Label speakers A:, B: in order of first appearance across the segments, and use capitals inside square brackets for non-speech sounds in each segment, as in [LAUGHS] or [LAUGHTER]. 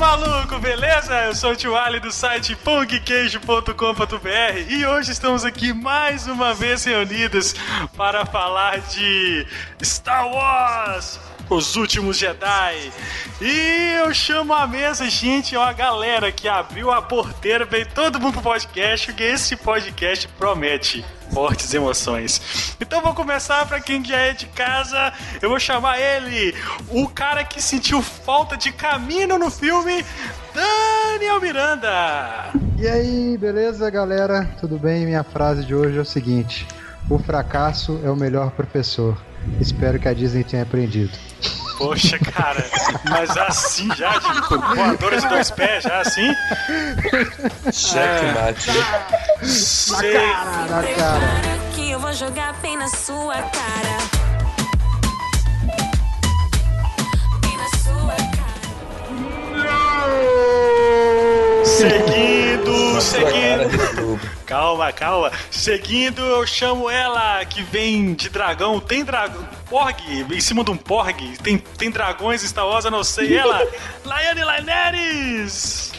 A: maluco, beleza? Eu sou o Tio Ali do site pongqueijo.com.br e hoje estamos aqui mais uma vez reunidos para falar de Star Wars os Últimos Jedi. E eu chamo a mesa, gente, ó, a galera que abriu a porteira, veio todo mundo pro podcast, que esse podcast promete fortes emoções. Então vou começar para quem já é de casa, eu vou chamar ele, o cara que sentiu falta de caminho no filme, Daniel Miranda.
B: E aí, beleza, galera? Tudo bem? Minha frase de hoje é o seguinte: o fracasso é o melhor professor. Espero que a Disney tenha aprendido.
A: Poxa, cara, mas assim já, de voadora de dois pés, já assim?
C: Checkmate.
A: É. Sei.
B: Na cara.
D: Que eu vou jogar bem na sua cara. Bem na
A: Calma, calma. Seguindo, eu chamo ela que vem de dragão. Tem dragão. Porg, em cima de um porg. Tem, tem dragões Star Wars, eu não sei. Ela, [LAUGHS] Laiane Laineres.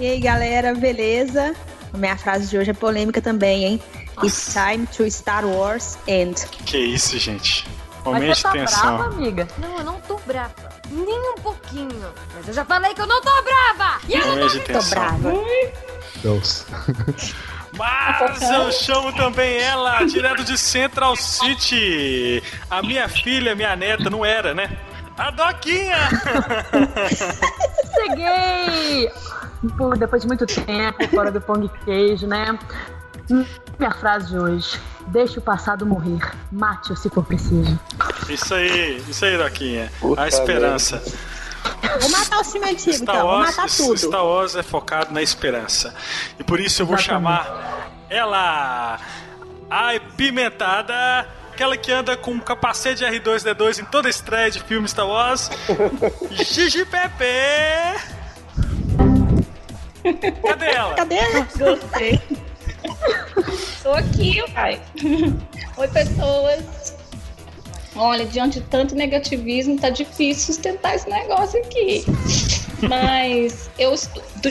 E: E aí, galera, beleza? A minha frase de hoje é polêmica também, hein? It's time to Star Wars end.
A: Que isso, gente.
F: Mas você tá
A: tensão.
F: brava, amiga?
G: Não, eu não tô brava. Nem um pouquinho. Mas eu já falei que eu não tô brava! E eu
A: Aumente
E: Tô brava.
B: Deus. [LAUGHS]
A: Mas eu chamo também ela, direto de Central City. A minha filha, minha neta, não era, né? A Doquinha!
F: Cheguei! Pô, depois de muito tempo fora do pão de queijo, né? Minha frase de hoje. Deixe o passado morrer. Mate-o se for preciso.
A: Isso aí, isso aí, Doquinha.
C: Puta
A: A esperança.
E: Vou matar o filme antigo,
A: Star
E: então. Vou
A: Wars,
E: matar tudo.
A: Star Wars é focado na esperança. E por isso eu vou
F: Exatamente.
A: chamar ela, a pimentada, aquela que anda com um capacete de R2D2 em toda estreia de filme Star Wars, [LAUGHS] Gigi Pepe. Cadê ela?
E: Cadê?
H: Gostei. Tô aqui, pai. Oi, pessoas. Olha, diante de tanto negativismo, tá difícil sustentar esse negócio aqui. [LAUGHS] Mas eu,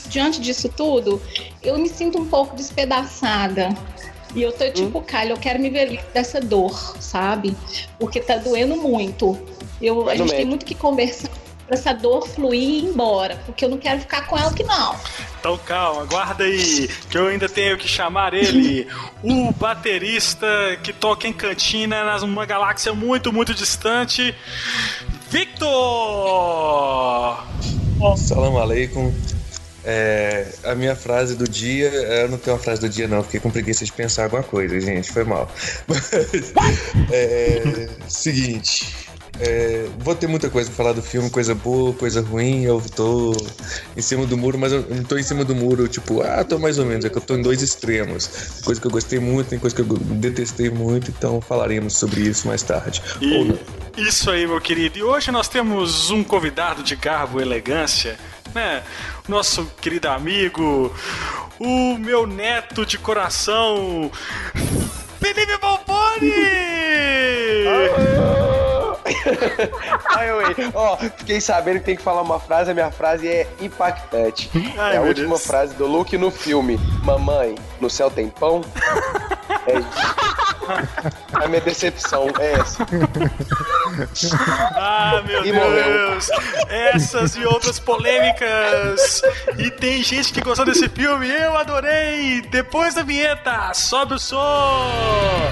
H: diante disso tudo, eu me sinto um pouco despedaçada. E eu tô tipo, Kylie, eu quero me ver livre dessa dor, sabe? Porque tá doendo muito. Eu, a
C: Vai
H: gente tem
C: médico.
H: muito que conversar essa dor fluir e ir embora. Porque eu não quero ficar com ela aqui, não.
A: Então calma, guarda aí, que eu ainda tenho que chamar ele, [LAUGHS] o baterista que toca em cantina nas- numa galáxia muito, muito distante, Victor!
C: Salam aleikum. É, a minha frase do dia, eu não tenho uma frase do dia não, fiquei com preguiça de pensar alguma coisa, gente, foi mal. [LAUGHS] Mas, é, seguinte, é, vou ter muita coisa pra falar do filme, coisa boa, coisa ruim, eu tô em cima do muro, mas eu não tô em cima do muro, tipo, ah, tô mais ou menos, é que eu tô em dois extremos. Tem coisa que eu gostei muito, tem coisa que eu detestei muito, então falaremos sobre isso mais tarde. Ou não.
A: E isso aí, meu querido. E hoje nós temos um convidado de garbo e elegância, né? Nosso querido amigo, o meu neto de coração, Felipe Balboni! [LAUGHS]
I: Oi. Ó, fiquei sabendo que tem que falar uma frase, a minha frase é impactante.
A: Ai,
I: é a última
A: Deus.
I: frase do Luke no filme. Mamãe, no céu tem pão? É isso. A minha decepção é essa.
A: Ah, meu
I: E morreu.
A: Deus! Essas e outras polêmicas! E tem gente que gostou desse filme, eu adorei! Depois da vinheta, sobe o som!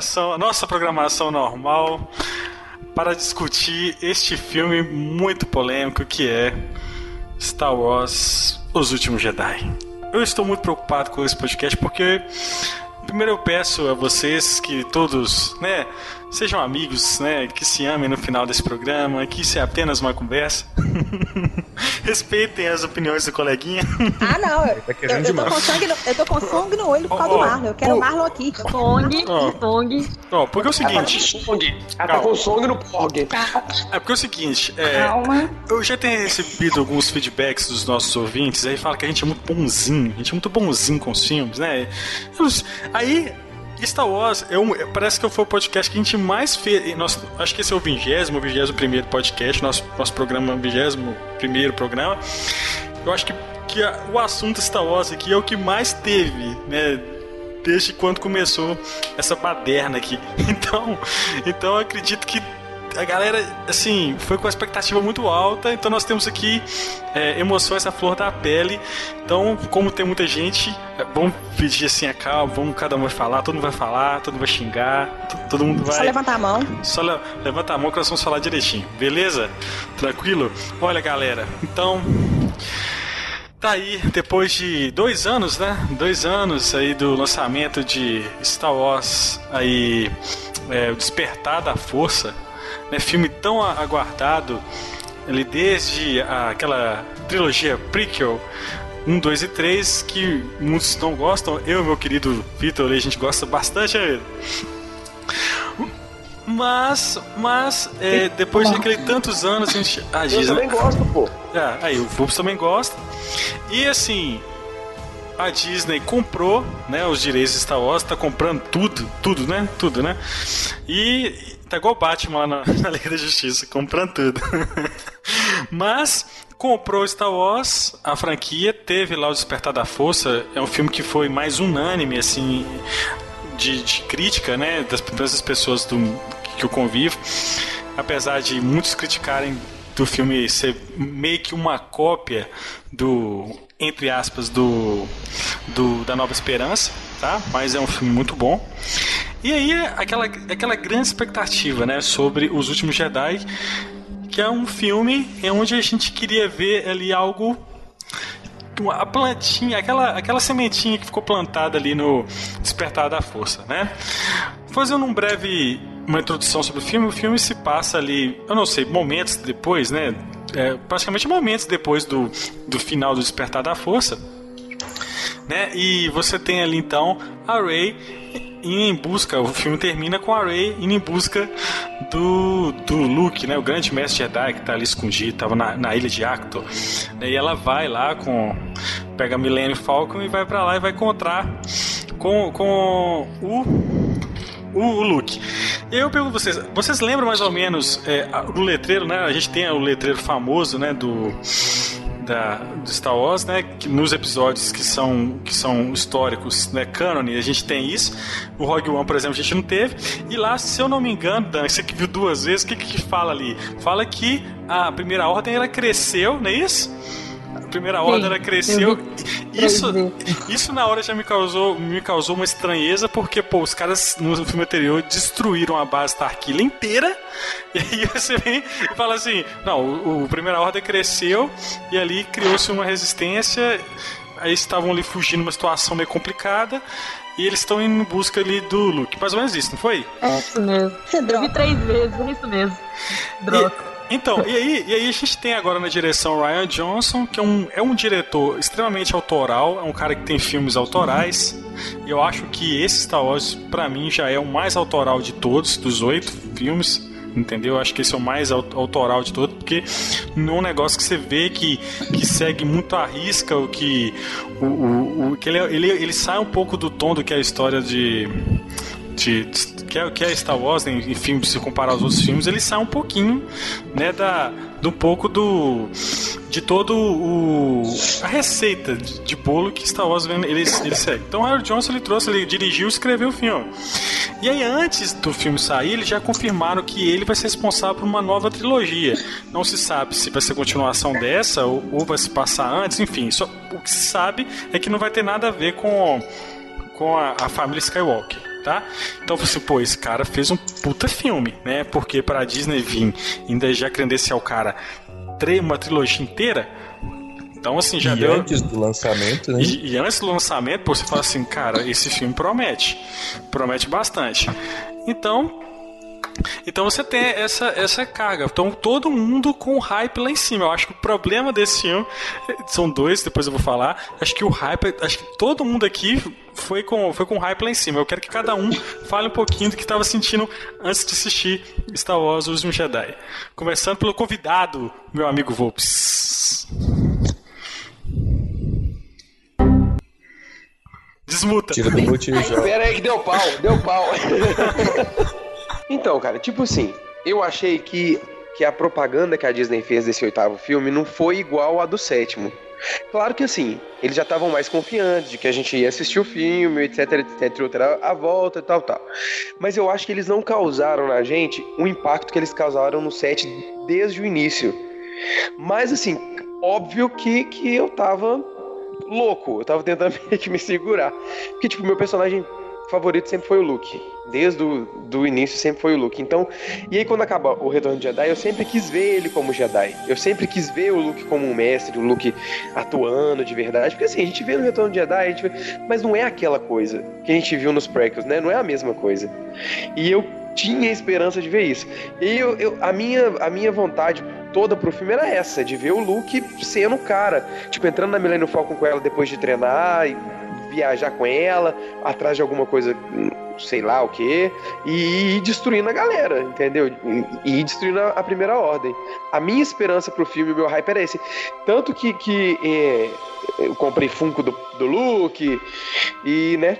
A: Programação, a nossa programação normal para discutir este filme muito polêmico que é Star Wars: Os Últimos Jedi. Eu estou muito preocupado com esse podcast porque primeiro eu peço a vocês que todos, né, sejam amigos, né? Que se amem no final desse programa, que isso é apenas uma conversa. [LAUGHS] Respeitem as opiniões do coleguinha.
E: Ah, não. Eu,
C: Tá
E: eu, eu tô com sangue no, eu tô com sangue no olho por causa
A: Ó,
E: do Marlon. Eu quero o Marlon aqui.
F: Song. Song.
A: Ó, porque é o
I: tá
A: seguinte.
I: Song. Ela tá
A: Calma.
I: com Song no Porg.
A: É porque é o seguinte, é,
H: Calma.
A: eu já tenho recebido alguns feedbacks dos nossos ouvintes, aí fala que a gente é muito bonzinho, a gente é muito bonzinho com os filmes, né? Aí, Star Wars, é um- é- parece que foi o podcast que a gente mais fez. Nós, acho que esse é o vigésimo, vigésimo primeiro podcast, nosso, nosso programa, vigésimo primeiro programa. Eu acho que, que a- o assunto Star Wars aqui é o que mais teve, né? Desde quando começou essa baderna aqui. [LAUGHS] Então, então acredito que a galera, assim, foi com a expectativa muito alta, então nós temos aqui é, emoções à flor da pele. Então, como tem muita gente, é, vamos pedir assim a calma, vamos, cada um vai falar, todo mundo vai falar, todo mundo vai xingar, to- todo mundo vai.
E: Só levantar a mão.
A: Só le- levanta a mão que nós vamos falar direitinho, beleza? Tranquilo? Olha, galera, então. Tá aí, depois de dois anos, né? Dois anos aí do lançamento de Star Wars, aí, é, o Despertar da Força, né? Filme tão aguardado, ele desde a- aquela trilogia prequel 1, 2 e 3, que muitos não gostam. Eu meu querido Vitor, a gente gosta bastante. né? Mas, mas, é, depois de aquele tantos anos, a gente. A
I: Eu
A: Disney,
I: também gosto, pô.
A: é, aí o Fubs também gosta. E assim, a Disney comprou, né, os direitos de Star Wars, tá comprando tudo, tudo, né? Tudo, né? E tá igual o Batman lá na, [LAUGHS] na Liga da Justiça, comprando tudo. [LAUGHS] Mas comprou Star Wars, a franquia, teve lá o Despertar da Força, é um filme que foi mais unânime, assim, de, de crítica, né, das, das pessoas do, que eu convivo, apesar de muitos criticarem do filme ser meio que uma cópia do, entre aspas, do, do da Nova Esperança, tá? Mas é um filme muito bom. E aí aquela, aquela grande expectativa, né, sobre os últimos Jedi, que é um filme onde a gente queria ver ali algo a plantinha, aquela, aquela sementinha que ficou plantada ali no Despertar da Força, né? Fazendo um breve uma introdução sobre o filme, o filme se passa ali, eu não sei, momentos depois, né? É, praticamente momentos depois do, do final do Despertar da Força, né? E você tem ali então a Rey indo em busca, o filme termina com a Rey indo em busca do, do Luke, né? O grande mestre Jedi que tá ali escondido, tava na, na ilha de Actor. E ela vai lá com. pega a Millennium Falcon e vai para lá e vai encontrar com, com o. O, o Luke. Eu pergunto vocês, vocês lembram mais ou menos é, do letreiro, né? A gente tem o letreiro famoso, né? Do, da, do Star Wars, né? Que nos episódios que são, que são históricos, né? Canon, a gente tem isso. O Rogue One, por exemplo, a gente não teve. E lá, se eu não me engano, Dan, você que viu duas vezes, o que, que fala ali? Fala que a primeira ordem ela cresceu, não é isso? A primeira ordem ela cresceu. Isso, isso na hora já me causou, me causou uma estranheza, porque, pô, os caras no filme anterior destruíram a base Tarkila inteira. [LAUGHS] E aí você vem e fala assim: não, o, o Primeira Ordem cresceu e ali criou-se uma resistência. Aí estavam ali fugindo uma situação meio complicada. E eles estão indo em busca ali do Luke. Mais ou menos isso, não foi?
F: É isso mesmo. Eu vi três vezes, é isso mesmo. Droga.
A: E- então, e aí, e aí a gente tem agora na direção Ryan Johnson, que é um, é um diretor extremamente autoral, é um cara que tem filmes autorais. Eu acho que esse Star Wars, pra mim, já é o mais autoral de todos, dos oito filmes. Entendeu? Eu acho que esse é o mais au- autoral de todos, porque não é um negócio que você vê que, que segue muito à risca, o que. O, o, o- que ele, ele, ele sai um pouco do tom do que é a história de de, de- que, é, que é Star Wars, em filmes, se comparar aos outros filmes, ele sai um pouquinho, né, da, do pouco do de todo o a receita de, de bolo que Star Wars ele, ele segue. Então, Harry Johnson ele trouxe, ele dirigiu, escreveu o filme. E aí, antes do filme sair, eles já confirmaram que ele vai ser responsável por uma nova trilogia. Não se sabe se vai ser continuação dessa ou, ou vai se passar antes, enfim. Só, o que se sabe é que não vai ter nada a ver com com a, a família Skywalker, tá? Então você, pô, esse cara fez um puta filme, né? Porque pra Disney vir ainda já credenciar o cara uma trilogia inteira, então assim, já
C: e
A: deu.
C: antes do lançamento, né?
A: E, e antes do lançamento, pô, você fala assim, cara, esse filme promete. Promete bastante. Então, Então você tem essa, essa carga. Então todo mundo com hype lá em cima. Eu acho que o problema desse filme são dois, depois eu vou falar. Acho que o hype, acho que todo mundo aqui foi com, foi com hype lá em cima. Eu quero que cada um fale um pouquinho do que estava sentindo antes de assistir Star Wars Os Últimos Jedi. Começando pelo convidado, meu amigo Volps. Desmuta.
C: Tira do mute joga.
I: Pera aí que deu pau, deu pau. [LAUGHS] então, cara, tipo assim, eu achei que, que a propaganda que a Disney fez desse oitavo filme não foi igual à do sétimo. Claro que assim, eles já estavam mais confiantes de que a gente ia assistir o filme, etc, etc, outra a volta e tal, tal. Mas eu acho que eles não causaram na gente o impacto que eles causaram no set desde o início. Mas assim, óbvio que, que eu tava louco, eu tava tentando [LAUGHS] meio que me segurar. Porque, tipo, meu personagem favorito sempre foi o Luke. Desde o do início sempre foi o Luke. Então, e aí quando acaba o Retorno de Jedi, eu sempre quis ver ele como Jedi. Eu sempre quis ver o Luke como um mestre, o Luke atuando de verdade. Porque assim, a gente vê no Retorno de Jedi, vê... mas não é aquela coisa que a gente viu nos prequels, né? Não é a mesma coisa. E eu tinha esperança de ver isso. E eu, eu- a, minha, a minha vontade toda pro filme era essa, de ver o Luke sendo o cara. Tipo, entrando na Millennium Falcon com ela depois de treinar e viajar com ela, atrás de alguma coisa, sei lá o que, e ir destruindo a galera, entendeu? E ir destruindo a, primeira ordem. A minha esperança pro filme, meu hype era esse. Tanto que, que é, eu comprei Funko do, do Luke e, né?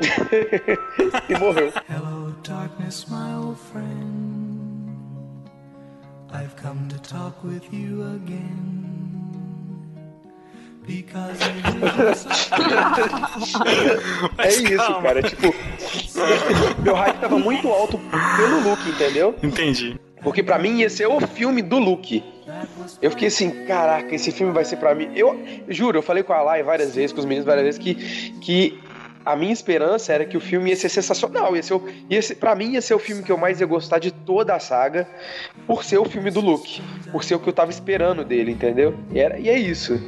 I: [LAUGHS] e morreu.
J: Hello, darkness, my old friend. I've come to talk with you again.
I: É isso, cara. Tipo, meu hype tava muito alto pelo Luke, entendeu?
A: Entendi.
I: Porque pra mim ia ser o filme do Luke. Eu fiquei assim, caraca, esse filme vai ser pra mim. Eu juro, eu falei com a Lai várias vezes, com os meninos várias vezes, que, que a minha esperança era que o filme ia ser sensacional. Ia ser, o- ia ser, pra mim ia ser o filme que eu mais ia gostar de toda a saga, por ser o filme do Luke. Por ser o que eu tava esperando dele, entendeu? E, era, e é isso.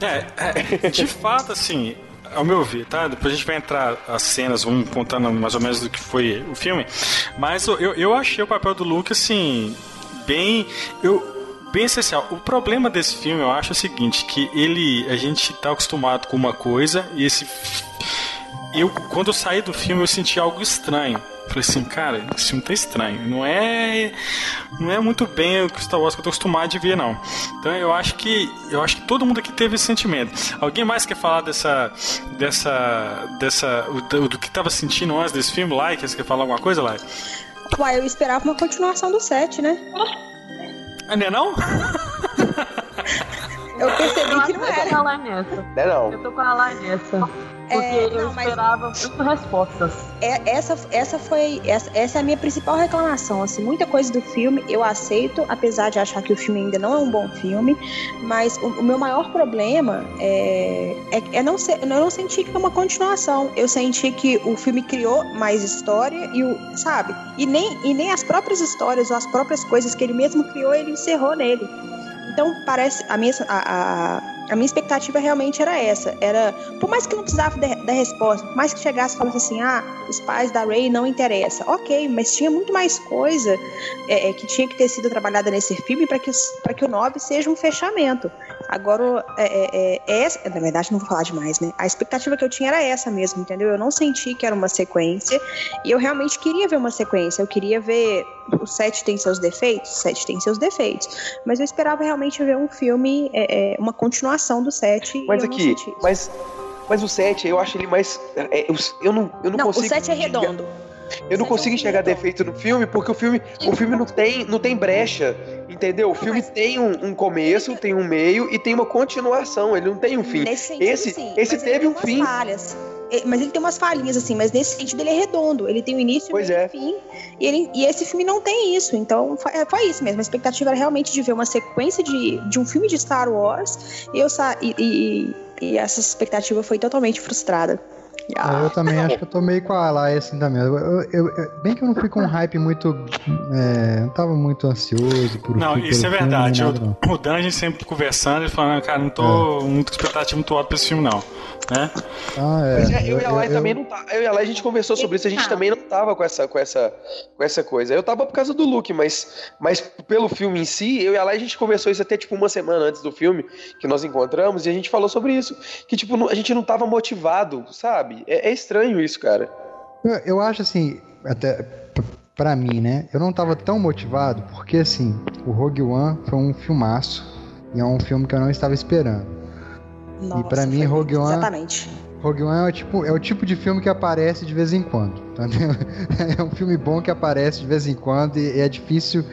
A: É, é, de fato, assim, ao meu ver, tá? Depois a gente vai entrar as cenas, vamos contando mais ou menos do que foi o filme. Mas eu, eu achei o papel do Luke, assim, bem. Eu, bem essencial. O problema desse filme, eu acho, é o seguinte: que ele. A gente tá acostumado com uma coisa e esse. Eu, quando eu saí do filme, eu senti algo estranho. Falei assim, cara, esse filme tá estranho. Não é. Não é muito bem o que Star Wars que eu tô acostumado de ver, não. Então eu acho que. Eu acho que todo mundo aqui teve esse sentimento. Alguém mais quer falar dessa. dessa. dessa. do, do que tava sentindo antes desse filme, Like? Você quer falar alguma coisa, Like?
E: Uai, eu esperava uma continuação do set, né?
A: Ah, não é não?
E: Eu percebi
F: Eu
E: que não
F: que eu tô
E: era.
F: com a Lai nessa.
I: Não é não.
F: Eu tô com a Lai nessa. Porque
E: É,
F: eu
E: não, mas-
F: esperava muito respostas.
E: É, essa, essa foi essa, essa é a minha principal reclamação assim muita coisa do filme eu aceito apesar de achar que o filme ainda não é um bom filme mas o, o meu maior problema é, é, é não ser, eu não senti que é uma continuação eu senti que o filme criou mais história e o sabe e nem e nem as próprias histórias ou as próprias coisas que ele mesmo criou ele encerrou nele então parece a minha a, a, a minha expectativa realmente era essa era por mais que não precisava da, resposta por mais que chegasse e falasse assim ah os pais da Ray não interessa. Ok mas tinha muito mais coisa é, é, que tinha que ter sido trabalhada nesse filme para que que o 9 seja um fechamento. Agora é, é, é, essa na verdade não vou falar demais né? A expectativa que eu tinha era essa mesmo entendeu? Eu não senti que era uma sequência e eu realmente queria ver uma sequência. Eu queria ver o 7 tem seus defeitos? O 7 tem seus defeitos. Mas eu esperava realmente ver um filme, é, é, uma continuação do 7.
I: Mas aqui, mas, mas o 7, eu acho ele mais. é, eu, eu não, eu não,
E: Não,
I: consigo.
E: o 7 é redondo.
I: Eu não consigo enxergar defeito no filme, porque o filme, o filme não tem, não tem brecha, entendeu? O filme tem um, um começo, tem um meio e tem uma continuação. Ele não tem um fim.
E: Nesse sentido,
I: esse,
E: sim,
I: esse teve um fim.
E: falhas. É, Mas ele tem umas falhinhas, assim, mas nesse sentido ele é redondo. Ele tem o início,
I: Pois
E: meio
I: é.
E: fim. E, ele, e esse filme não tem isso. Então foi, é, foi isso mesmo. A expectativa era realmente de ver uma sequência de, de um filme de Star Wars. E, eu e, e, e essa expectativa foi totalmente frustrada.
B: É, eu também acho que eu tô meio com a Laia assim também. Eu, eu- eu- bem que eu não fui com um hype muito. É, não tava muito ansioso por
A: Não,
B: pelo
A: isso é
B: filme,
A: verdade.
B: nem nada,
A: O, o Dan, a gente sempre conversando, ele falando, cara, não tô muito com expectativa muito alta pra esse filme, não. Né?
B: Ah, é.
I: Pois é, eu,
B: Eu-
I: e a Lai
B: eu-
I: também não tá. Eu e a Lai a gente conversou sobre isso, a gente também não tava com essa, com essa, com essa coisa. Eu tava por causa do look, mas, mas pelo filme em si, eu e a Lai a gente conversou isso até tipo uma semana antes do filme que nós encontramos e a gente falou sobre isso. Que tipo, a gente não tava motivado, sabe? É, é estranho isso, cara.
B: Eu, eu acho assim, até p- pra mim, né? Eu não tava tão motivado porque, assim, o Rogue One foi um filmaço e é um filme que eu não estava esperando. e pra mim, Rogue One.
E: Exatamente.
B: Rogue One é o, tipo, é o tipo de filme que aparece de vez em quando. Entendeu? [LAUGHS] É um filme bom que aparece de vez em quando e é difícil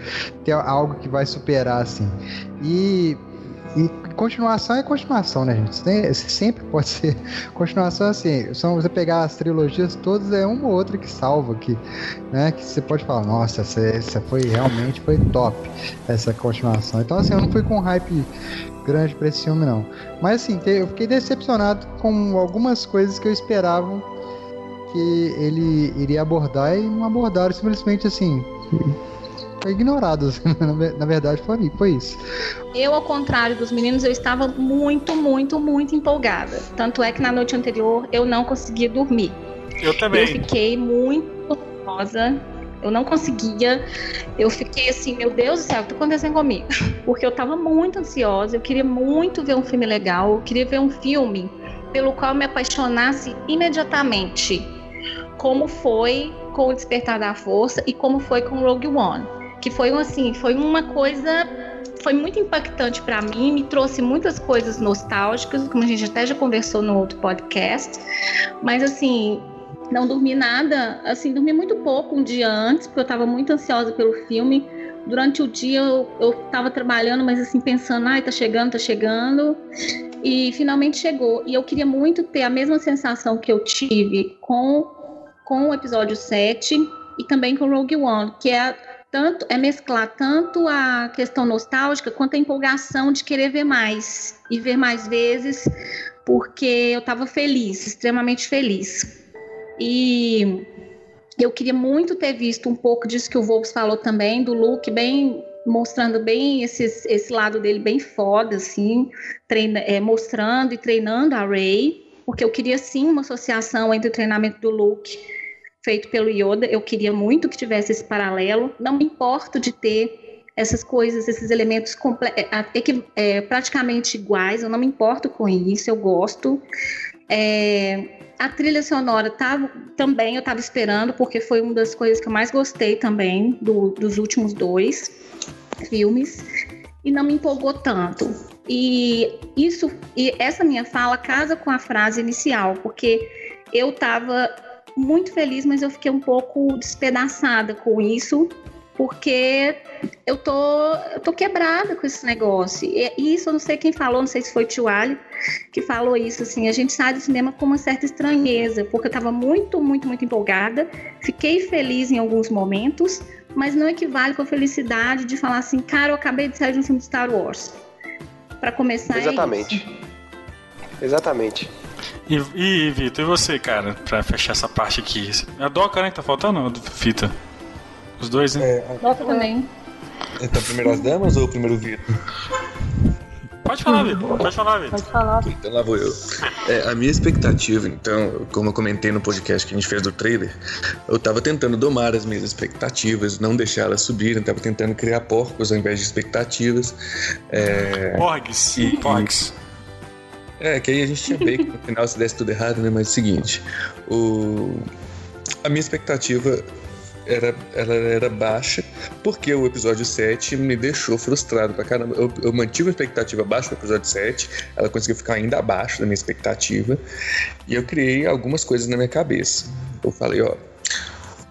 B: ter algo que vai superar, assim. E. E continuação é continuação, né, gente? Sempre pode ser. [LAUGHS] Continuação, assim, são você pegar as trilogias todas, é uma ou outra que salva, que, né? Que você pode falar, nossa, essa, essa foi realmente foi top, essa continuação. Então, assim, eu não fui com hype grande pra esse filme, não. Mas, assim, eu fiquei decepcionado com algumas coisas que eu esperava que ele iria abordar e não abordaram, simplesmente assim. Foi ignorado, assim, na ve- na verdade foi, foi isso.
H: Eu, ao contrário dos meninos, eu estava muito, muito, muito empolgada. Tanto é que na noite anterior eu não conseguia dormir.
A: Eu
H: Eu
A: também.
H: fiquei muito nervosa. Eu não conseguia. Eu fiquei assim, meu Deus do céu, o que tá acontecendo comigo? [LAUGHS] Porque eu tava muito ansiosa, eu queria muito ver um filme legal, eu queria ver um filme pelo qual eu me apaixonasse imediatamente. Como foi com o Despertar da Força e como foi com Rogue One. Que foi assim, foi uma coisa foi muito impactante pra mim, me trouxe muitas coisas nostálgicas, como a gente até já conversou no outro podcast. Mas assim, não dormi nada, assim, dormi muito pouco um dia antes, porque eu tava muito ansiosa pelo filme. Durante o dia eu, eu tava trabalhando, mas assim, pensando, ai, tá chegando, tá chegando. E finalmente chegou. E eu queria muito ter a mesma sensação que eu tive com, com o episódio 7 e também com Rogue One, que é tanto é mesclar tanto a questão nostálgica quanto a empolgação de querer ver mais e ver mais vezes, porque eu estava feliz, extremamente feliz. E eu queria muito ter visto um pouco disso que o Volks falou também, do Luke bem mostrando bem esse lado dele bem foda, assim, treina, é, mostrando e treinando a Rey, porque eu queria sim uma associação entre o treinamento do Luke feito pelo Yoda, eu queria muito que tivesse esse paralelo, não me importo de ter essas coisas, esses elementos é, é, praticamente iguais, eu não me importo com isso, eu gosto. É, a trilha sonora tava, também eu estava esperando, porque foi uma das coisas que eu mais gostei também do- dos últimos dois filmes, e não me empolgou tanto. E isso, e essa minha fala casa com a frase inicial, porque eu estava muito feliz, mas eu fiquei um pouco despedaçada com isso, porque eu tô, eu tô quebrada com esse negócio. E isso eu não sei quem falou, não sei se foi o Tio Ali que falou isso, assim, a gente sai do cinema com uma certa estranheza, porque eu tava muito, muito, muito empolgada, fiquei feliz em alguns momentos, mas não equivale com a felicidade de falar assim, cara, eu acabei de sair de um filme de Star Wars. Pra começar é
I: Exatamente.
H: isso.
I: Exatamente.
A: E, e Vitor, e você, cara, pra fechar essa parte aqui? É a Doca, né, que tá faltando? Fita? Os dois, né?
H: Nossa, também.
C: Então, primeiro as damas ou o primeiro Vitor?
A: Pode falar, Vitor. Pode falar, Vitor.
F: Pode falar.
C: Então lá vou eu. É, a minha expectativa, então, como eu comentei no podcast que a gente fez do trailer, eu tava tentando domar as minhas expectativas, não deixar elas subirem, tava tentando criar porcos ao invés de expectativas. É,
A: Porgs.
C: E-
A: Porgs.
C: É, que aí a gente tinha bacon no final se desse tudo errado, né? Mas é o seguinte, o... a minha expectativa era, ela era baixa, porque o episódio 7 me deixou frustrado pra caramba. Eu, eu mantive a expectativa baixa no episódio 7, ela conseguiu ficar ainda abaixo da minha expectativa, e eu criei algumas coisas na minha cabeça. Eu falei, ó.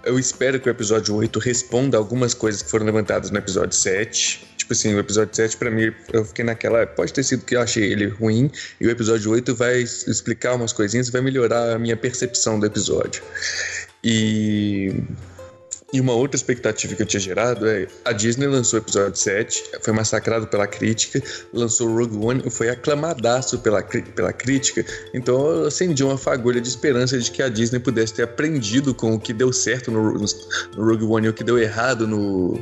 C: Eu espero que o episódio 8 responda algumas coisas que foram levantadas no episódio 7. Tipo assim, o episódio 7 pra mim, eu fiquei naquela. Pode ter sido que eu achei ele ruim, e o episódio 8 vai explicar umas coisinhas e vai melhorar a minha percepção do episódio. E E uma outra expectativa que eu tinha gerado é a Disney lançou o episódio 7, foi massacrado pela crítica, lançou Rogue One, foi aclamadaço pela, pela crítica, então eu acendi uma fagulha de esperança de que a Disney pudesse ter aprendido com o que deu certo no- no Rogue One e o que deu errado no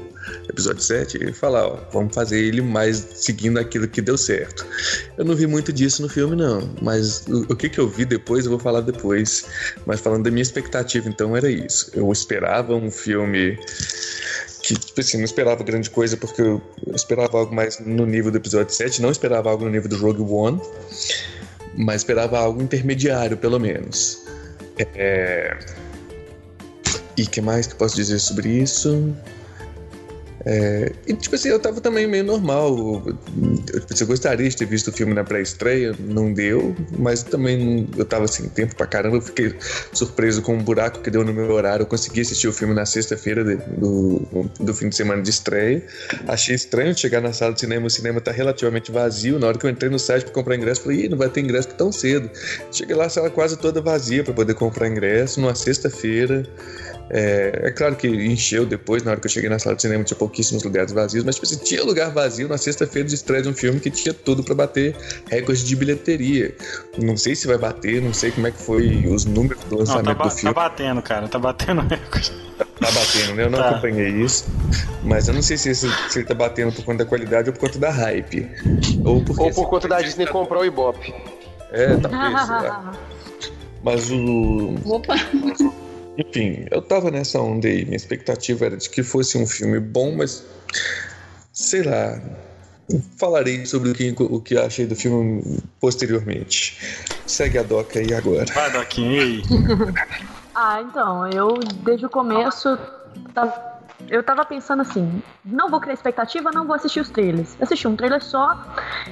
C: episódio 7 e falar, ó, vamos fazer ele mais seguindo aquilo que deu certo. Eu não vi muito disso no filme, não, mas o, o que, que eu vi depois eu vou falar depois. Mas falando da minha expectativa, então era isso. Eu esperava um filme que, tipo assim, não esperava grande coisa porque eu esperava algo mais no nível do episódio 7, não esperava algo no nível do Rogue One, mas esperava algo intermediário, pelo menos. É... E que mais que eu posso dizer sobre isso? É, e tipo assim, eu tava também meio normal. Eu, tipo assim, eu gostaria de ter visto o filme na pré-estreia, não deu, mas também eu tava sem tempo pra caramba. Eu fiquei surpreso com o buraco que deu no meu horário. Eu consegui assistir o filme na sexta-feira do, do fim de semana de estreia. Achei estranho chegar na sala de cinema, o cinema tá relativamente vazio. Na hora que eu entrei no site pra comprar ingresso, falei, Ih, não vai ter ingresso tão cedo. Cheguei lá, a sala quase toda vazia pra poder comprar ingresso, numa sexta-feira. É, é claro que encheu depois, na hora que eu cheguei na sala de cinema, tinha pouquíssimos lugares vazios, mas tipo assim, tinha lugar vazio na sexta-feira de estreia de um filme que tinha tudo pra bater recorde de bilheteria. Não sei se vai bater, não sei como é que foi os números do
A: Não,
C: lançamento
A: tá, ba-
C: do
A: tá
C: filme.
A: batendo, cara. Tá batendo recorde.
C: Tá batendo, né? Eu não
A: Tá.
C: acompanhei isso. Mas eu não sei se, esse- se ele tá batendo por conta da qualidade ou por conta da hype. Ou, porque,
I: Ou por conta da Disney comprar o Ibope.
C: É, talvez. sei lá. [LAUGHS] Mas o.
H: Opa!
C: Enfim, eu tava nessa onda aí. Minha expectativa era de que fosse um filme bom, mas. Sei lá. Falarei sobre o que, o que achei do filme posteriormente. Segue a doca aí agora.
A: Vai, Doquinho, e aí? [LAUGHS]
F: Ah, então, eu desde o começo tava- eu tava pensando assim, não vou criar expectativa, não vou assistir os trailers. Assisti um trailer só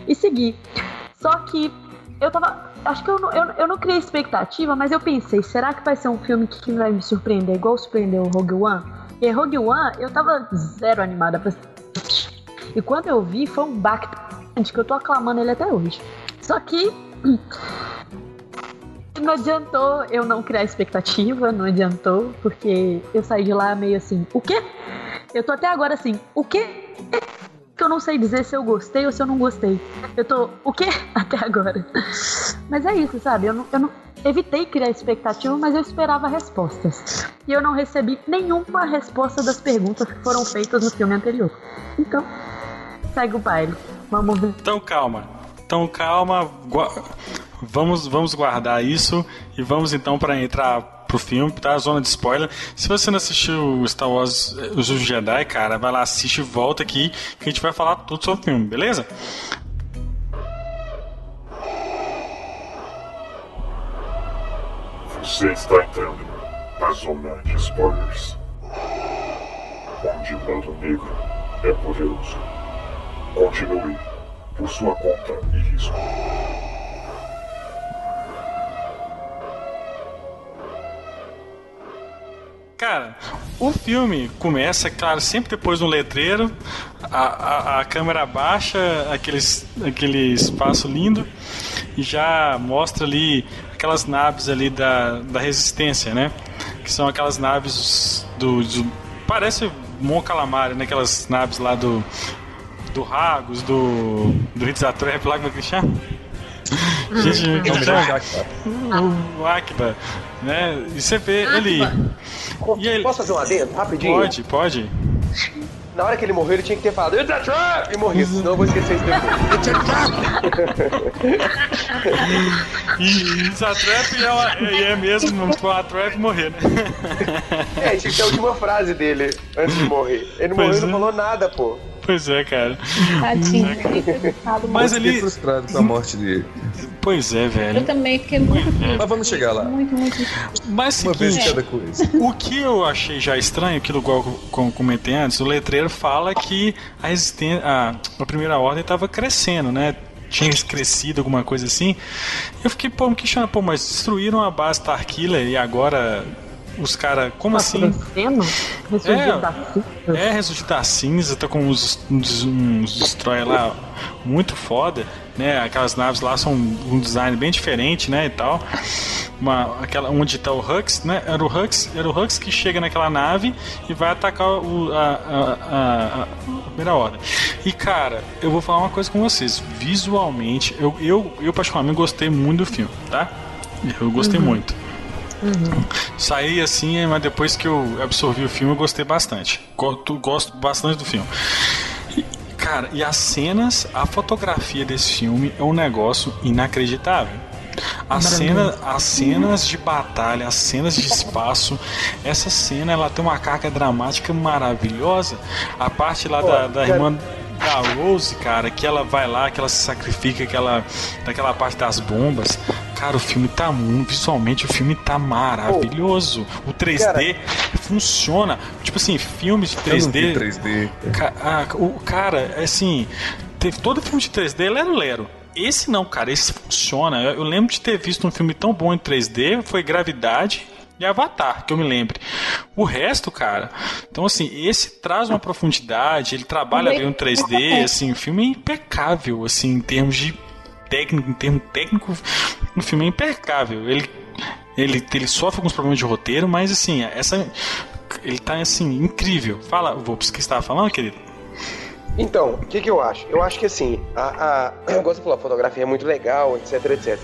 F: e segui. Só que eu tava. Acho que eu não, eu, eu não criei expectativa, mas eu pensei, será que vai ser um filme que vai me surpreender, igual surpreendeu o Rogue One? E Rogue One, eu tava zero animada pra. E quando eu vi, foi um baque que eu tô aclamando ele até hoje. Só que [CLEARS THROAT] não adiantou eu não criar expectativa, não adiantou, porque eu saí de lá meio assim, o quê? Eu tô até agora assim, o quê? Que eu não sei dizer se eu gostei ou se eu não gostei. Eu tô, o quê? [LAUGHS] Até agora. Mas é isso, sabe? Eu não, eu não evitei criar expectativa, mas eu esperava respostas. E eu não recebi nenhuma resposta das perguntas que foram feitas no filme anterior. Então, segue o baile. Vamos ver.
A: Então calma. Então calma. gua- Vamos, vamos guardar isso e vamos então para entrar pro filme, tá? Zona de spoiler. Se você não assistiu Star Wars eh, Os Jedi, cara, vai lá, assiste e volta aqui que a gente vai falar tudo sobre o filme, beleza?
K: Você está entrando na zona de spoilers. Onde o lado negro é poderoso. Continue por sua conta e risco.
A: Cara, o filme começa, claro, sempre depois do letreiro, a, a, a câmera baixa aqueles, aquele espaço lindo e já mostra ali aquelas naves ali da, da resistência, né? Que são aquelas naves do. do parece Mon Calamari, né? Aquelas naves lá do. Do Ragos, do. Do Ritz Atrep, lá como é que chama? Gente,
C: É o? Akbar.
A: o Akba, né? E você vê ele. E ele...
I: Posso fazer um adendo rapidinho?
A: Pode, pode.
I: Na hora que ele morreu, ele tinha que ter falado It's a trap! E morrido, senão eu vou esquecer isso depois. [LAUGHS]
A: E essa trap é, uma- é, é mesmo com a trap morrer, né?
I: é, tinha que ter a última frase dele antes de morrer. Ele não
A: Pois
I: morreu e
A: é.
I: não falou nada, pô.
A: Pois é, cara.
H: Tadinho.
A: Mas
C: Eu fiquei
A: ele.
C: frustrado com a morte dele.
A: Pois é,
H: Eu
A: velho.
H: também fiquei muito triste.
C: Mas vamos chegar lá.
H: Muito, muito.
A: Mas
C: Uma vez
A: seguinte,
C: cada coisa.
A: o que eu achei já estranho, aquilo igual eu com- comentei antes, o letreiro fala que a resistência, a, a primeira ordem estava crescendo, né? Tinha crescido, alguma coisa assim. Eu fiquei, pô, me questionando, pô, mas destruíram a base Starkiller e agora os caras, como
F: Tá
A: assim?
F: da cinza?
A: É, ressurgir da cinza, tá com uns, uns, uns lá muito foda, né? Aquelas naves lá são um design bem diferente, né, e tal. uma, aquela, onde tá o Hux, né? Era o Hux, era o Hux que chega naquela nave e vai atacar o, a, a, a, a primeira ordem. E cara, eu vou falar uma coisa com vocês. Visualmente, eu, eu, eu particularmente gostei muito do filme, tá? Eu gostei
F: Uhum.
A: muito. Saí assim, mas depois que eu absorvi o filme, eu gostei bastante. Gosto, gosto bastante do filme. E, cara, e as cenas, a fotografia desse filme é um negócio inacreditável. As, cena, as cenas de batalha, as cenas de espaço, essa cena ela tem uma carga dramática maravilhosa. A parte lá da, da
I: cara-
A: irmã da Rose, cara, que ela vai lá, que ela se sacrifica, que ela, daquela parte das bombas. Cara, o filme tá muito. Visualmente, o filme tá maravilhoso. O 3D funciona. Tipo assim, filmes de
C: Eu não vi
A: 3D.
C: 3D.
A: Ca- ah, o cara, assim, teve todo filme de 3D lero lero. Esse não, cara, esse funciona. Eu, eu lembro de ter visto um filme tão bom em 3D, foi Gravidade e Avatar, que eu me lembre. O resto, cara, então assim, esse traz uma profundidade, ele trabalha bem o 3D, assim, o filme é impecável, assim, em termos de técnico, em termos técnico, o filme é impecável. Ele ele, ele sofre alguns problemas de roteiro, mas assim, essa ele tá assim incrível. Fala, Vops, o que você falando, querido?
I: Então, o que, que eu acho? Eu acho que assim, a, a, [CLEARS THROAT] gosto de falar, a fotografia é muito legal, etc, etc.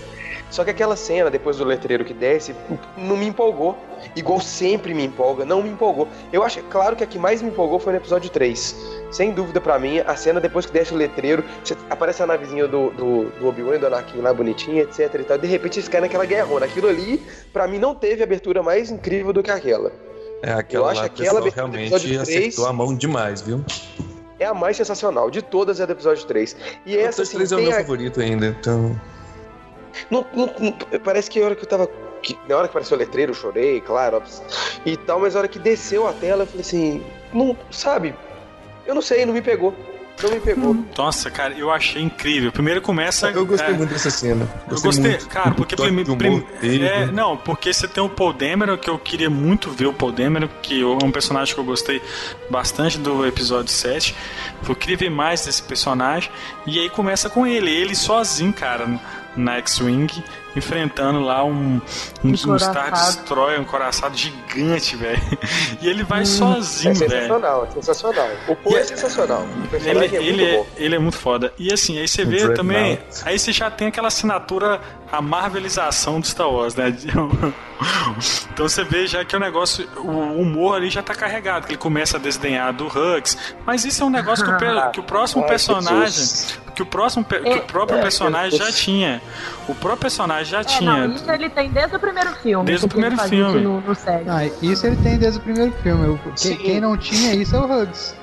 I: Só que aquela cena, depois do letreiro que desce, não me empolgou. Igual sempre me empolga, não me empolgou. Eu acho, claro que a que mais me empolgou foi no episódio 3. Sem dúvida pra mim, a cena depois que desce o letreiro, aparece a navezinha do, do, do Obi-Wan e do Anakin lá bonitinha, etc e tal. De repente eles caem naquela guerrona. Aquilo ali, pra mim, não teve abertura mais incrível do que aquela.
C: É, aquela
I: Eu acho
C: lá,
I: que aquela abertura do
C: realmente
I: episódio três-
C: acertou a mão demais, viu?
I: É a mais sensacional. De todas é do episódio 3. E
C: O
I: essa, assim,
C: 3 é o meu
I: a-
C: favorito ainda, então.
I: Não, não- não- parece que a hora que eu tava. que- na hora que apareceu o letreiro, eu chorei, claro, e tal, mas a hora que desceu a tela, eu falei assim. Não, sabe? Eu não sei, não me pegou. Não me pegou.
A: Nossa, cara, eu achei incrível. Primeiro começa.
C: Eu gostei
A: é,
C: muito dessa cena.
A: Eu gostei,
C: muito
A: cara, porque
C: toque
A: prime-
C: de
A: prim-
C: dele.
A: é, não, porque você tem o Paul Dameron, que eu queria muito ver o Paul Dameron, que é um personagem que eu gostei bastante do episódio 7. Eu queria ver mais desse personagem. E aí começa com ele, ele sozinho, cara, na X-Wing, enfrentando lá um, um, um Star. Destroyer, um coraçado gigante, velho. [LAUGHS] E ele vai
I: É
A: sozinho, velho.
I: sensacional, é sensacional. O Paul é sensacional. O
A: Ele,
I: é
A: ele,
I: muito
A: é, ele é muito foda. E assim, aí você vê
C: Dreadnought.
A: também. Aí você já tem aquela assinatura, a marvelização do Star Wars, né? [LAUGHS] Então você vê já que o negócio, o humor ali já tá carregado, que ele começa a desdenhar do Hux. Mas isso é um negócio que o, pe- que o próximo [LAUGHS] personagem. Que o próximo pe- que o próprio
I: É,
A: personagem já tinha. O próprio personagem já
F: É,
A: tinha.
F: não, isso ele tem desde o primeiro filme.
A: Desde o primeiro filme.
F: No, no série.
B: Ah, isso ele tem desde o primeiro filme. Quem,
I: Sim.
B: quem não tinha isso é o Hugs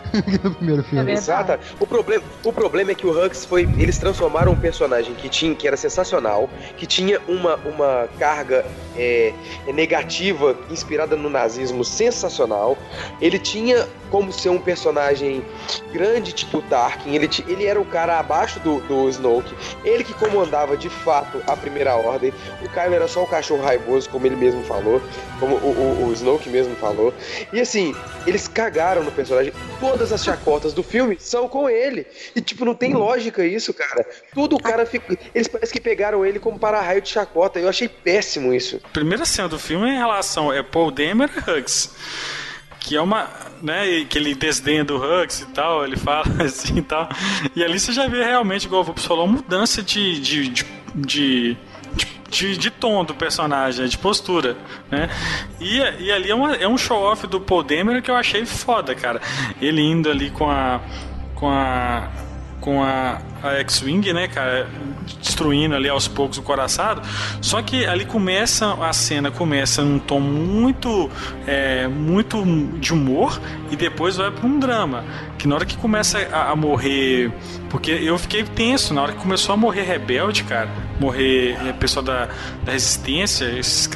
B: no [LAUGHS] primeiro filme.
F: verdade.
I: Exato. O problema, o problema é que o Hux foi. Eles transformaram um personagem que tinha, que era sensacional, que tinha uma, uma carga é, negativa inspirada no nazismo sensacional. Ele tinha como ser um personagem grande, tipo Tarkin. Ele, ele era o cara abaixo do, do Snoke. Ele que comandava de fato a primeira ordem. O Kylo era só um cachorro raivoso, como ele mesmo falou. Como o, o, o Snoke mesmo falou. E assim, eles cagaram no personagem. Todas as chacotas do filme são com ele. E, tipo, não tem lógica isso, cara. Tudo o cara fica. Eles parecem que pegaram ele como para-raio de chacota. Eu achei péssimo isso.
A: Primeira cena do filme é em relação é Paul Dameron e Hugs. Que é uma. né? Que ele desdenha do Hugs e tal, ele fala [LAUGHS] assim e tal. E ali você já vê realmente, igual o Vups falou, mudança de. de, de, de de, de tom do personagem, né, de postura, né? E, e ali é, uma- é um show-off do Paul Dameron que eu achei foda, cara. Ele indo ali com a com a com a, a X-Wing, né, cara, destruindo ali aos poucos o coraçado. Só que ali começa a cena começa num tom muito é, muito de humor e depois vai para um drama. Que na hora que começa a, a morrer, porque eu fiquei tenso na hora que começou a morrer rebelde, cara, morrer é, pessoal da, da resistência, se,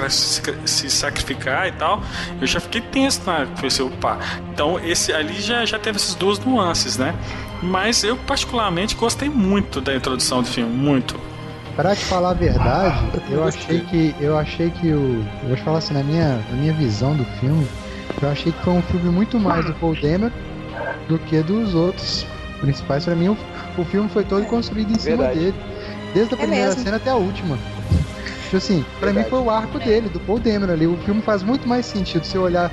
A: se sacrificar e tal. Eu já fiquei tenso, na falei assim, opa. Então esse ali já já teve essas duas nuances, né? Mas eu particularmente gostei muito da introdução do filme, muito.
B: Pra te falar a verdade, eu achei que. Eu achei que o. Eu vou te falar assim, na minha, na minha visão do filme, eu achei que foi um filme muito mais do Paul Dameron do que dos outros principais. Pra mim, o, o filme foi todo construído em cima
I: Verdade.
B: dele. Desde a
E: É
B: primeira
E: mesmo.
B: cena até a última. Tipo assim, pra mim foi o arco dele, do Paul Dameron ali. O filme faz muito mais sentido se olhar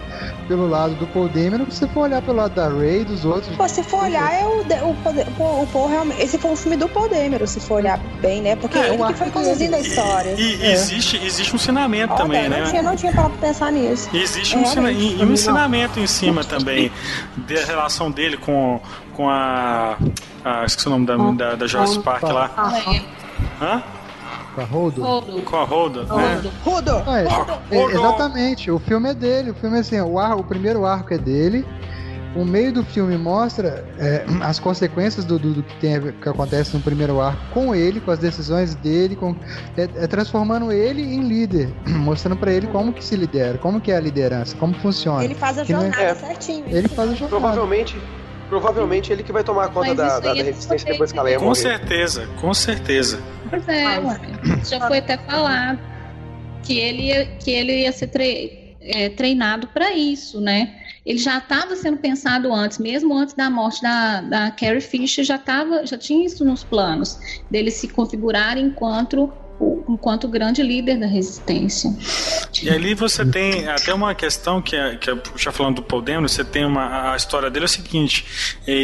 B: pelo lado do Paul Dameron que se for olhar pelo lado da Ray e dos outros.
E: Pô, se for olhar, é o, de- o, poder- o, o Paul realmente. Esse foi um filme do Paul Dameron, se for olhar bem, né? Porque
B: É,
E: ele
B: o
E: que foi conduzindo a história.
A: E, e existe, existe um ensinamento
E: Olha,
A: também,
E: eu
A: né?
E: não tinha, não tinha parado pra pensar nisso.
A: Existe
E: É,
A: um, ensina- e- e um ensinamento em cima [LAUGHS] também da relação dele com, com a, a. Esqueci o nome da, da, da Joyce Park lá. Hã?
B: Com a Holdo?
A: Com a Holda, né?
E: Rudo!
B: Ah, é,
A: Holdo.
B: é, exatamente, o filme é dele. O filme é assim, o, ar, o primeiro arco é dele. O meio do filme mostra é, as consequências do, do, do que, tem, que acontece no primeiro arco com ele, com as decisões dele, com, é, é transformando ele em líder, [CLEARS THROAT] mostrando pra ele como que se lidera, como que é a liderança, como funciona.
E: Ele faz a
B: é-
E: jornada
I: É.
E: certinho.
B: Ele faz a jornada.
I: Provavelmente, provavelmente ele que vai tomar conta
H: Mas
I: da, da, da
H: é
I: resistência depois que ela ia
A: Com
I: morrer.
A: certeza, com certeza.
H: Pois é, ué. já foi até falado que ele ia, que ele ia ser tre- é, treinado para isso, né? Ele já estava sendo pensado antes, mesmo antes da morte da, da Carrie Fisher, já, tava, já tinha isso nos planos, dele se configurar enquanto, enquanto grande líder da resistência.
A: E ali você tem até uma questão que é, que é já falando do Dameron, você tem uma a história dele é o seguinte, é, é,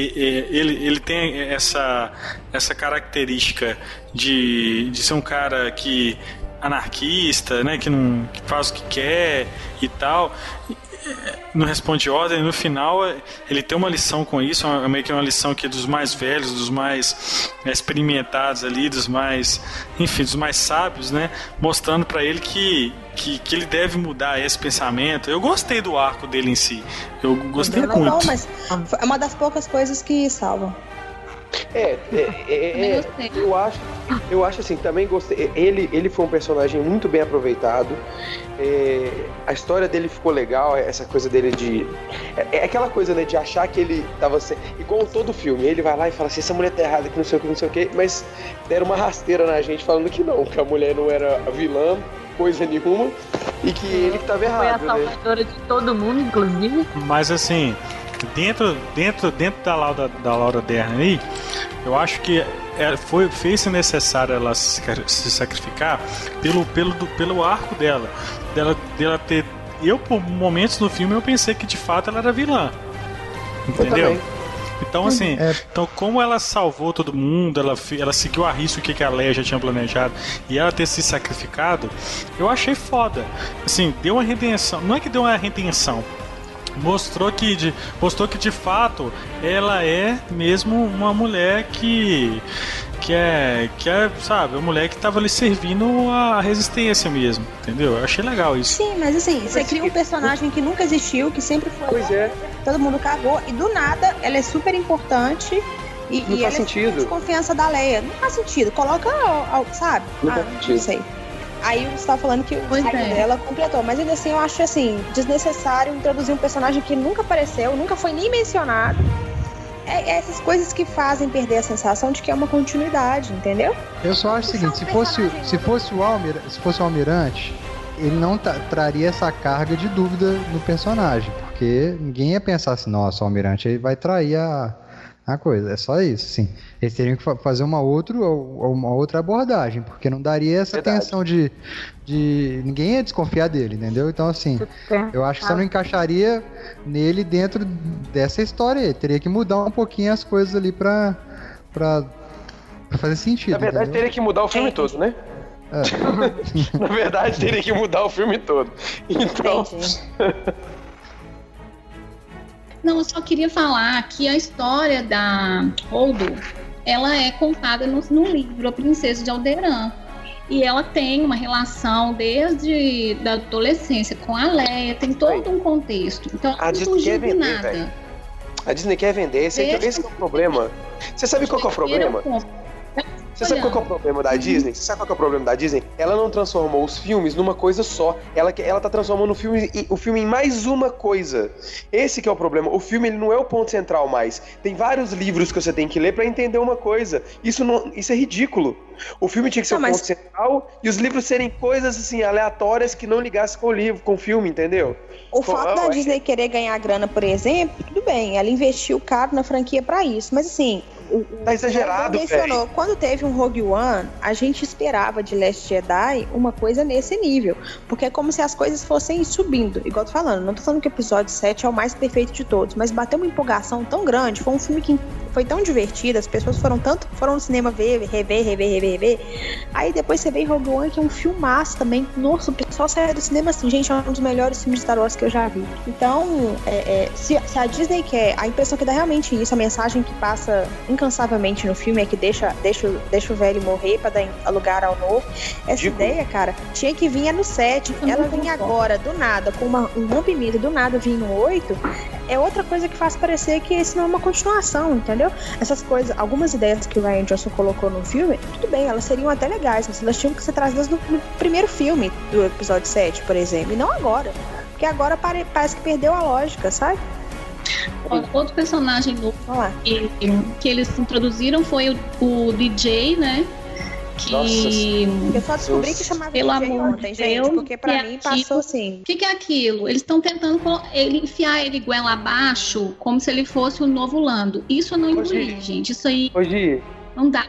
A: ele, ele tem essa essa característica de, de ser um cara que anarquista, né, que não que faz o que quer e tal. Não responde ordem, no final ele tem uma lição com isso, é meio que uma lição que é dos mais velhos, dos mais é, experimentados ali, dos mais, enfim, dos mais sábios, né? Mostrando pra ele que, que, que ele deve mudar esse pensamento. Eu gostei do arco dele em si. Eu gostei
E: Não, não,
A: muito.
E: mas é uma das poucas coisas que salvam.
I: É, é, é, é, eu acho, eu acho assim, também gostei. Ele, ele foi um personagem muito bem aproveitado. É, a história dele ficou legal, essa coisa dele de. É, é aquela coisa, né, de achar que ele tava se- igual todo filme. Ele vai lá e fala assim, essa mulher tá errada, que não sei o que, não sei o que, mas deram uma rasteira na gente falando que não, que a mulher não era vilã, coisa nenhuma, e que ele que tava
F: Foi a
I: errado, né?
F: salvadora de todo mundo, inclusive.
A: Mas assim, dentro, dentro, dentro da Laura, da Laura Dern aí, eu acho que é, foi, fez-se necessário ela se, sac- se sacrificar pelo, pelo, do- pelo arco dela. Dela, dela ter. Eu, por momentos no filme, eu pensei que de fato ela era vilã. Entendeu? Então, assim,
B: É.
A: então como ela salvou todo mundo, ela, ela seguiu a risco o que, que a Leia já tinha planejado e ela ter se sacrificado, eu achei foda. Assim, deu uma redenção. Não é que deu uma redenção. Mostrou que, de, mostrou que de fato ela é mesmo uma mulher que. Que é, que é, sabe, uma mulher que tava ali servindo a resistência mesmo, entendeu? Eu achei legal isso.
E: Sim, mas assim, você cria um personagem que nunca existiu, que sempre foi.
I: Pois é.
E: Todo mundo cagou, e do nada ela é super importante. E,
I: Não
E: e
I: faz
E: ela
I: sentido.
E: é de confiança da Leia. Não faz sentido. Coloca, sabe?
I: Não
E: ah,
I: faz
E: não
I: sentido.
E: sei. Aí você tá falando que o arco
H: é.
E: dela completou. Mas ainda assim, eu acho assim, desnecessário introduzir um personagem que nunca apareceu, nunca foi nem mencionado. É, é essas coisas que fazem perder a sensação de que é uma continuidade, entendeu?
B: Eu só acho o seguinte, se fosse, se fosse o Almir, se fosse o Almirante, ele não traria essa carga de dúvida no personagem, porque ninguém ia pensar assim, nossa, o Almirante aí vai trair a, a coisa. É só isso, sim. Eles teriam que fa- fazer uma, outro, uma outra abordagem, porque não daria essa
I: Verdade.
B: tensão de, de. Ninguém ia desconfiar dele, entendeu? Então, assim, eu acho que você não encaixaria nele dentro dessa história aí. Teria que mudar um pouquinho as coisas ali pra, pra, pra fazer sentido.
I: Na verdade,
B: entendeu?
I: teria que mudar o filme todo, né?
B: É. [LAUGHS]
I: Na verdade, teria que mudar o filme todo. Então. [LAUGHS]
H: Não, eu só queria falar que a história da Holdo, ela é contada no, no livro A Princesa de Alderan. E ela tem uma relação desde da adolescência com a Leia, tem todo um contexto. Então,
I: A
H: não
I: Disney
H: surgiu
I: quer
H: do
I: vender,
H: nada.
I: velho. A Disney quer vender, esse, é que- esse é o problema. Você sabe qual que é o problema? Você sabe qual é o problema da Disney? Você sabe qual que é o problema da Disney? Ela não transformou os filmes numa coisa só. Ela, ela tá transformando o filme, em- o filme em mais uma coisa. Esse que é o problema. O filme ele não é o ponto central mais. Tem vários livros que você tem que ler pra entender uma coisa. Isso, não, isso é ridículo. O filme tinha que ser
E: Não,
I: o
E: mas-
I: ponto central e os livros serem coisas assim aleatórias que não ligassem com o livro, com o filme, entendeu?
E: O
I: Pô,
E: fato da
I: ué.
E: Disney querer ganhar grana, por exemplo, tudo bem, ela investiu caro na franquia pra isso. Mas assim, o,
I: Tá exagerado,
E: mencionou, quando teve um Rogue One, a gente esperava de Last Jedi uma coisa nesse nível. Porque é como se as coisas fossem subindo. Igual eu tô falando, não tô falando que o episódio 7 é o mais perfeito de todos, mas bateu uma empolgação tão grande, foi um filme que foi tão divertido, as pessoas foram tanto, foram no cinema ver, rever, rever, rever, rever. Aí depois você vê Rogue One, que é um filmaço também. Nossa, o pessoal saiu do cinema assim, gente, é um dos melhores filmes de Star Wars que eu já vi. Então, é, é, se, se a Disney quer, a impressão que dá realmente isso, a mensagem que passa incansavelmente no filme é que deixa, deixa, o- deixa o velho morrer pra dar lugar ao novo. Essa
I: Digo-
E: ideia, cara, tinha que vir no 7. Ela vinha agora, do nada, com uma- um rompimento, do nada vir no 8. É outra coisa que faz parecer que esse não é uma continuação, entendeu? Essas coisas, algumas ideias que o Ryan Johnson colocou no filme, tudo bem, elas seriam até legais, mas elas tinham que ser trazidas no, no primeiro filme do episódio 7, por exemplo, e não agora. Porque agora pare- parece que perdeu a lógica, sabe?
H: Outro personagem novo que, que eles introduziram foi o, o DJ, né? Que.
E: Eu só descobri que chamava
H: Pelo
E: DJ
H: amor
E: ontem,
H: de
E: gente,
H: Deus,
E: porque pra
H: que
E: mim
H: aquilo-
E: passou assim.
H: O que, que é aquilo? Eles estão tentando ele enfiar ele goela abaixo como se ele fosse o novo Lando. Isso eu não engoli, gente. Isso aí
I: Hoje,
H: não dá.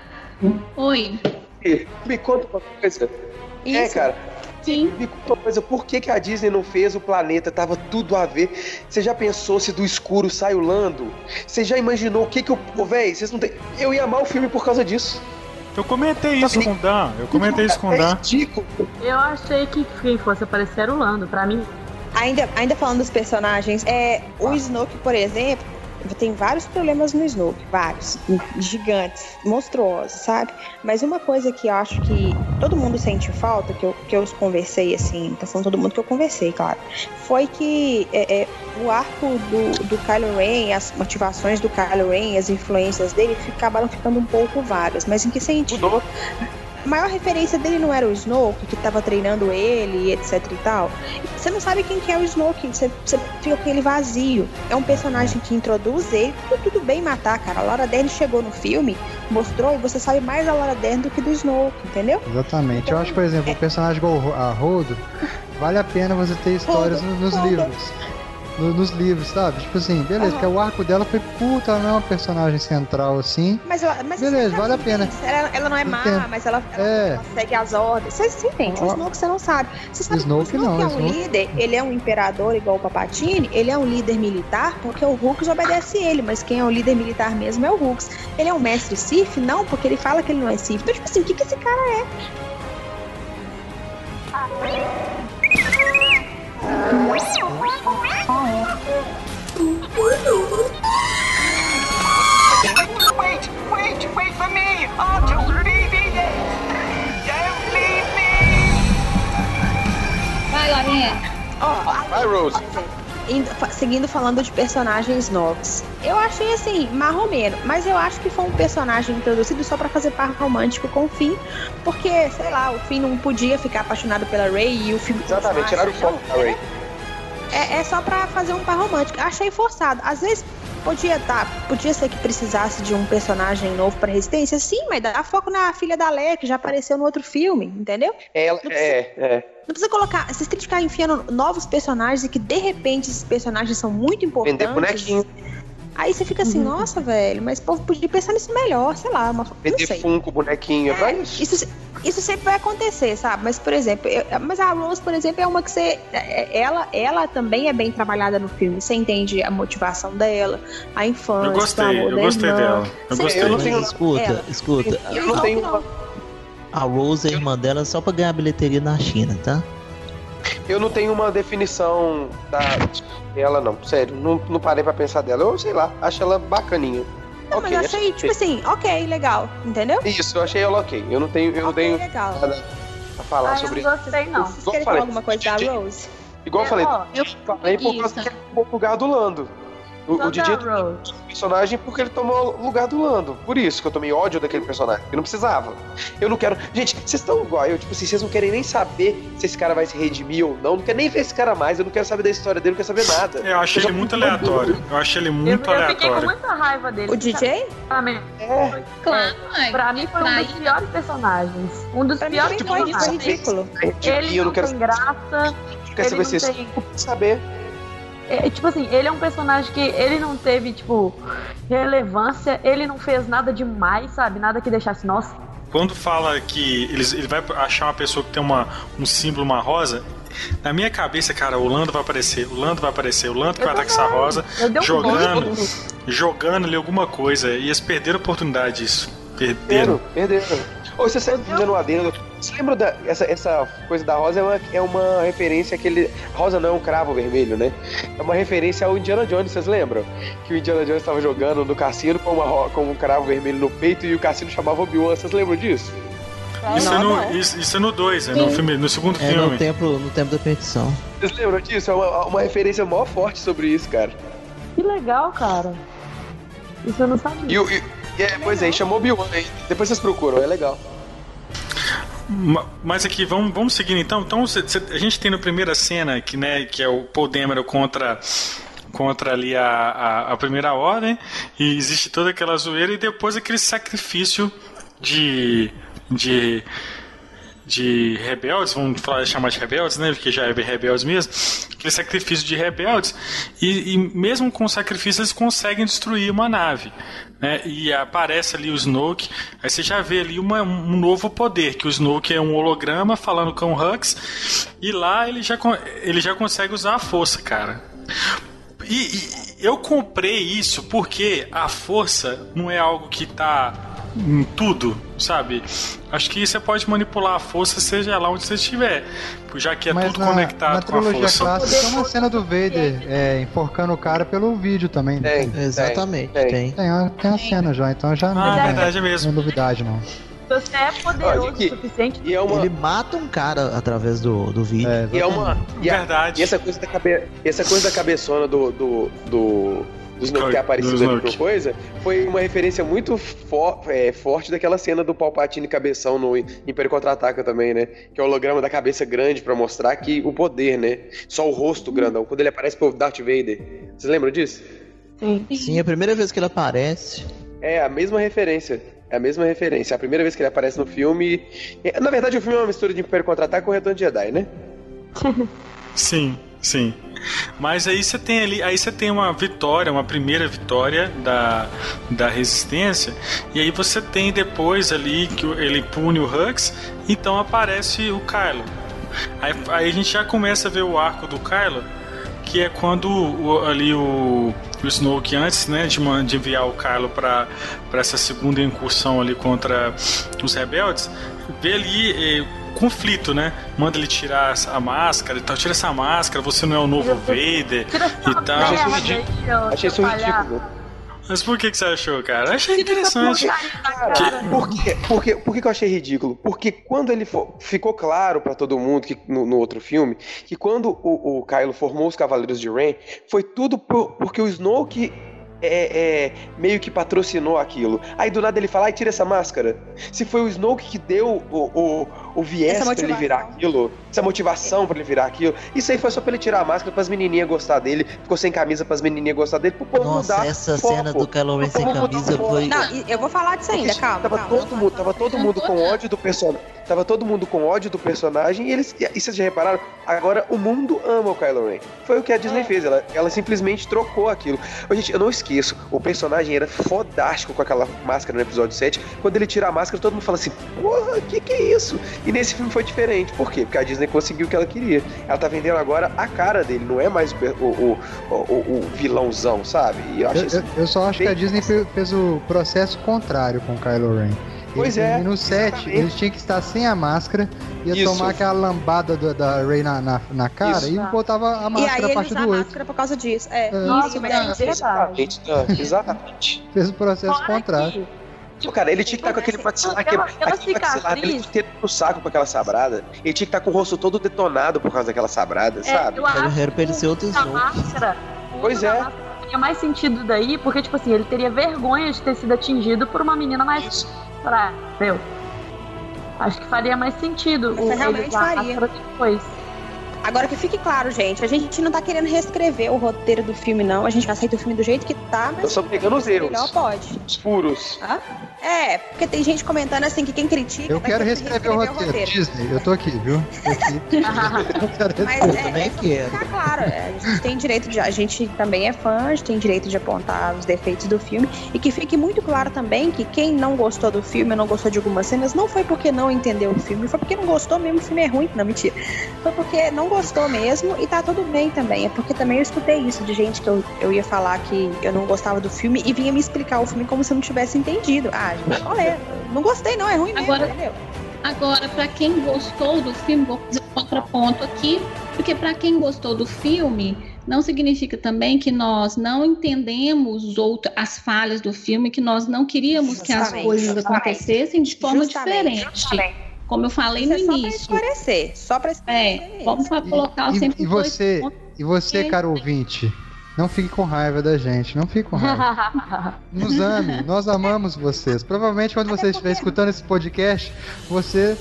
H: Oi.
I: me conta uma coisa. É, cara.
H: Sim.
I: Me conta uma coisa, por que, que a Disney não fez o planeta? Tava tudo a ver. Você já pensou se do escuro sai o Lando? Você já imaginou o que que eu. Ô, véi, vocês não tem. Eu ia amar o filme por causa disso.
A: Eu comentei isso com o Dan. Eu comentei isso com o Dan.
F: Eu achei que quem fosse aparecer era o Lando. Pra mim,
E: Ainda, ainda falando dos personagens, é, o Snoke, por exemplo, tem vários problemas no Snoke, vários, gigantes, monstruosos, sabe? Mas uma coisa que eu acho que todo mundo sente falta, que eu, que eu conversei assim, tô falando todo mundo que eu conversei, claro, foi que é, é, o arco do, do Kylo Ren, as motivações do Kylo Ren, as influências dele acabaram ficando um pouco vagas. Mas em que sentido? A maior referência dele não era o Snoke, que tava treinando ele, etc e tal. Você não sabe quem que é o Snoke, você, você fica com ele vazio. É um personagem que introduz ele, tudo, tudo bem matar, cara. A Laura Dern chegou no filme, mostrou, e você sabe mais da Laura Dern do que do Snoke, entendeu?
B: Exatamente. Eu acho, por exemplo, um personagem igual a Rodo, vale a pena você ter histórias
E: Rodo,
B: no- nos
E: Rodo.
B: livros. No- nos livros, sabe? Tipo assim, beleza, que o arco dela foi puta, ela não é uma personagem central assim.
E: Mas, ela, mas
B: Beleza,
E: você
B: vale a pena.
E: Ela, ela não é má,
B: Entendo.
E: mas ela, ela,
B: É.
E: ela segue as ordens. Você, você entende? O. Snoke você não sabe. Você sabe
B: Snoke
E: que o Snoke
B: não,
E: é um
B: Snoke-
E: líder, ele é um imperador igual o Papatini, ele é um líder militar porque o Hux obedece ele, mas quem é o líder militar mesmo é o Hux. Ele é um mestre Sith? Não, porque ele fala que ele não é Sith. Então, tipo assim, o que, que esse cara é?
L: Wait, wait, wait for me! Don't leave me! Don't leave me!
H: Vai, Larinha.
I: Vai, Rose.
E: Indo- seguindo falando de personagens novos. Eu achei assim, marromeno, mas eu acho que foi um personagem introduzido só pra fazer par romântico com o Finn, porque, sei lá, o Finn não podia ficar apaixonado pela Rey e o filme
I: Exatamente, tiraram o foco da Ray.
E: É, é só pra fazer um par romântico. Achei forçado. Às vezes podia tá, podia ser que precisasse de um personagem novo pra resistência, sim, mas dá foco na filha da Leia, que já apareceu no outro filme, entendeu?
I: Ela, é, é.
E: Não precisa colocar. Vocês têm que ficar enfiando novos personagens e que de repente esses personagens são muito importantes.
I: Vender bonequinho.
E: Aí você fica assim, nossa, velho, mas o povo podia pensar nisso melhor, sei lá, uma, não
I: Vender. Funko, bonequinho, é pra isso.
E: Isso, isso sempre vai acontecer, sabe? Mas, por exemplo, eu- mas a Rose, por exemplo, é uma que você. é- Ela, ela também é bem trabalhada no filme. Você entende a motivação dela, a infância,
A: Eu gostei, eu
E: da
A: gostei
E: irmã.
A: dela. Eu
E: Você-
A: gostei.
I: Eu não tenho-
M: Escuta,
E: Ela.
M: escuta.
I: Eu não tenho uma,
M: A Rose é irmã dela só pra ganhar bilheteria na China, tá?
I: eu não tenho uma definição da dela, não. Sério, não, não parei pra pensar dela. Eu sei lá, acho ela bacaninha.
E: Não,
I: Ok,
E: mas eu achei, tipo assim, ok, legal, entendeu?
I: Isso, eu achei ela ok. Eu não tenho, eu não
E: Ok,
I: tenho
E: legal.
I: nada a falar
F: ah,
I: sobre
F: eu não gostei, não.
E: Vocês
I: Igual
E: querem falar
I: falei,
E: alguma coisa da Rose?
I: Igual eu falei,
F: Ó,
H: Eu
I: falei por causa que tomou o lugar do Lando. O, o Didi
F: da Rose.
I: personagem porque ele tomou o lugar do Lando. Por isso que eu tomei ódio daquele personagem. Porque não precisava. Eu não quero. Gente, vocês estão igual. Eu, tipo assim, vocês não querem nem saber se esse cara vai se redimir ou não. Não quero nem ver esse cara mais. Eu não quero saber da história dele, não quero saber nada.
A: Eu achei ele muito aleatório. Eu achei ele
F: Eu,
A: muito
F: eu fiquei com
A: aleatório.
F: muita raiva dele.
E: O DJ?
F: Sinceramente.
I: É,
H: Claro, é.
F: Pra mim foi um dos piores personagens. Um dos
E: Pra
F: piores personagens.
E: ridículo.
I: é ridículo.
F: Ele
I: eu
F: não
I: não quero
F: tem graça.
I: quero
F: ele
I: saber
F: não
I: se
F: tem-
I: saber.
F: É, tipo assim, ele é um personagem que ele não teve, tipo, relevância, ele não fez nada demais, sabe? Nada que deixasse, nossa.
A: Quando fala que eles, ele vai achar uma pessoa que tem uma, um símbolo, uma rosa, na minha cabeça, cara, o Lando vai aparecer, o Lando vai aparecer, o Lando que vai estar com essa rosa,
F: um
A: jogando,
F: nome.
A: jogando ali alguma coisa. E eles perderam a oportunidade disso. Perderam.
I: Perderam, perderam. Ô, você dizendo um adendo. Você lembra da, essa, essa coisa da rosa? É uma, é uma referência àquele. Rosa não é um cravo vermelho, né? É uma referência ao Indiana Jones, vocês lembram? Que o Indiana Jones estava jogando no cassino com, uma, com um cravo vermelho no peito e o cassino chamava Obi-Wan. Vocês lembram disso?
A: Isso, é no, isso, isso é no 2, né? No,
I: Sim.
A: filme, no segundo
M: É
A: filme.
M: no templo, no templo da perdição.
I: Vocês lembram disso? É uma, uma referência mó forte sobre isso, cara.
F: Que legal, cara. Isso eu não sabia.
I: E, o- e- e é, pois é, chamou Obi-Wan aí. Depois vocês procuram, é legal.
A: Ma- Mas aqui, vamos, vamos seguindo então. Então, cê- cê- a gente tem na primeira cena, que, né, que é o Paul Dameron contra, contra ali a, a, a primeira ordem, e existe toda aquela zoeira, e depois aquele sacrifício de. de de rebeldes, vamos falar, chamar de rebeldes, né? Porque já é rebeldes mesmo. Aquele sacrifício de rebeldes. E, e mesmo com sacrifício, eles conseguem destruir uma nave. Né? E aparece ali o Snoke. Aí você já vê ali uma- um novo poder, que o Snoke é um holograma falando com o Hux. E lá ele já, ele já consegue usar a força, cara. E, e eu comprei isso porque a força não é algo que tá em tudo, sabe? Acho que você pode manipular a força, seja lá onde você estiver, já que é
B: Mas
A: tudo
B: na,
A: conectado
B: na
A: com a
B: trilogia
A: força.
B: clássica tem uma cena do Vader é, enforcando o cara pelo vídeo também. né?
I: Tem,
M: Exatamente,
I: tem.
M: tem.
B: Tem, uma- tem uma cena já, então já não,
A: Ah,
B: é,
A: verdade, é mesmo.
B: não é novidade, não.
F: Você é poderoso o suficiente.
I: E é uma.
M: Ele mata um cara através do, do vídeo.
I: E é uma. E, a-
A: Verdade.
I: e essa coisa da cabe, essa coisa da cabeçona do. do, do do Snoke ter
A: Do
I: aparecido ali por coisa, foi uma referência muito fo- é, forte daquela cena do Palpatine cabeção no Império Contra-Ataca também, né? Que é o holograma da cabeça grande pra mostrar que o poder, né? Só o rosto grandão. Quando ele aparece pro Darth Vader. Vocês lembram disso?
F: Sim.
M: Sim, é a primeira vez que ele aparece.
I: É a mesma referência. É a mesma referência. A primeira vez que ele aparece no filme. é, Na verdade, o filme é uma mistura de Império Contra-Ataque com Retorno de Jedi, né?
A: Sim, sim. Mas aí você tem ali, aí você tem uma vitória, uma primeira vitória da, da resistência, e aí você tem depois ali que ele pune o Hux, então aparece o Kylo. Aí, aí a gente já começa a ver o arco do Kylo, que é quando o- ali o, o Snoke, antes né, de, de enviar o Kylo para essa segunda incursão ali contra os rebeldes, vê ali eh, conflito, né? Manda ele tirar a máscara e tal, tira essa máscara, você não é o novo Vader e tal.
I: Achei isso ridículo. Achei isso ridículo.
A: Mas por que, que você achou, cara? Achei interessante.
I: Que- por, quê? Por, quê? por que que eu achei ridículo? Porque quando ele fo- ficou claro pra todo mundo que, no, no outro filme que quando o, o Kylo formou os Cavaleiros de Ren, foi tudo por- porque o Snoke é, é, meio que patrocinou aquilo. Aí do nada ele fala, ai, tira essa máscara. Se foi o Snoke que deu o, o, o viés
E: Essa
I: pra ele virar aquilo, essa motivação pra ele virar aquilo, isso aí foi só pra ele tirar a máscara pras menininhas gostar dele, ficou sem camisa pras menininhas gostar dele, pro povo
M: Nossa,
I: mudar
M: essa
I: foco.
M: cena do Kylo Ren sem camisa foi.
E: Não, eu vou falar disso ainda,
I: Porque
E: calma.
I: Tava
E: calma.
I: todo mundo, tava todo mundo com ódio do personagem. Tava todo mundo com ódio do personagem e eles. E vocês já repararam? Agora o mundo ama o Kylo Ren. Foi o que a Disney
E: É.
I: fez. Ela, ela simplesmente trocou aquilo. Gente, eu não esqueço. O personagem era fodástico com aquela máscara no episódio 7. Quando ele tira a máscara, todo mundo fala assim: Porra, que que é isso? E nesse filme foi diferente. Por quê? Porque a Disney conseguiu o que ela queria. Ela tá vendendo agora a cara dele, não é mais o, o, o, o, o vilãozão, sabe? E eu
B: Eu,
I: isso.
B: eu- eu só acho que a Disney fe- fez o processo contrário com o Kylo Ren.
I: Pois
B: Ele-
I: é,
B: No 7,
I: exatamente.
B: ele tinha que estar sem a máscara, ia
I: Isso.
B: tomar aquela lambada do- da Rey na, na, na cara
I: Isso.
B: e botava a
E: E
B: máscara
E: aí
B: a
E: ele
B: partir do 8.
E: máscara por causa disso. É,
F: Nossa,
E: isso
F: mas é verdade.
I: Exatamente, exatamente.
B: Fez o processo
F: Fora
B: contrário.
I: Tipo, cara, ele tinha que estar com aquele maxilar, aquele,
F: Aquela- aquela
I: aquele maxilar dele
F: cicatriz.
I: inteiro no saco com aquela sabrada. Ele tinha que estar com o rosto todo detonado por causa daquela sabrada,
F: É,
I: sabe?
F: eu acho
M: Ren pra ele ser outro
F: máscara.
I: Pois é.
F: máscara Faria mais sentido daí, porque, tipo assim, ele teria vergonha de ter sido atingido por uma menina mais. Pra, entendeu? Acho que faria mais sentido
E: Mas
F: o
E: realmente
F: ele usar a
E: faria.
F: máscara depois.
E: Agora que fique claro, gente, a gente não tá querendo reescrever o roteiro do filme, não. A gente aceita o filme do jeito que tá, mas
I: Eu só pegando os erros.
E: melhor pode.
I: Os furos.
E: Hã? É, porque tem gente comentando assim que quem critica.
B: Eu
E: vai
B: quero reescrever o roteiro. Disney, eu tô aqui, viu? Tô aqui. [LAUGHS] Eu quero
E: Mas é, é só
M: quero.
E: ficar claro, é, a gente tem direito de. A gente também é fã, a gente tem direito de apontar os defeitos do filme. E que fique muito claro também que quem não gostou do filme, não gostou de algumas cenas, não foi porque não entendeu o filme, foi porque não gostou mesmo, o filme é ruim. Não, mentira. Foi porque não gostou mesmo e tá tudo bem também. É porque também eu escutei isso de gente que eu, eu ia falar que eu não gostava do filme e vinha me explicar o filme como se eu não tivesse entendido. Ah, gente, qual é? Não gostei, não, é ruim mesmo,
H: Agora-
E: entendeu?
H: Agora, pra quem gostou do filme, vou fazer um contraponto aqui, porque pra quem gostou do filme, não significa também que nós não entendemos outro, as falhas do filme, que nós não queríamos que as
E: Justamente,
H: coisas
E: justamente.
H: acontecessem de forma
E: Justamente,
H: diferente. Como eu falei
E: Isso
H: no
E: é só pra
H: início.
E: esclarecer, só pra
H: É, vamos pra colocar
B: E,
H: sempre
B: e você,
H: pontos.
B: e você, caro ouvinte, não fique com raiva da gente, não fique com raiva. [LAUGHS] Nos ame, nós amamos vocês. Provavelmente quando você estiver escutando esse podcast, você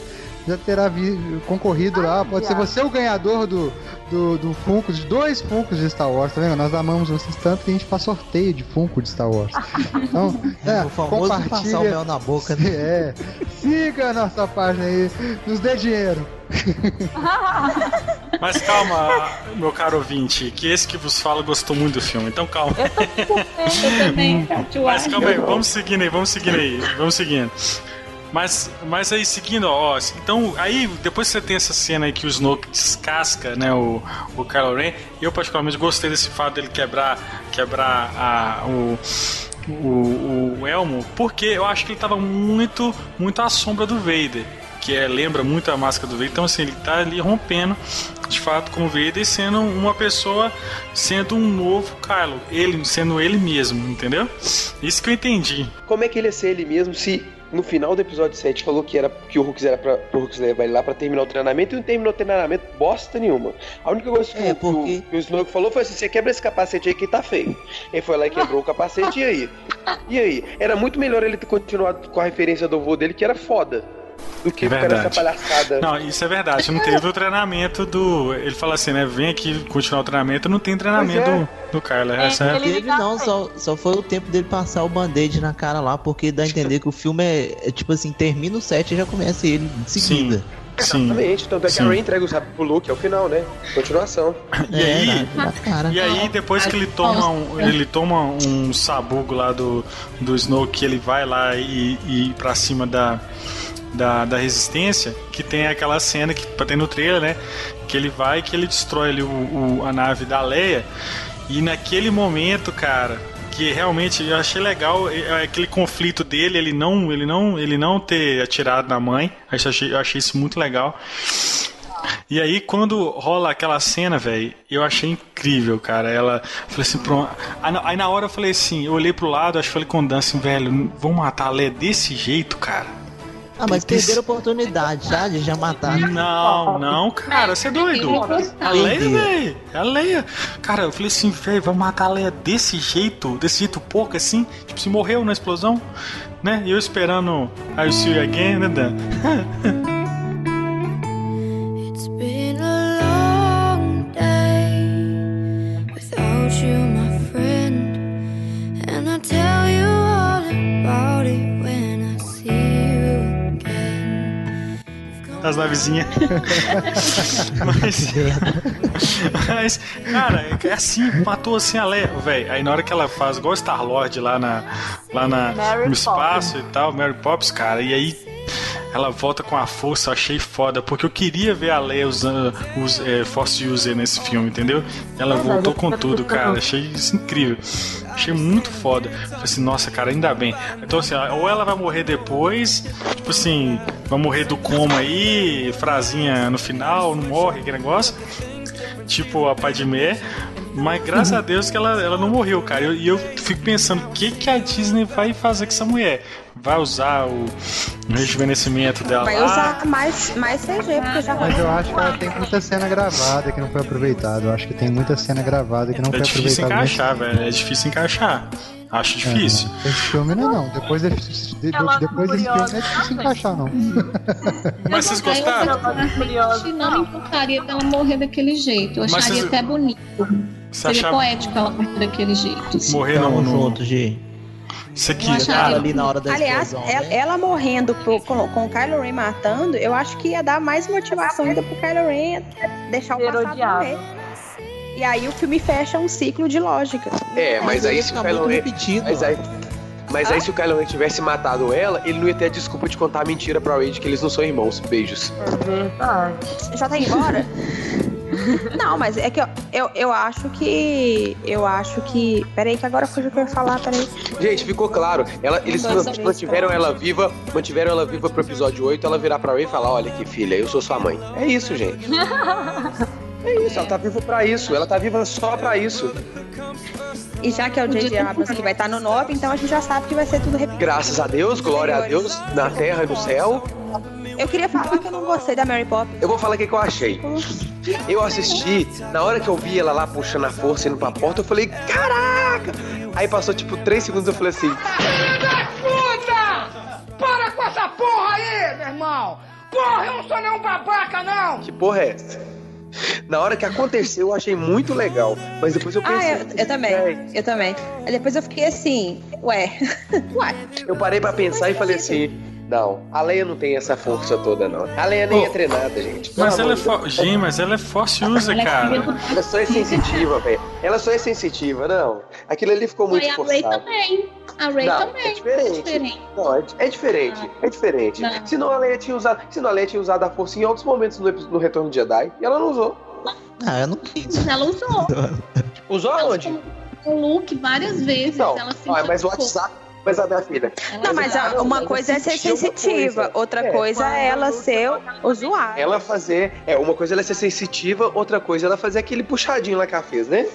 B: já terá vi- concorrido lá. Pode ser você o ganhador do, do, do Funko, de dois Funkos de Star Wars, tá vendo? Nós amamos vocês tanto que a gente faz sorteio de Funko de Star Wars. Então, [LAUGHS] é,
M: o famoso passar o
B: compartilha.
M: mel na boca, né?
B: É, siga a nossa página aí, nos dê dinheiro. [LAUGHS]
A: Mas calma, meu caro ouvinte, que esse que vos fala gostou muito do filme, então calma.
H: Eu também, [LAUGHS] Cátia,
A: Mas
H: acho.
A: calma aí, vamos seguindo aí, vamos seguindo aí, vamos seguindo. Mas, mas aí, seguindo, ó, então, aí, depois que você tem essa cena aí que o Snoke descasca, né, o, o Kylo Ren, eu particularmente gostei desse fato dele quebrar, quebrar a, o, o, o elmo, porque eu acho que ele tava muito, muito à sombra do Vader, que é, lembra muito a máscara do Vader, então assim, ele tá ali rompendo, de fato, com o Vader sendo uma pessoa, sendo um novo Kylo, ele, sendo ele mesmo, entendeu? Isso que eu entendi.
I: Como é que ele ia ser ele mesmo se no final do episódio 7 falou que era que o Hux era pra, pro Hux levar ele lá pra terminar o treinamento e não terminou o treinamento bosta nenhuma. A única coisa que,
M: É,
I: o, que o- que o Snoke falou foi assim: você quebra esse capacete aí que tá feio. Ele foi lá e quebrou o capacete, e aí? E aí? Era muito melhor ele ter continuado com a referência do avô dele, que era foda. Do que
A: É
I: ficar nessa
A: verdade.
I: palhaçada.
A: Não, isso é verdade. Não teve o treinamento do. Ele fala assim, né? Vem aqui continuar o treinamento. Não tem treinamento
M: é.
A: do, do Kylo. Essa é-
M: Teve não, só, só foi o tempo dele passar o band-aid na cara lá, porque dá a entender que o filme é, é tipo assim, termina o set e já começa ele em seguida.
A: Sim.
I: Exatamente, tanto é que
A: Sim.
I: a Rey entrega o Luke, é o final, né? Continuação.
A: E aí,
M: na cara.
A: e aí depois que ele toma um, ele toma um sabugo lá do, do Snoke, que ele vai lá e, e pra cima da, da, da resistência, que tem aquela cena que tem no trailer, né? Que ele vai que ele destrói ali o, o- a nave da Leia. E naquele momento, cara, que realmente eu achei legal é, aquele conflito dele, ele não, ele não, ele não ter atirado na mãe. Eu achei, eu achei isso muito legal. E aí, quando rola aquela cena, velho, eu achei incrível, cara. Ela. Falei assim, pronto. Aí, na- hora eu falei assim, eu olhei pro lado, acho que falei com o Dan assim, velho, vão matar a Leia desse jeito, cara?
M: Ah, mas perderam a oportunidade já de já matar.
A: Não, não, cara, você é doido. A Leia, velho. É a Leia. Cara, eu falei assim, velho, vai matar a Leia desse jeito, desse jeito pouco assim. Tipo, se morreu na explosão, né? E eu esperando I See You Again, né, Dan? [LAUGHS] As navezinhas. [LAUGHS] mas, mas, cara, é assim, matou assim a Leia, velho. Aí na hora que ela faz, igual Star Lord lá, na, lá na,
F: Mary
A: no espaço e tal, Mary Poppins, cara, e aí ela volta com a força, eu achei foda, porque eu queria ver a Leia usando os é, Force User nesse filme, entendeu? Ela voltou com tudo, cara, achei isso incrível. Achei muito foda. Falei assim, nossa, cara, ainda bem. Então, assim, ou ela vai morrer depois, tipo assim, vai morrer do coma aí, frasinha no final, não morre, que negócio. Tipo a Padmé. Mas graças a Deus que ela, ela não morreu, cara. E eu, eu fico pensando, o que, que a Disney vai fazer com essa mulher? Vai usar o rejuvenescimento dela
E: Vai usar mais, mais CG, porque já
B: Mas eu acho que ela tem muita cena gravada que não foi aproveitada. Eu acho que tem muita cena gravada que não
A: É
B: foi
A: difícil
B: aproveitada.
A: encaixar, velho. É difícil encaixar. Acho difícil.
B: Esse filme não é não. Depois desse, de-
F: Ela
B: depois desse filme
F: curiosa
B: é difícil encaixar, não. [LAUGHS]
A: Mas vocês
H: eu
A: gostaram?
H: particularmente não me importaria dela morrer daquele jeito. Eu acharia
A: vocês-
H: até bonito.
A: Você
H: Seria
A: achava
H: poético ela morrer daquele jeito.
A: morrer no,
M: Tamo
A: no...
M: junto, G.
A: Isso aqui.
H: Eu acharia-
M: Ela ali na hora da
E: Aliás,
M: explosão,
E: ela,
M: né?
E: ela morrendo pro- com, com o Kylo Ren matando, eu acho que ia dar mais motivação ainda pro Kylo Ren deixar o
F: Ser
E: passado
F: odiado.
E: morrer. E aí o filme fecha um ciclo de lógica.
I: É, mas aí
M: ia
I: se o
M: ficar
I: Kylo Ren.
M: repetido.
I: Mas aí, mas aí se o Kylo Ren tivesse matado ela, ele não ia ter a desculpa de contar a mentira pra Wade que eles não são irmãos. Beijos.
F: É verdade.
E: Já tá indo embora? [LAUGHS] [LAUGHS] Não, mas é que eu, eu, eu acho que. Eu acho que. Peraí, que agora foi o que eu ia falar, peraí.
I: Gente, ficou claro. Ela, eles
E: Não gosto
I: mantiveram ela viva, mantiveram ela viva pro episódio 8, ela virar pra Ray e falar, olha aqui, filha, eu sou sua mãe. É isso, gente. [LAUGHS] É isso, ela tá viva pra isso. Ela tá viva só pra isso.
E: E já que é o J.J. Abrams que vai estar no 9, então a gente já sabe que vai ser tudo repetido.
I: Graças a Deus, glória a Deus, na terra e no céu.
E: Eu queria falar que eu não gostei da Mary Poppins.
I: Eu vou falar o que, que eu achei. Eu assisti, na hora que eu vi ela lá puxando a força indo pra porta, eu falei, caraca! Aí passou tipo 3 segundos eu falei assim,
L: Puta! Para com essa porra aí, meu irmão! Porra, eu não sou nenhum babaca, não!
I: que porra é essa? Na hora que aconteceu, eu achei muito legal. Mas depois eu
E: Ah,
I: pensei.
E: eu, eu também. Eu também. Aí depois eu fiquei assim, ué. [LAUGHS] ué.
I: Eu parei pra pensar e falei assim: não, a Leia não tem essa força toda, não. A Leia nem
A: Pô,
I: é treinada, gente.
A: Mas ela é
I: amor de Deus.
A: fo... Gente, mas ela é
H: Ela é
A: cara.
I: Ela só é sensitiva, velho. Ela só é sensitiva, não. Aquilo ali ficou muito
H: E a Ray
I: forçado.
H: também. A Ray
I: Não,
H: também.
I: é diferente. Não, é, é diferente. É diferente.
H: Não.
I: Senão a Leia tinha usado. Senão a Leia tinha usado a força em outros momentos no, no Retorno de Jedi. E ela não usou.
M: Ah, eu não quis.
H: Mas ela usou. [LAUGHS]
I: Usou aonde?
H: O Luke várias vezes.
I: Não.
H: ela se
I: Ah, mas o. WhatsApp. Mas a minha filha.
E: Não, mas a- uma
H: ela
E: coisa é ser sensitiva,
I: coisa.
E: outra
I: É.
E: coisa é ela ser usuária.
I: Ela fazer. É, uma coisa é ela ser sensitiva, outra coisa é ela fazer aquele puxadinho lá que ela fez, né?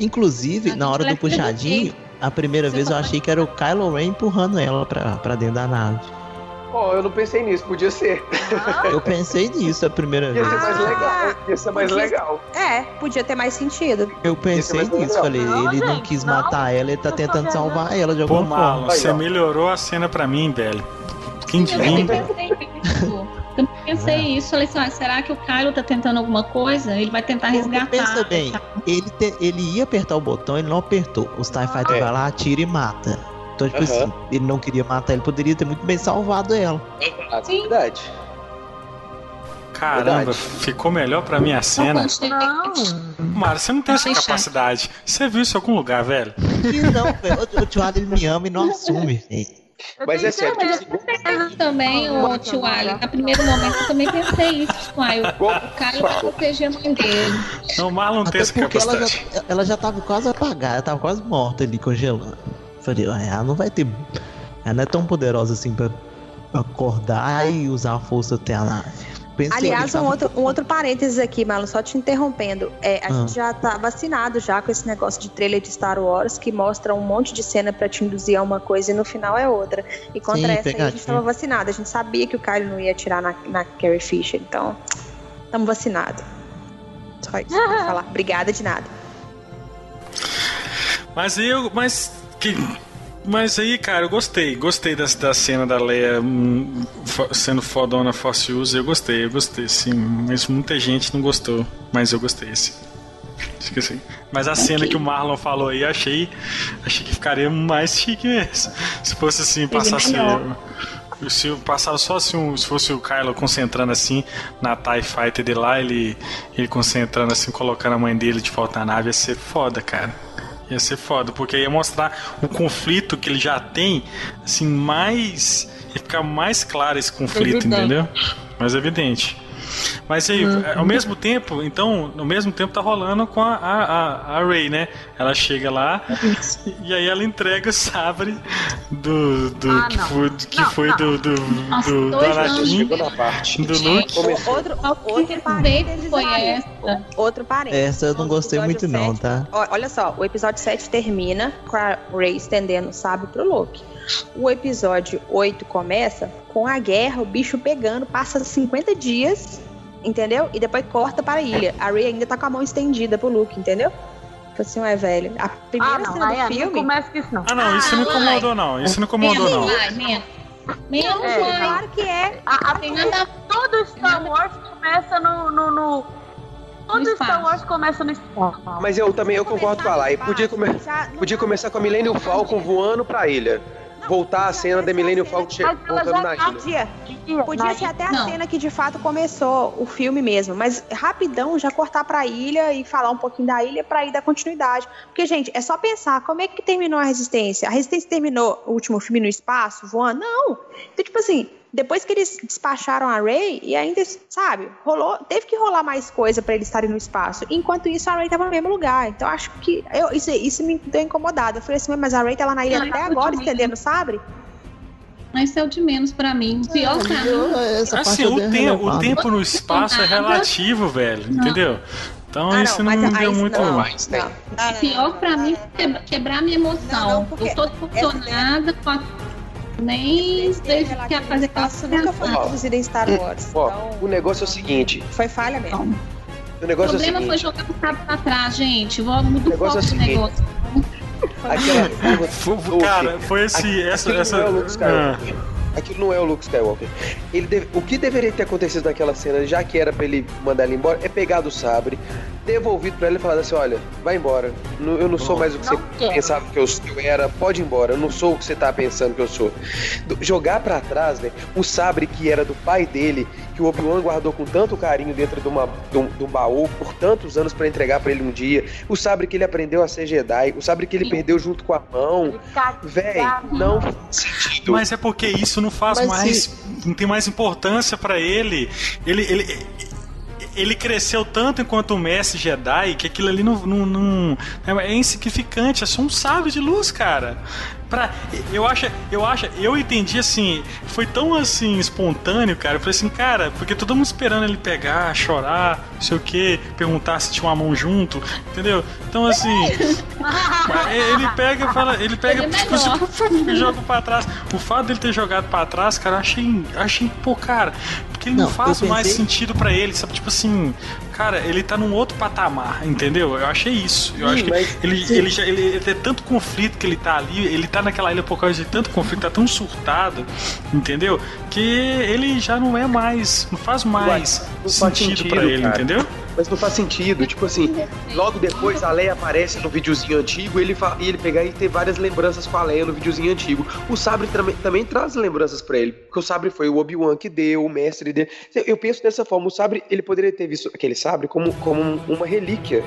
M: Inclusive, na hora do puxadinho, a primeira vez eu achei que era o Kylo Ren empurrando ela pra, pra dentro da nave.
I: Ó, eu não pensei nisso, podia ser.
M: Eu pensei nisso a primeira
I: Ia
M: vez.
I: ser mais
E: Ah,
I: legal. Ia ser mais
E: podia-
I: legal.
E: É, podia ter mais sentido.
M: Eu pensei nisso,
I: legal.
M: falei,
F: Não,
M: ele não
F: gente,
M: quis
F: não.
M: matar ela, ele tá
F: Eu
M: tentando salvar ela de
A: Pô,
M: alguma forma.
A: Você
I: ó.
A: melhorou a cena pra mim, velho. Quem
H: Eu também
A: diria?
H: pensei isso. Eu pensei isso. Falei assim, ah, será que o Kylo tá tentando alguma coisa? Ele vai tentar resgatar.
M: Pensa bem, ele, te- ele ia apertar o botão, ele não apertou. Os TIE Fighter
I: É.
M: vai lá, atira e mata. Então, tipo
I: Aham.
M: assim, ele não queria matar, ele poderia ter muito bem salvado ela.
H: Sim.
I: verdade.
A: Caramba,
I: Verdade.
A: ficou melhor pra minha cena.
F: Não.
A: Mário, você não tem essa
H: chato.
A: capacidade. Você viu isso em algum lugar, velho?
M: Que não, velho. O, tio ele me ama e não assume.
F: Eu [LAUGHS]
I: Mas é tipo,
H: Eu também, o tio Ali, no primeiro momento eu também pensei isso, tipo, ah, o o Kylo vai proteger a mãe dele.
A: Não, o Marlon não tem
M: Até
A: essa
M: porque ela
A: capacidade.
M: já, ela já tava quase apagada, tava quase morta ali, congelando. Falei, "Ah, ela não vai ter. Ela não é tão poderosa assim pra acordar e usar a força até nave. Pensei,
E: Aliás,
M: ele
E: um
M: tava-
E: outro, um outro parênteses aqui, Marlon, só te interrompendo. É, a
M: Ah.
E: gente já tá vacinado já com esse negócio de trailer de Star Wars que mostra um monte de cena pra te induzir a uma coisa e no final é outra. E contra
M: Sim,
E: essa aí, a gente tava vacinado. A gente sabia que o Kylo não ia atirar na, na Carrie Fisher, então estamos vacinados. Só isso vou [LAUGHS] falar. Obrigada de nada.
A: Mas eu. Mas. Que, mas aí, cara, eu gostei. Gostei da, da cena da Leia hum, sendo fodona Force User. Eu gostei, eu gostei, sim. Mas muita gente não gostou. Mas eu gostei, sim. Esqueci. Mas a cena que o Marlon falou aí, achei, achei que ficaria mais chique mesmo. Se fosse assim, passasse. Se passava só assim, um- se fosse o Kylo concentrando assim na TIE Fighter de lá, ele, ele concentrando assim, colocando a mãe dele de volta na nave, ia ser foda, cara. Ia ser foda, porque ia mostrar o conflito que ele já tem, assim, mais. ia ficar mais claro esse conflito,
F: Evidente.
A: entendeu? Mais evidente. Mas aí, ao mesmo tempo, então, ao mesmo tempo tá rolando com a, a, a, a Ray, né? Ela chega lá e aí ela entrega o sabre do. do
F: Ah,
A: que
F: não.
A: foi, que
F: Não,
A: foi
F: não.
A: do. do,
H: Nossa,
A: do, do Anakin,
I: Chegou na parte.
A: do Luke.
I: Começou.
E: Outro, outro parênteses
H: foi essa?
E: Outro parênteses.
M: Essa eu não
E: No
M: gostei muito, não,
E: sete,
M: tá?
E: Olha só, o episódio 7 termina com a Rey estendendo o sábio pro Luke. O episódio 8 começa com a guerra, o bicho pegando, passa 50 dias, entendeu? E depois corta para a ilha. A Rey ainda tá com a mão estendida pro Luke, entendeu? Falei assim, ué, velho. A primeira
F: Ah, não,
E: cena do
F: não
E: filme.
F: começa com isso, não.
A: Ah, não, isso não incomodou, não. Isso não incomodou, não.
H: Menos
F: É.
E: Claro que é.
F: A, a,
H: nada
F: todo Star Wars começa no. no, no- todo
H: No
F: Star. Wars começa no espaço.
I: Mas eu também eu concordo com a Lai. Podia, come-
E: Já- não
I: podia começar com a Millennium Falcon voando pra ilha. Voltar a cena da Millennium Falcon voltando na ilha.
E: Podia. Podia ser até a
H: Não.
E: cena que de fato começou o filme mesmo, mas rapidão já cortar pra ilha e falar um pouquinho da ilha pra ir dar continuidade. Porque, gente, é só pensar como é que terminou a Resistência. A Resistência terminou o último filme no espaço, voando? Não. Então, tipo assim, depois que eles despacharam a Rey, e ainda, sabe, rolou, teve que rolar mais coisa pra eles estarem no espaço. Enquanto isso, a Rey tava no mesmo lugar. Então, acho que eu, isso, isso me deu incomodado. Eu falei assim, mas a Rey tá lá na ilha
H: Ai,
E: até agora, estendendo, sabe?
H: Mas isso é o de menos pra mim. O pior pra mim.
M: Essa parte
A: Assim,
M: é
A: o, tempo, o tempo no espaço é relativo, velho, entendeu? Então
E: Ah,
A: isso não,
E: mas
A: me deu muito.
E: não, não,
I: Einstein.
E: não, não, não,
H: pior
E: não,
H: pra
E: não,
H: mim
E: não.
H: é que- quebrar minha emoção.
E: Não, não,
H: eu tô funcionada com a. Nem desde que fazer aquela
E: nunca foi em Star Wars.
I: Ó,
E: Então,
I: o negócio é o seguinte.
E: foi falha mesmo.
I: O
H: O
I: negócio é o
H: problema foi
I: seguinte.
H: jogar o cabo pra trás, gente. Vou mudar o
I: negócio
H: foco
I: é o
H: do
I: seguinte.
H: negócio.
I: Aquela. [LAUGHS]
A: Foi- Cara, foi esse. Essa,
I: Aquilo
A: essa,
I: não é o Luke
A: ah,
I: Skywalker. Aquilo não é o Luke Skywalker. Ele deve- o que deveria ter acontecido naquela cena, já que era pra ele mandar ele embora, é pegar do sabre, devolvido pra ele e falar assim: olha, vai embora. Eu não sou mais o que
F: Não
I: você
F: quero.
I: pensava que eu, era, pode ir embora. Eu não sou o que você tá pensando que eu sou. Jogar pra trás, né? O sabre que era do pai dele, que o Obi-Wan guardou com tanto carinho dentro de, uma, de, um, de um baú por tantos anos pra entregar pra ele um dia. O sabre que ele aprendeu a ser Jedi, o sabre que ele perdeu junto com a mão. Véi, não faz sentido.
A: Mas é porque isso não faz
M: Mas
A: mais. Não tem mais importância pra ele. Ele. ele ele cresceu tanto enquanto o mestre Jedi que aquilo ali não, não, não- é insignificante, é só um sábio de luz, cara. Pra, eu acho, eu acho, eu entendi assim, foi tão assim espontâneo, cara. Eu falei assim, cara, porque todo mundo esperando ele pegar, chorar, não sei o que, perguntar se tinha uma mão junto, entendeu? Então assim, ele pega e fala, ele pega
H: Ele é
A: tipo, assim, e joga pra trás. O fato dele ter jogado pra trás, cara, eu achei, achei, pô, cara, porque ele não,
M: Não,
A: faz
M: eu
A: mais
M: pensei-
A: sentido pra ele, sabe? Tipo assim, cara, ele tá num outro patamar, entendeu? Eu achei isso. Eu
I: Sim,
A: acho que
I: mas-
A: ele, ele já ele, ele tem tanto conflito que ele tá ali, ele tá naquela ilha por causa de tanto conflito, tá tão surtado, entendeu? Que ele já não é mais, não faz mais
I: não
A: sentido, pra ele,
I: cara.
A: entendeu?
I: Mas não faz sentido. Tipo assim, logo depois a Leia aparece no videozinho antigo ele fa- e ele pegar e ter várias lembranças com a Leia no videozinho antigo. O Sabre também, também traz lembranças pra ele. Porque o Sabre foi o Obi-Wan que deu, o mestre dele. Eu penso dessa forma. O Sabre, ele poderia ter visto aquele Sabre como, como um- uma relíquia.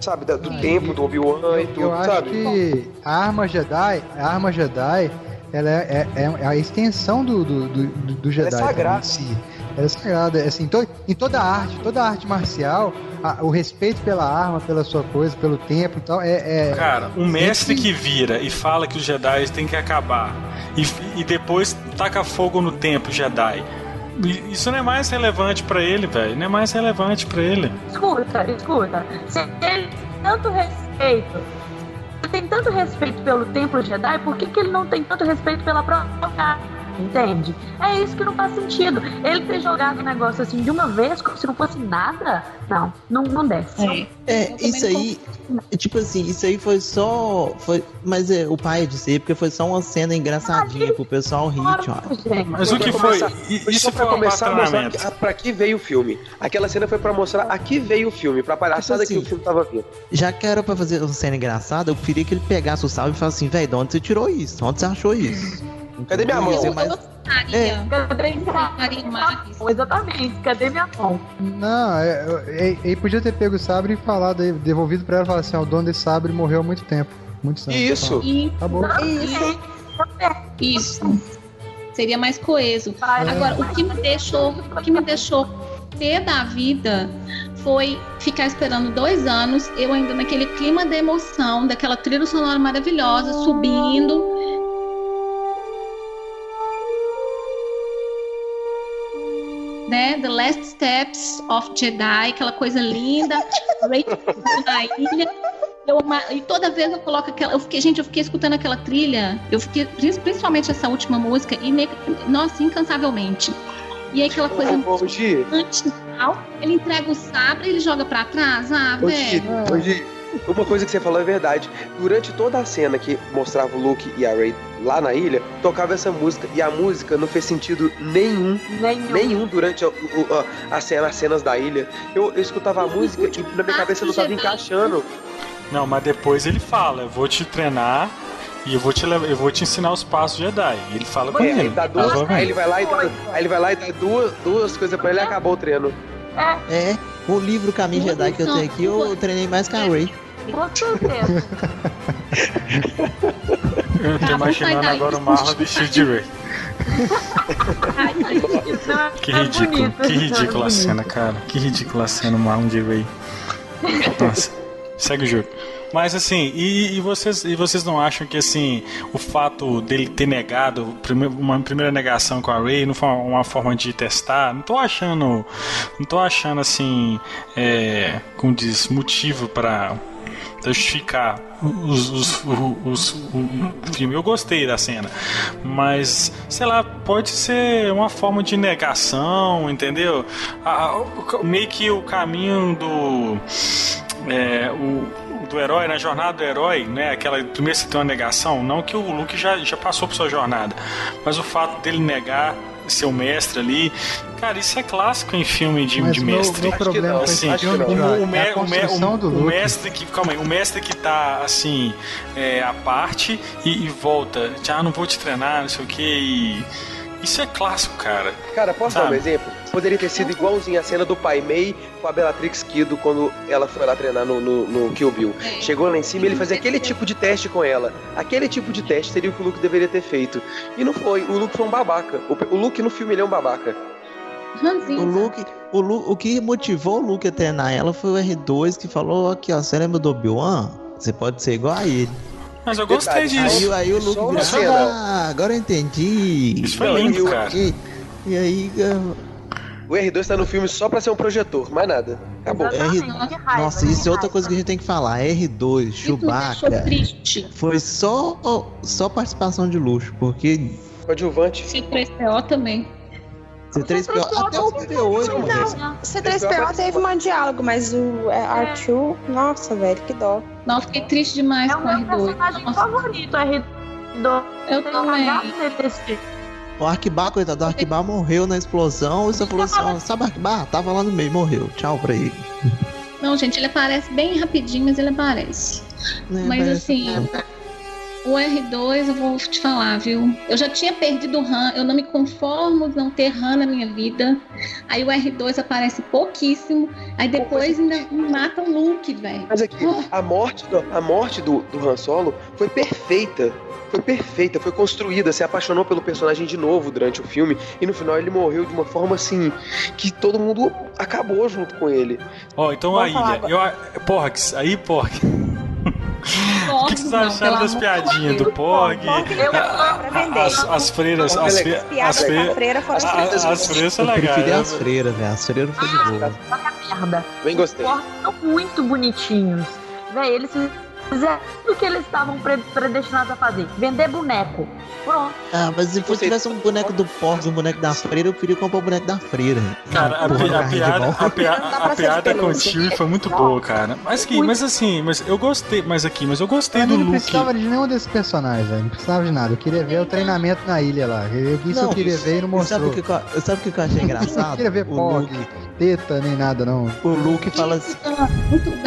I: Sabe, do tempo do Obi-Wan e tudo,
B: Eu acho
I: sabe?
B: que a arma Jedi, a arma Jedi, ela é, é- é a extensão do, do, do, do Jedi.
I: Ela é sagrada.
B: si. Ela é sagrada. é Assim, to- em toda a arte, toda a arte marcial, a- o respeito pela arma, pela sua coisa, pelo tempo e tal, é. é
A: Cara, um mestre que vira e fala que os Jedi têm que acabar e, e depois taca fogo no templo Jedi. Isso não é mais relevante pra ele, velho. Não é mais relevante pra ele.
F: Escuta, escuta. Se ele tem tanto respeito, ele tem tanto respeito pelo Templo Jedi, por que, que ele não tem tanto respeito pela própria Entende? É isso que não faz sentido. Ele ter jogado o negócio assim de uma vez, como se não fosse nada, não, não, não desce.
M: É, isso aí, tipo assim, isso aí foi só. Foi, mas é, o pai é dizer, porque foi só uma cena engraçadinha pro pessoal rir, ó.
A: Mas o que foi?
I: Isso
A: Isso
I: pra
A: foi um
I: começar a mostrar que- pra que veio o filme. Aquela cena foi pra mostrar a que veio o filme, pra palhaçada
M: Tipo
I: que
M: assim,
I: o filme tava vindo.
M: Já que era pra fazer uma cena engraçada, eu queria que ele pegasse o salve e falasse assim, velho, de onde você tirou isso? Onde você achou isso?
I: Cadê minha mão?
M: Ser mais-
H: Gostaria.
F: Cadê
H: Gostaria mais.
F: Exatamente, cadê minha mão?
B: Não, é- é- ele podia ter pego o sabre e falado, devolvido pra ela e falar assim: ó, o dono desse sabre morreu há muito tempo. Muitos anos.
I: Isso.
H: E
B: Acabou.
H: isso. Isso. Seria mais coeso. Agora, o que me deixou, o que me deixou pé da vida foi ficar esperando dois anos, eu ainda naquele clima de emoção, daquela trilha sonora maravilhosa, subindo. Né? The Last Steps of Jedi, aquela coisa linda, na [LAUGHS] ilha. Eu e toda vez eu coloco aquela. Eu fiquei, gente, eu fiquei escutando aquela trilha. Eu fiquei, prin- principalmente essa última música, e nossa, incansavelmente. E aí aquela coisa
I: Ô, ô, Gi,
H: antes ele entrega o sabre e ele joga pra trás. Ah,
I: ô, Gi,
H: velho.
I: ô, Gi, uma coisa que você falou é verdade. Durante toda a cena que mostrava o Luke e a Rey lá na ilha, tocava essa música. E a música não fez sentido nenhum.
F: Nenhum.
I: durante a, a, a cena, as cenas da ilha. Eu, eu escutava a música e na minha cabeça não tava encaixando.
A: Não, mas depois ele fala, eu vou te treinar e eu vou te, levar, eu vou te ensinar os passos Jedi. E ele fala com
I: É,
A: ele.
I: ele dá duas, aí ele vai lá e dá, aí ele vai lá e dá duas, duas coisas pra ele e acabou o treino.
M: É, o livro Caminho Jedi que eu tenho aqui, eu treinei mais com a Ray. [LAUGHS]
F: Com certeza.
A: Eu tô imaginando agora o. Marlon vestido de Rey. Que
F: É
A: ridículo,
F: bonito,
A: que ridícula a cena, cara. Que ridícula a cena, o Marlon de Ray. Nossa, segue o jogo. Mas assim, e, e vocês, e vocês não acham que assim, o fato dele ter negado uma primeira negação com a Ray não foi uma, forma de testar? Não tô achando, não tô achando assim, é, como diz, motivo para justificar os, os, os- o, filme. Eu gostei da cena, mas sei lá, pode ser uma forma de negação, entendeu? A- a- meio que o caminho do é, o do herói, na jornada do herói, né? Aquela primeiro você tem uma negação, não que o Luke já, já passou por sua jornada, mas o fato dele negar seu mestre ali, cara, isso é clássico em filme de,
B: Mas
A: de
B: o meu-
A: mestre.
B: meu problema
A: assim,
B: filme,
A: o, me-
B: é
A: o me- o-
B: do
A: o mestre que, calma aí, o mestre que tá assim, é, à parte e, e volta, já não vou te treinar, não sei o que, e isso é clássico, cara.
I: Cara, posso dar um
A: Sabe?
I: exemplo? Poderia ter sido igualzinho a cena do Pai Mei com a Bellatrix Kido quando ela foi lá treinar no, no, no Kill Bill. Chegou lá em cima e ele fazia aquele tipo de teste com ela. Aquele tipo de teste seria o que o Luke deveria ter feito. E não foi. O Luke foi um babaca. O, o Luke no filme ele é um babaca.
M: O Luke, o, Lu, o que motivou o Luke a treinar ela foi o R2 que falou aqui, ó, você lembra do Obi-Wan? Você pode ser igual a ele.
A: Mas eu gostei disso.
M: Aí, aí o Luke virou, ah, agora eu entendi.
A: Isso foi lindo, cara.
M: E, e aí,
I: O R2 tá no filme só pra ser um projetor, mais nada. Acabou.
M: R... Nossa, isso é outra coisa que a gente tem que falar. R2,
H: deixou
M: Chewbacca.
H: triste.
M: Foi só, só participação de luxo, porque
I: Coadjuvante.
H: C3PO também.
M: C3PO, até o BB-8,
E: Não, C3PO teve um diálogo, mas o é, R2, nossa, velho, que dó.
H: Não, fiquei triste demais
F: É
H: com
F: o
H: o
F: meu
H: R2.
F: personagem favorito, R2.
H: Eu também.
M: O Arquibar, coitado, o Arquibar morreu na explosão e você falou assim, ó, sabe Arquibar? Tava lá no meio, morreu. Tchau pra ele.
H: Não, gente, ele aparece bem rapidinho, mas ele aparece.
M: Né,
H: mas assim, o R2, eu vou te falar, viu? Eu já tinha perdido o Han, eu não me conformo de não ter Han na minha vida. Aí o R2 aparece pouquíssimo. Aí depois ainda mata o Luke, velho.
I: Mas aqui, a morte, do, a morte do, do Han Solo foi perfeita. Foi perfeita, foi construída, se apaixonou pelo personagem de novo durante o filme e no final ele morreu de uma forma assim que todo mundo acabou junto com ele.
A: Ó, então
I: Vamos
A: a ilha. Eu, porra, aí, porra. O que, vocês acharam das piadinhas do Porg? As, as freiras. As, fre, as, fre, as, as, as freiras são
M: Eu
A: legais.
M: preferi
A: né?
M: as freiras, velho. As freiras foi de boa.
I: Bem gostei.
F: São muito bonitinhos. Véi, eles fizeram tudo que eles estavam pre- predestinados a fazer. Vender boneco. Pronto.
M: Ah, mas se fosse tivesse um boneco do Porg e um boneco da freira, eu queria comprar o boneco da freira.
A: Cara, a,
M: Porra,
A: a piada, a, pia-
M: Não
A: a com o tio foi muito boa, cara. Mas que, mas assim, mas eu gostei, mas aqui, mas eu gostei
B: Eu
A: do
B: não
A: Luke.
B: precisava de nenhum desses personagens, velho. Não precisava de nada. Eu queria ver o treinamento na ilha lá. Eu, isso eu queria ver e não
M: Sabe
B: mostrou.
M: o que, que eu- sabe o que que eu achei [LAUGHS]
B: Eu não
M: engraçado?
B: queria ver
M: o
B: Pog,
M: Luke,
B: teta, nem nada, não.
M: o Luke fala assim.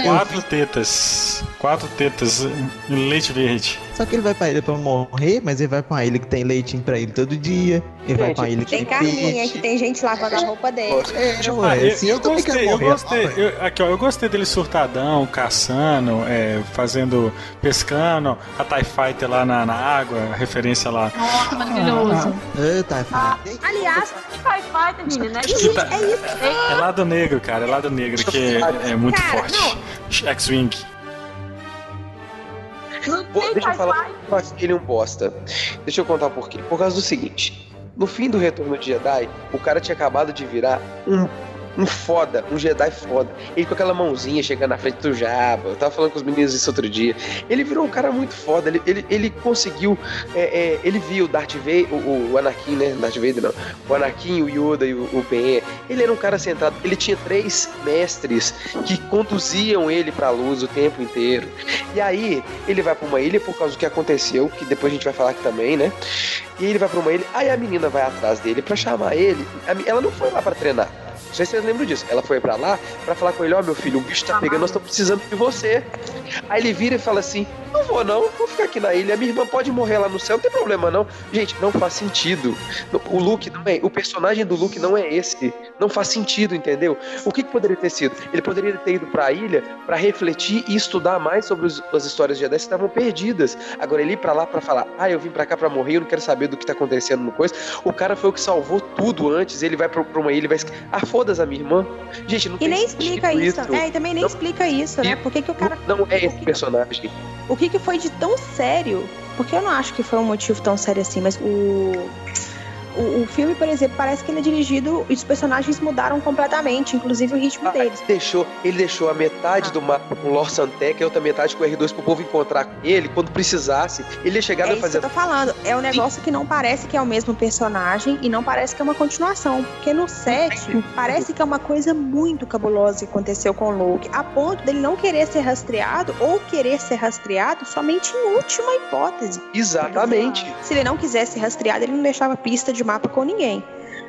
A: Quatro tetas. Quatro tetas em leite verde.
M: Só que ele vai pra ilha pra morrer, mas ele vai pra uma ilha que tem leitinho pra ele todo dia. Ele vai pra ilha que
E: Tem carninha, que tem gente lavando a roupa dele.
M: É,
A: Ah, eu,
M: assim,
A: eu
M: quero
A: gostei, eu gostei. Eu, aqui, ó, eu gostei dele surtadão, caçando, é, fazendo, pescando, a TIE Fighter lá na, na água, referência lá.
H: Nossa, maravilhoso.
M: Eita,
F: Aliás, Fight Fighter, menina, né? É isso.
A: É lado negro, cara, é lado negro, que é, é muito
F: Cara,
A: forte. X-Wing.
I: Deixa eu falar, eu acho ele um bosta. Deixa eu contar por quê. Por causa do seguinte: no fim do Retorno de Jedi, o cara tinha acabado de virar um Um foda, um Jedi foda. Ele com aquela mãozinha chegando na frente do Jabba. Eu tava falando com os meninos isso outro dia. Ele virou um cara muito foda. Ele, ele, ele conseguiu. é, é, ele viu o Darth Vader, o, o Anakin, né? Darth Vader não. O Anakin, o Yoda e o, o Ben. Ele era um cara centrado. Ele tinha três mestres que conduziam ele pra luz o tempo inteiro. E aí, ele vai pra uma ilha por causa do que aconteceu, que depois a gente vai falar aqui também, né? E ele vai pra uma ilha, aí a menina vai atrás dele pra chamar ele. Ela não foi lá pra treinar. Não sei se vocês lembram disso. Ela foi pra lá pra falar com ele: Ó, meu filho, o bicho tá pegando, nós estamos precisando de você. Aí ele vira e fala assim: Não vou não, vou ficar aqui na ilha. Minha irmã pode morrer lá no céu, não tem problema não. Gente, não faz sentido. O Luke não é. O personagem do Luke não é esse. Não faz sentido, entendeu? O que, que poderia ter sido? Ele poderia ter ido pra ilha pra refletir e estudar mais sobre os- as histórias de Jedi que estavam perdidas. Agora ele ir pra lá pra falar: Ah, eu vim pra cá pra morrer, eu não quero saber do que tá acontecendo no coisa. O cara foi o que salvou tudo antes. Ele vai pra uma ilha vai. Ah, foda-se a minha irmã. Gente, não
E: E
I: tem
E: nem explica isso.
I: isso.
E: É, e também nem
I: Não-
E: explica isso, né? Por que, que o cara.
I: Não é esse personagem.
E: O que, que foi de tão sério? Porque eu não acho que foi um motivo tão sério assim, mas o. O, o filme, por exemplo, parece que ele é dirigido e os personagens mudaram completamente, inclusive o ritmo deles.
I: Deixou, ele deixou a metade do mapa com o Lor Santec e a outra metade com o R2 pro povo encontrar com ele quando precisasse. Ele ia chegar
E: É
I: a
E: isso
I: fazer.
E: que eu tô falando. É um negócio que não parece que é o mesmo personagem e não parece que é uma continuação. Porque no 7 parece que é uma coisa muito cabulosa que aconteceu com o Luke, a ponto dele não querer ser rastreado ou querer ser rastreado somente em última hipótese.
I: Exatamente.
E: Se ele não quisesse ser rastreado, ele não deixava pista de mapa com ninguém.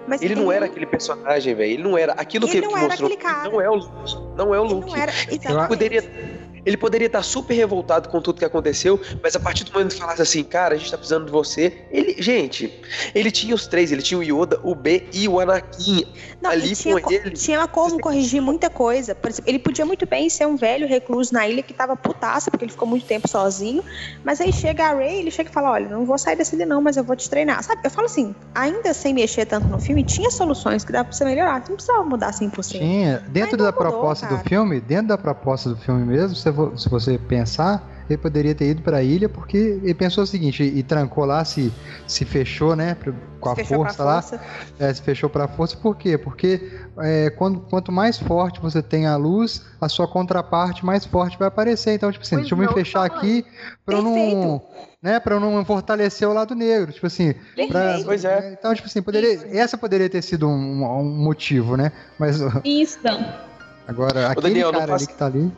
E: Mas
I: Ele não era aquele personagem, velho. Ele não era. Aquilo que
E: Ele
I: ele
E: não era
I: mostrou.
E: aquele cara.
I: Não é o Luke. Não é o Luke.
E: não era-
I: ele poderia. Ele poderia estar super revoltado com tudo que aconteceu, mas a partir do momento que falasse assim, cara, a gente tá precisando de você. Ele, gente, ele tinha os três, ele tinha o Yoda, o B e o Anakin.
E: Não,
I: ali
E: e tinha,
I: com
E: co-
I: ele.
E: tinha como corrigir muita coisa. Por exemplo, ele podia muito bem ser um velho recluso na ilha que tava putaça, porque ele ficou muito tempo sozinho. Mas aí chega a Ray, ele chega e fala: Olha, não vou sair dessa ilha, não, mas eu vou te treinar. Sabe? Eu falo assim, ainda sem mexer tanto no filme, tinha soluções que dá pra você melhorar. Você não precisava mudar 100%.
B: Tinha. Dentro da
E: mudou,
B: proposta
E: cara.
B: do filme, dentro da proposta do filme mesmo, se vo- se você pensar, ele poderia ter ido pra ilha porque ele pensou o seguinte, e, trancou lá, se, se fechou, né, com a força lá.
E: força.
B: É, se fechou pra força, por quê? Porque é, quando, quanto mais forte você tem a luz, a sua contraparte mais forte vai aparecer. Então, tipo assim,
F: O
B: deixa eu me fechar aqui pra eu não. Né, pra eu não fortalecer o lado negro. Tipo assim. pra-.
I: Pois é.
B: então, tipo assim, poderia, essa poderia ter sido um, um motivo, né? Mas
H: Isso. [LAUGHS]
B: agora, aquele
I: Daniel, não
B: cara
I: faz-
B: ali que tá ali.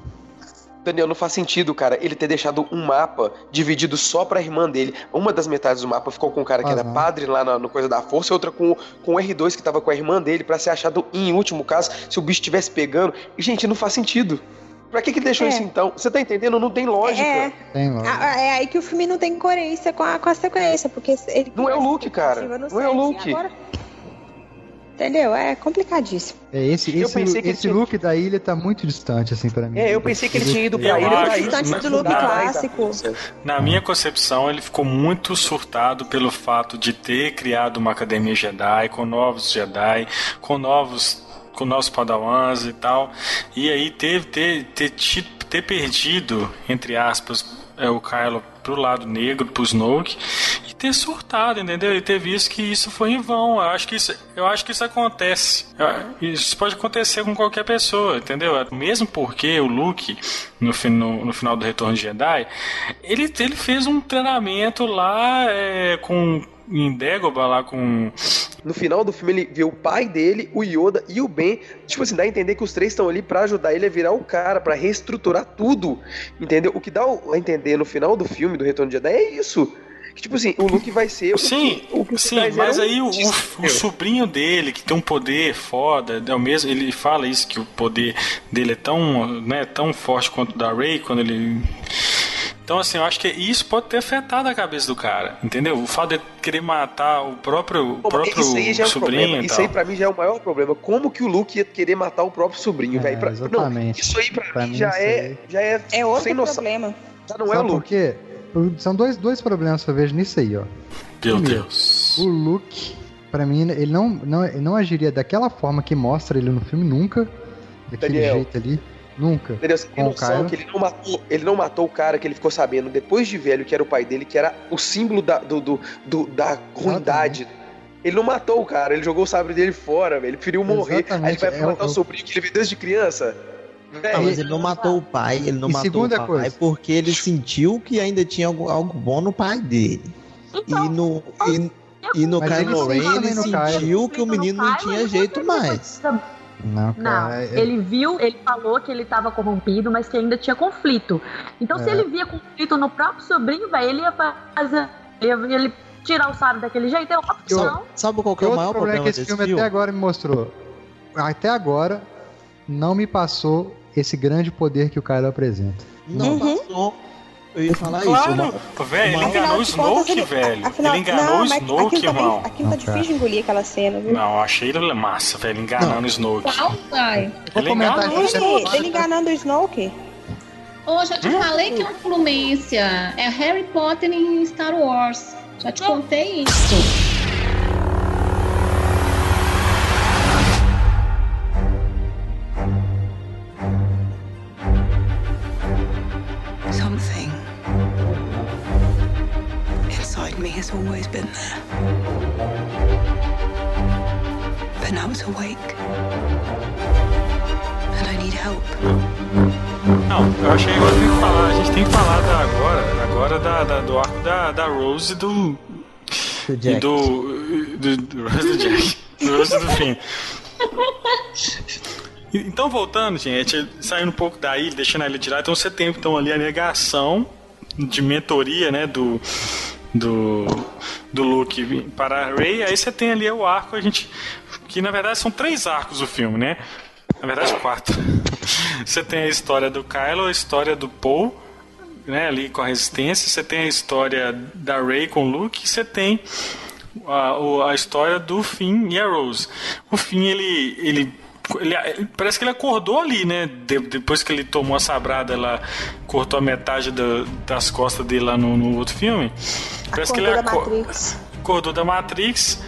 I: Daniel, não faz sentido, cara, ele ter deixado um mapa dividido só pra irmã dele. Uma das metades do mapa ficou com o cara que era
B: não.
I: padre lá na, no Coisa da Força, e outra com, com o R2 que tava com a irmã dele, pra ser achado em último caso, se o bicho estivesse pegando. E, gente, não faz sentido. Pra que que deixou
E: É.
I: isso então? Você tá entendendo? Não tem lógica.
E: É,
B: Tem lá.
E: a- é aí que o filme não tem coerência com a, com a sequência, porque ele
I: Não é o Luke, cara. Não é o Luke.
E: Entendeu? É complicadíssimo.
B: É, esse,
I: Eu
B: esse,
I: pensei que
B: esse
I: tinha-
B: look da ilha tá muito distante, assim, pra mim.
I: É, eu pensei que ele tinha ido pra
A: Eu
I: ilha pra
A: acho, mas
E: Distante do look
A: na-
E: clássico.
A: Na minha concepção, ele ficou muito surtado pelo fato de ter criado uma academia Jedi com novos Jedi, com novos com novos padawans e tal. E aí teve ter ter, ti- ter perdido entre aspas é, o Kylo pro lado negro, pro Snoke e ter surtado, entendeu? E ter visto que isso foi em vão. Eu acho que isso, eu acho que isso acontece. Isso pode acontecer com qualquer pessoa, entendeu? Mesmo porque o Luke no, no, no final do Retorno de Jedi, ele, ele fez um treinamento lá é, com em Dagobah lá com
I: No final do filme, ele vê o pai dele, o Yoda e o Ben. Tipo assim, dá a entender que os três estão ali pra ajudar ele a virar o cara, pra reestruturar tudo. Entendeu? O que dá a entender no final do filme do Retorno de Jedi é isso. Que, tipo assim, o Luke vai ser o
A: Sim,
I: que, o que
A: sim, mas
I: eram
A: aí o, o- o sobrinho dele, que tem um poder foda, é o mesmo, ele fala isso, que o poder dele é tão, né, tão forte quanto o da Rey, quando ele... Então, assim, eu acho que isso pode ter afetado a cabeça do cara, entendeu? O fato de querer matar o próprio, o
I: Pô,
A: próprio
I: isso aí já é um
A: sobrinho
I: problema. Isso aí pra mim já é o maior problema. Como que o Luke ia querer matar o próprio sobrinho,
B: É,
I: velho? Pra-
B: exatamente.
I: Não, isso aí pra,
B: Pra
I: mim
B: mim,
I: já é, já é,
E: É outro
I: sem noção.
E: problema.
I: Já não é o
B: Sabe por
I: Luke.
B: quê? São dois, dois problemas que eu vejo nisso aí, ó.
A: Meu
B: Primeiro,
A: Deus.
B: O Luke, pra mim, ele não, não, ele não agiria daquela forma que mostra ele no filme nunca. Daquele
I: Daniel.
B: jeito ali. Nunca.
I: Entendeu? Noção que ele não, matou, ele não matou o cara que ele ficou sabendo depois de velho, que era o pai dele, que era o símbolo da, do, do- do- da ruindade. Ele não matou o cara, ele jogou o sabre dele fora, velho. Ele preferiu morrer. Aí ele
B: Exatamente,
I: vai
B: é
I: matar
B: o-
I: o sobrinho que ele viu desde criança.
M: Não, mas ele não matou o pai, ele não
B: E
M: matou o pai
B: coisa.
M: porque ele sentiu que ainda tinha algo, algo bom no pai dele. e no, e, e no
B: ele
M: Kylo Ren
B: sentiu
M: ele
B: no Kylo.
M: sentiu que o menino não tinha jeito mais.
B: Não,
F: Não,
B: cara. é-
F: ele viu, ele falou que ele estava corrompido, mas que ainda tinha conflito. Então, se
B: É.
F: ele via conflito no próprio sobrinho, velho, ele ia fazer. Ele ele tirar o sábio daquele jeito, é uma opção.
M: Sabe qual que é o maior
B: problema
M: problema
B: que esse
M: desse
B: filme,
M: filme?
B: até agora me mostrou. Até agora, não me passou esse grande poder que o Kylo apresenta.
M: Não passou. Eu ia falar
A: Claro,
M: isso. uma-
A: velho, ele enganou o Snoke, velho. Ele enganou
E: não,
A: o Snoke,
E: aquilo
A: irmão.
E: aquilo tá difícil de engolir aquela cena, viu?
A: Não, achei ele massa, velho, enganando o Snoke.
H: Qual, pai?
A: Ele enganou o
E: Ele,
A: Snoke.
E: ele enganando o Snoke?
H: Ô, já te falei que é uma fluência. É Harry Potter em Star Wars. Já te contei isso.
N: Has always been there. But now it's awake. And I need help.
A: Não, eu achei que tem que falar. A gente tem que falar da, agora, agora da, da- do arco da, da Rose e do.
M: Jack.
A: E do. Do, do Rose do Jack. Do Rose do fim. Então, voltando, gente, saindo um pouco da ilha, deixando a ilha de lado, então você tem então ali a negação de mentoria, né, do do do Luke para a Rey, aí você tem ali o arco, a gente que na verdade são três arcos do filme, né? Na verdade, quatro. [LAUGHS] Você tem a história do Kylo, a história do Paul, né, ali com a resistência, você tem a história da Rey com o Luke, você tem a, a história do Finn e a Rose. O Finn, ele, ele, ele- ele- parece que ele acordou ali, né? De- depois que ele tomou a sabrada, ela cortou a metade da- das costas dele lá no, no outro filme. Parece que ele
E: Acordou da
A: aco-
E: Matrix.
A: acordou da Matrix.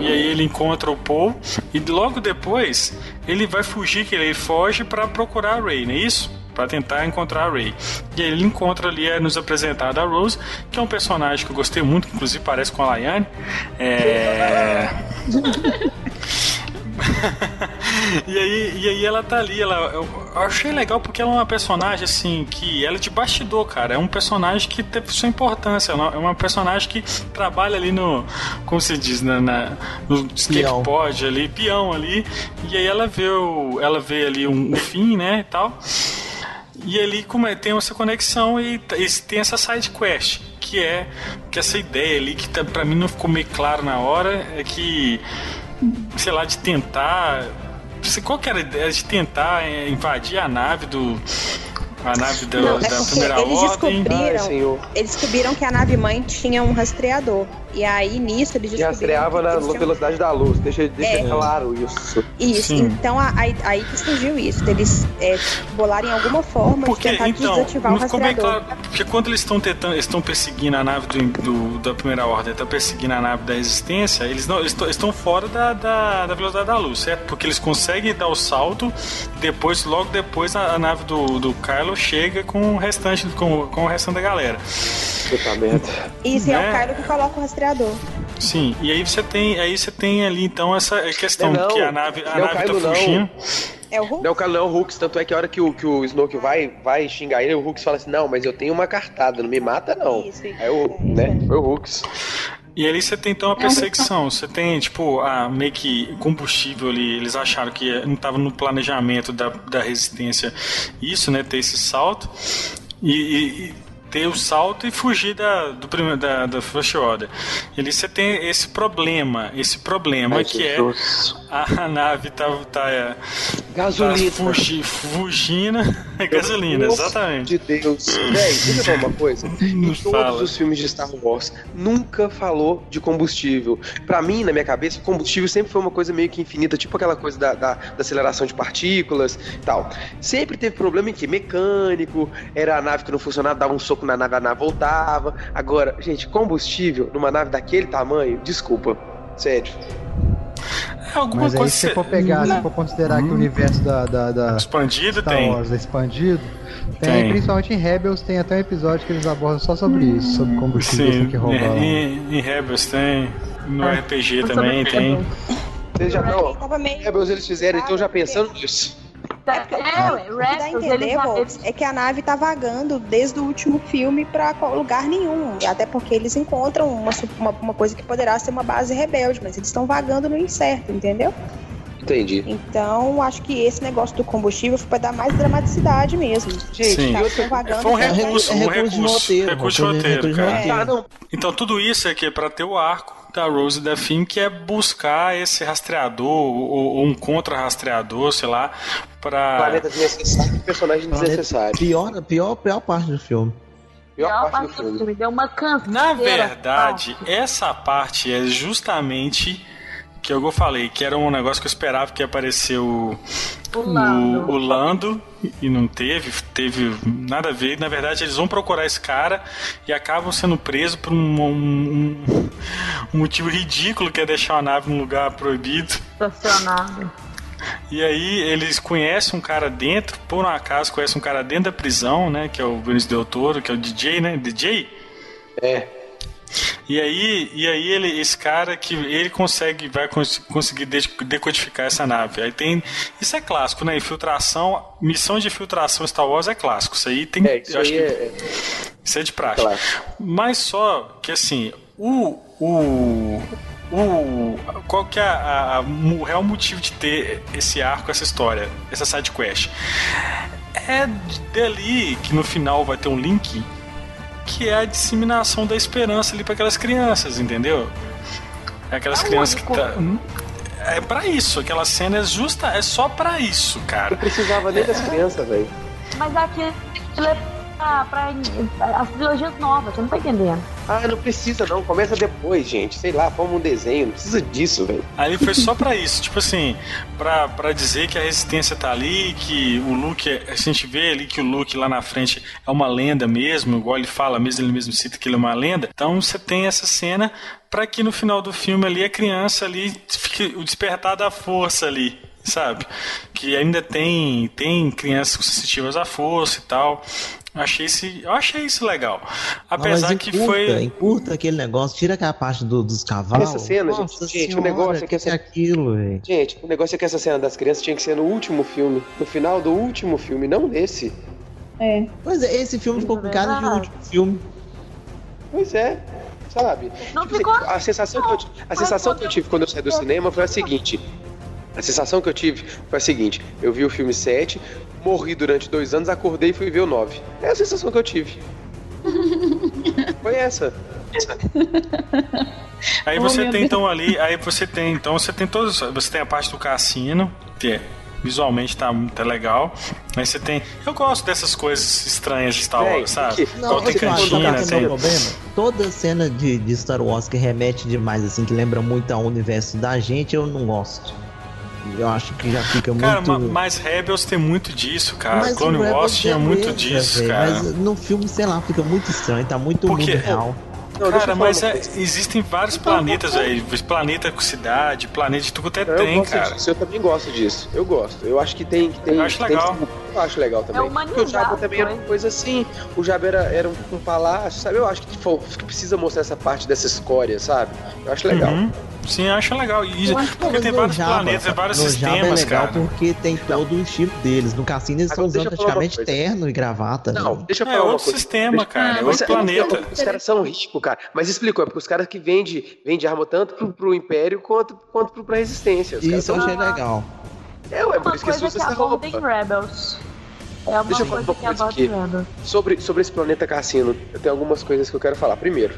A: E aí ele encontra o Paul e logo depois ele vai fugir, que ele foge para procurar a Rey, não é isso? Para tentar encontrar a Rey. E aí ele encontra ali, é nos apresentado a Rose, que é um personagem que eu gostei muito, que inclusive parece com a Laiane. É... [LAUGHS] [LAUGHS] e, aí, e aí ela tá ali, ela, eu achei legal porque ela é uma personagem assim que ela é de bastidor, cara. É um personagem que teve sua importância. Ela é uma personagem que trabalha ali no, como se diz, na, na- no skateboard ali, peão ali. E aí ela vê o, ela vê ali um, fim, né, e tal. E ali como é, tem essa conexão e, e tem essa side quest, que é que essa ideia ali que tá, para mim não ficou meio claro na hora é que sei lá de tentar se- qual que era a ideia de tentar é, invadir a nave do a nave da,
E: Não, é
A: da
E: porque
A: primeira
E: eles
A: ordem.
E: descobriram, eles descobriram que a nave mãe tinha um rastreador. E aí nisso eles
I: Que
E: descobriram
I: rastreava na
E: eles tinham-
I: velocidade da luz. Deixa, deixa
E: É.
I: claro isso.
E: Isso,
A: Sim.
E: então a- aí, aí que surgiu isso, deles é, bolarem alguma forma
A: Porque,
E: de tentar
A: então,
E: desativar o
A: não ficou bem
E: rastreador.
A: claro. Porque quando eles estão tentando, eles estão perseguindo a nave do, do- da primeira ordem, estão perseguindo a nave da resistência, eles não eles estão- fora da, da, da velocidade da luz, certo? Porque eles conseguem dar o salto, depois, logo depois, a, a nave do, do Kylo chega com o restante, com, com o restante da galera.
I: Puta merda.
E: Isso, e é o
A: né?
E: Kylo que coloca o rastreador.
A: Sim, e aí você tem, aí você tem ali então essa questão
I: Não,
A: que a nave, a
I: é
A: nave tá fugindo.
E: É o Hulk?
I: Não, o cara não é o tanto é que a hora que o, que o Snoke vai, vai xingar ele, o Hooks fala assim, não, mas eu tenho uma cartada, não me mata não. Aí o, né, foi o Hooks.
A: E ali você tem então uma perseguição. Você tem, tipo, a, meio que combustível ali. Eles acharam que não estava no planejamento da, da resistência isso, né? Ter esse salto. E- e ter o salto e fugir da, do primeiro, da, da First Order. E ali você tem esse problema. Esse problema
I: Ai,
A: que
I: Jesus.
A: é a nave tá. tá é,
I: Gasolina.
A: Tá fugi, fugindo. [LAUGHS] gasolina,
I: Nossa,
A: exatamente.
I: De Deus. Véi, deixa eu falar uma coisa. [LAUGHS] Em todos
A: Fala.
I: os filmes de Star Wars, nunca falou de combustível. Pra mim, na minha cabeça, combustível sempre foi uma coisa meio que infinita, tipo aquela coisa da, da- da aceleração de partículas e tal. Sempre teve problema em que? Mecânico, era a nave que não funcionava, dava um soco na nave, a nave voltava. Agora, gente, combustível numa nave daquele tamanho, desculpa. Sério.
A: É alguma
B: Mas aí
A: coisa
B: se você for pegar, se for considerar que o universo da, da, da
A: Expandido
B: Star
A: tem.
B: Wars é expandido, tem,
A: Tem.
B: principalmente em Rebels, tem até um episódio que eles abordam só sobre isso, sobre combustível
A: Sim,
B: que roubar.
A: em, em Rebels tem. No RPG também tem.
I: Vocês já
E: meio...
I: Rebels eles fizeram, então já pensando nisso.
F: É, ué,
E: O que dá a entender, é que a nave tá vagando desde o último filme pra lugar nenhum. Até porque eles encontram uma, uma, uma coisa que poderá ser uma base rebelde, mas eles estão vagando no incerto, entendeu?
I: Entendi.
E: Então, acho que esse negócio do combustível foi pra dar mais dramaticidade mesmo.
I: Gente,
A: Sim.
E: tá vagando
A: Foi um
E: que-
A: recurso,
M: é
A: um
M: recurso
A: recurso,
M: roteiro,
A: recurso roteiro,
M: recurso de
A: cara.
M: roteiro.
I: Não.
A: Então tudo isso aqui é pra ter o arco da Rose e da Finn, que é buscar esse rastreador ou, ou um contra-rastreador, sei lá, pra...
I: Planeta desnecessário, personagem desnecessário.
M: Pior, pior, pior parte do filme.
I: Pior
F: Pior
I: parte do filme.
F: Deu uma canseira.
A: Na verdade, essa parte é justamente que eu falei, que era um negócio que eu esperava que ia aparecer o,
F: O Lando.
A: o, o Lando e não teve, teve nada a ver. Na verdade, eles vão procurar esse cara e acabam sendo presos por um, um- um motivo ridículo que é deixar a nave num lugar proibido.
F: Estacionado.
A: E aí eles conhecem um cara dentro, por um acaso conhecem um cara dentro da prisão, né? Que é o Vinícius Del Toro, que é o DJ, né? DJ?
I: É.
A: E aí, e aí ele, esse cara que ele consegue, vai cons- conseguir de- decodificar essa nave. Aí tem. Isso é clássico, né? Infiltração, missão de infiltração Star Wars é clássico. Isso aí tem.
I: É, isso
A: eu acho
I: aí
A: que
I: é.
A: isso é de praxe.
I: Claro.
A: Mas só que assim, o. o o, qual que é a- a- o real motivo de ter esse arco, essa história, essa side quest? É dali que no final vai ter um link que é a disseminação da esperança ali para aquelas crianças, entendeu? Aquelas
F: É
A: crianças
F: único.
A: que tá, é pra isso, aquela cena é justa, é só pra isso, cara.
I: Não precisava nem das crianças, velho.
F: Mas aquilo é pra, pra as trilogias novas, você não tá entendendo.
I: Ah, não precisa não. Começa depois, gente. Sei lá, forma um desenho. Não precisa disso, velho.
A: Ali foi só pra isso, tipo assim, pra, pra dizer que a resistência tá ali, que o Luke, é- a gente vê ali que o Luke lá na frente é uma lenda mesmo, igual ele fala mesmo, ele mesmo cita que ele é uma lenda. Então você tem essa cena pra que no final do filme ali a criança ali fique o despertar da força ali. Sabe? Que ainda tem tem crianças sensitivas à força e tal. Achei esse, eu achei isso legal. Apesar
M: Não, mas
A: que
M: encurta,
A: foi.
M: Encurta aquele negócio, tira aquela parte do- dos cavalos.
I: Essa cena, gente,
M: Nossa
I: gente, o
M: senhora,
I: negócio é que essa-
M: é aquilo.
I: Gente, o negócio é que essa cena das crianças tinha que ser no último filme. No final do último filme, não nesse.
H: É.
M: Pois é, esse filme ficou com cara de último filme.
I: Pois é. Sabe?
F: Não
I: Tipo
F: ficou-
I: assim, a sensação, que eu, a sensação que eu tive quando eu saí do cinema foi a seguinte. A sensação que eu tive foi a seguinte: eu vi o filme 7, morri durante dois anos, acordei e fui ver o 9. É a sensação que eu tive. [LAUGHS] Foi essa. [LAUGHS]
A: Aí
H: Oh,
A: você
H: meu
A: tem
H: Deus.
A: então ali, aí você tem, então você tem todos, você tem a parte do cassino, que é, visualmente tá muito legal. Aí você tem, eu gosto dessas coisas estranhas de Star
I: Véi,
A: Wars, sabe?
I: que-
A: Igual tem cantina,
M: é
A: tem
M: problema? Toda cena de, de Star Wars que remete demais, assim, que lembra muito ao universo da gente, eu não gosto. Eu acho que já fica
A: Cara,
M: muito.
A: ma- mas Rebels tem muito disso, cara.
M: Mas
A: Clone Wars tinha muito
M: beleza,
A: disso,
M: velho,
A: cara.
M: Mas no filme, sei lá, fica muito estranho, tá muito
A: Porque-
M: mundo real.
I: Não,
A: Cara, mas
I: uma
A: é- existem vários planetas aí. Planeta com cidade, planeta de tudo quanto é
I: Eu
A: tem,
I: gosto
A: cara.
I: disso, eu também gosto disso. Eu gosto. Eu acho que tem. que tem
A: Eu acho
I: que tem
A: legal.
I: que- eu acho legal também.
F: É
I: Porque o Jabba
F: humanizado,
I: também era uma
F: né?
I: coisa assim. O Jabba era, era um, um palácio, sabe? Eu acho que, tipo, que precisa mostrar essa parte dessa escória, sabe? Eu acho legal.
A: Uhum. Sim, acho legal. E, porque tem vários
M: Jabba-
A: planetas, vários
M: no Jabba
A: sistemas,
M: é legal
A: cara.
M: porque tem todo o estilo deles. No cassino eles estão usando praticamente terno e gravata.
I: Não,
M: né?
I: deixa eu
A: É
I: falar uma
A: outro
I: coisa.
A: sistema, cara. É
I: Mas
A: outro
I: é-
A: planeta.
I: Os caras são ricos, cara. Mas explico, é porque os caras que vendem vende arma tanto pro, pro Império quanto, quanto pro, pra Resistência. Os caras
M: Isso eu achei legal.
I: É, ué, por
F: Uma
I: isso que eles
F: coisa
I: usam
F: que
I: essa roupa.
F: Rebels. É uma
I: Deixa eu falar
F: coisa
I: uma
F: que
I: coisa aqui.
F: Rebels.
I: Sobre, sobre esse planeta cassino, eu tenho algumas coisas que eu quero falar. Primeiro,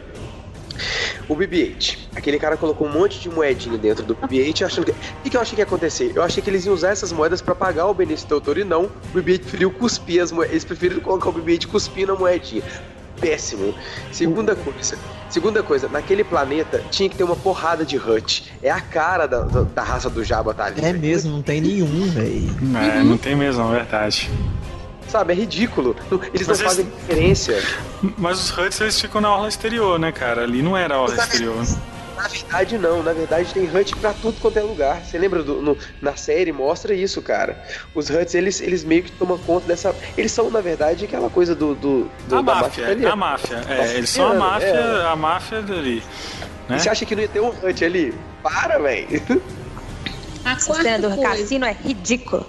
I: o BB-8. Aquele cara colocou um monte de moedinha dentro do BB-8 achando que... O que, eu achei que ia acontecer? Eu achei que eles iam usar essas moedas pra pagar o Benício Del Toro e não. O BB-8 preferiu cuspir as moedas. Eles preferiram colocar o BB-8 cuspindo a moedinha. Péssimo. Segunda coisa. Segunda coisa, naquele planeta tinha que ter uma porrada de Hut. É a cara da, da, da raça do Jabba tá ali.
M: É mesmo, não tem nenhum, velho.
A: É, não tem mesmo, é verdade.
I: Sabe, é ridículo. Eles
A: Mas
I: não fazem
A: eles-
I: referência.
A: Mas os Huts eles ficam na orla exterior, né, cara? Ali não era a orla exterior.
I: Na verdade, não. Na verdade, tem Hut pra tudo quanto é lugar. Você lembra do, no- na série? Mostra isso, cara. Os Huts, eles, eles meio que tomam conta dessa. Eles são, na verdade, aquela coisa do. do, do
A: A
I: da
A: máfia,
I: italiana.
A: a máfia. É,
I: Máfia
A: eles são a
I: italiana,
A: máfia,
I: é.
A: a máfia dali. né?
I: Você acha que não ia ter um Hunt ali? Para, velho.
H: A
E: cena do cassino é ridícula.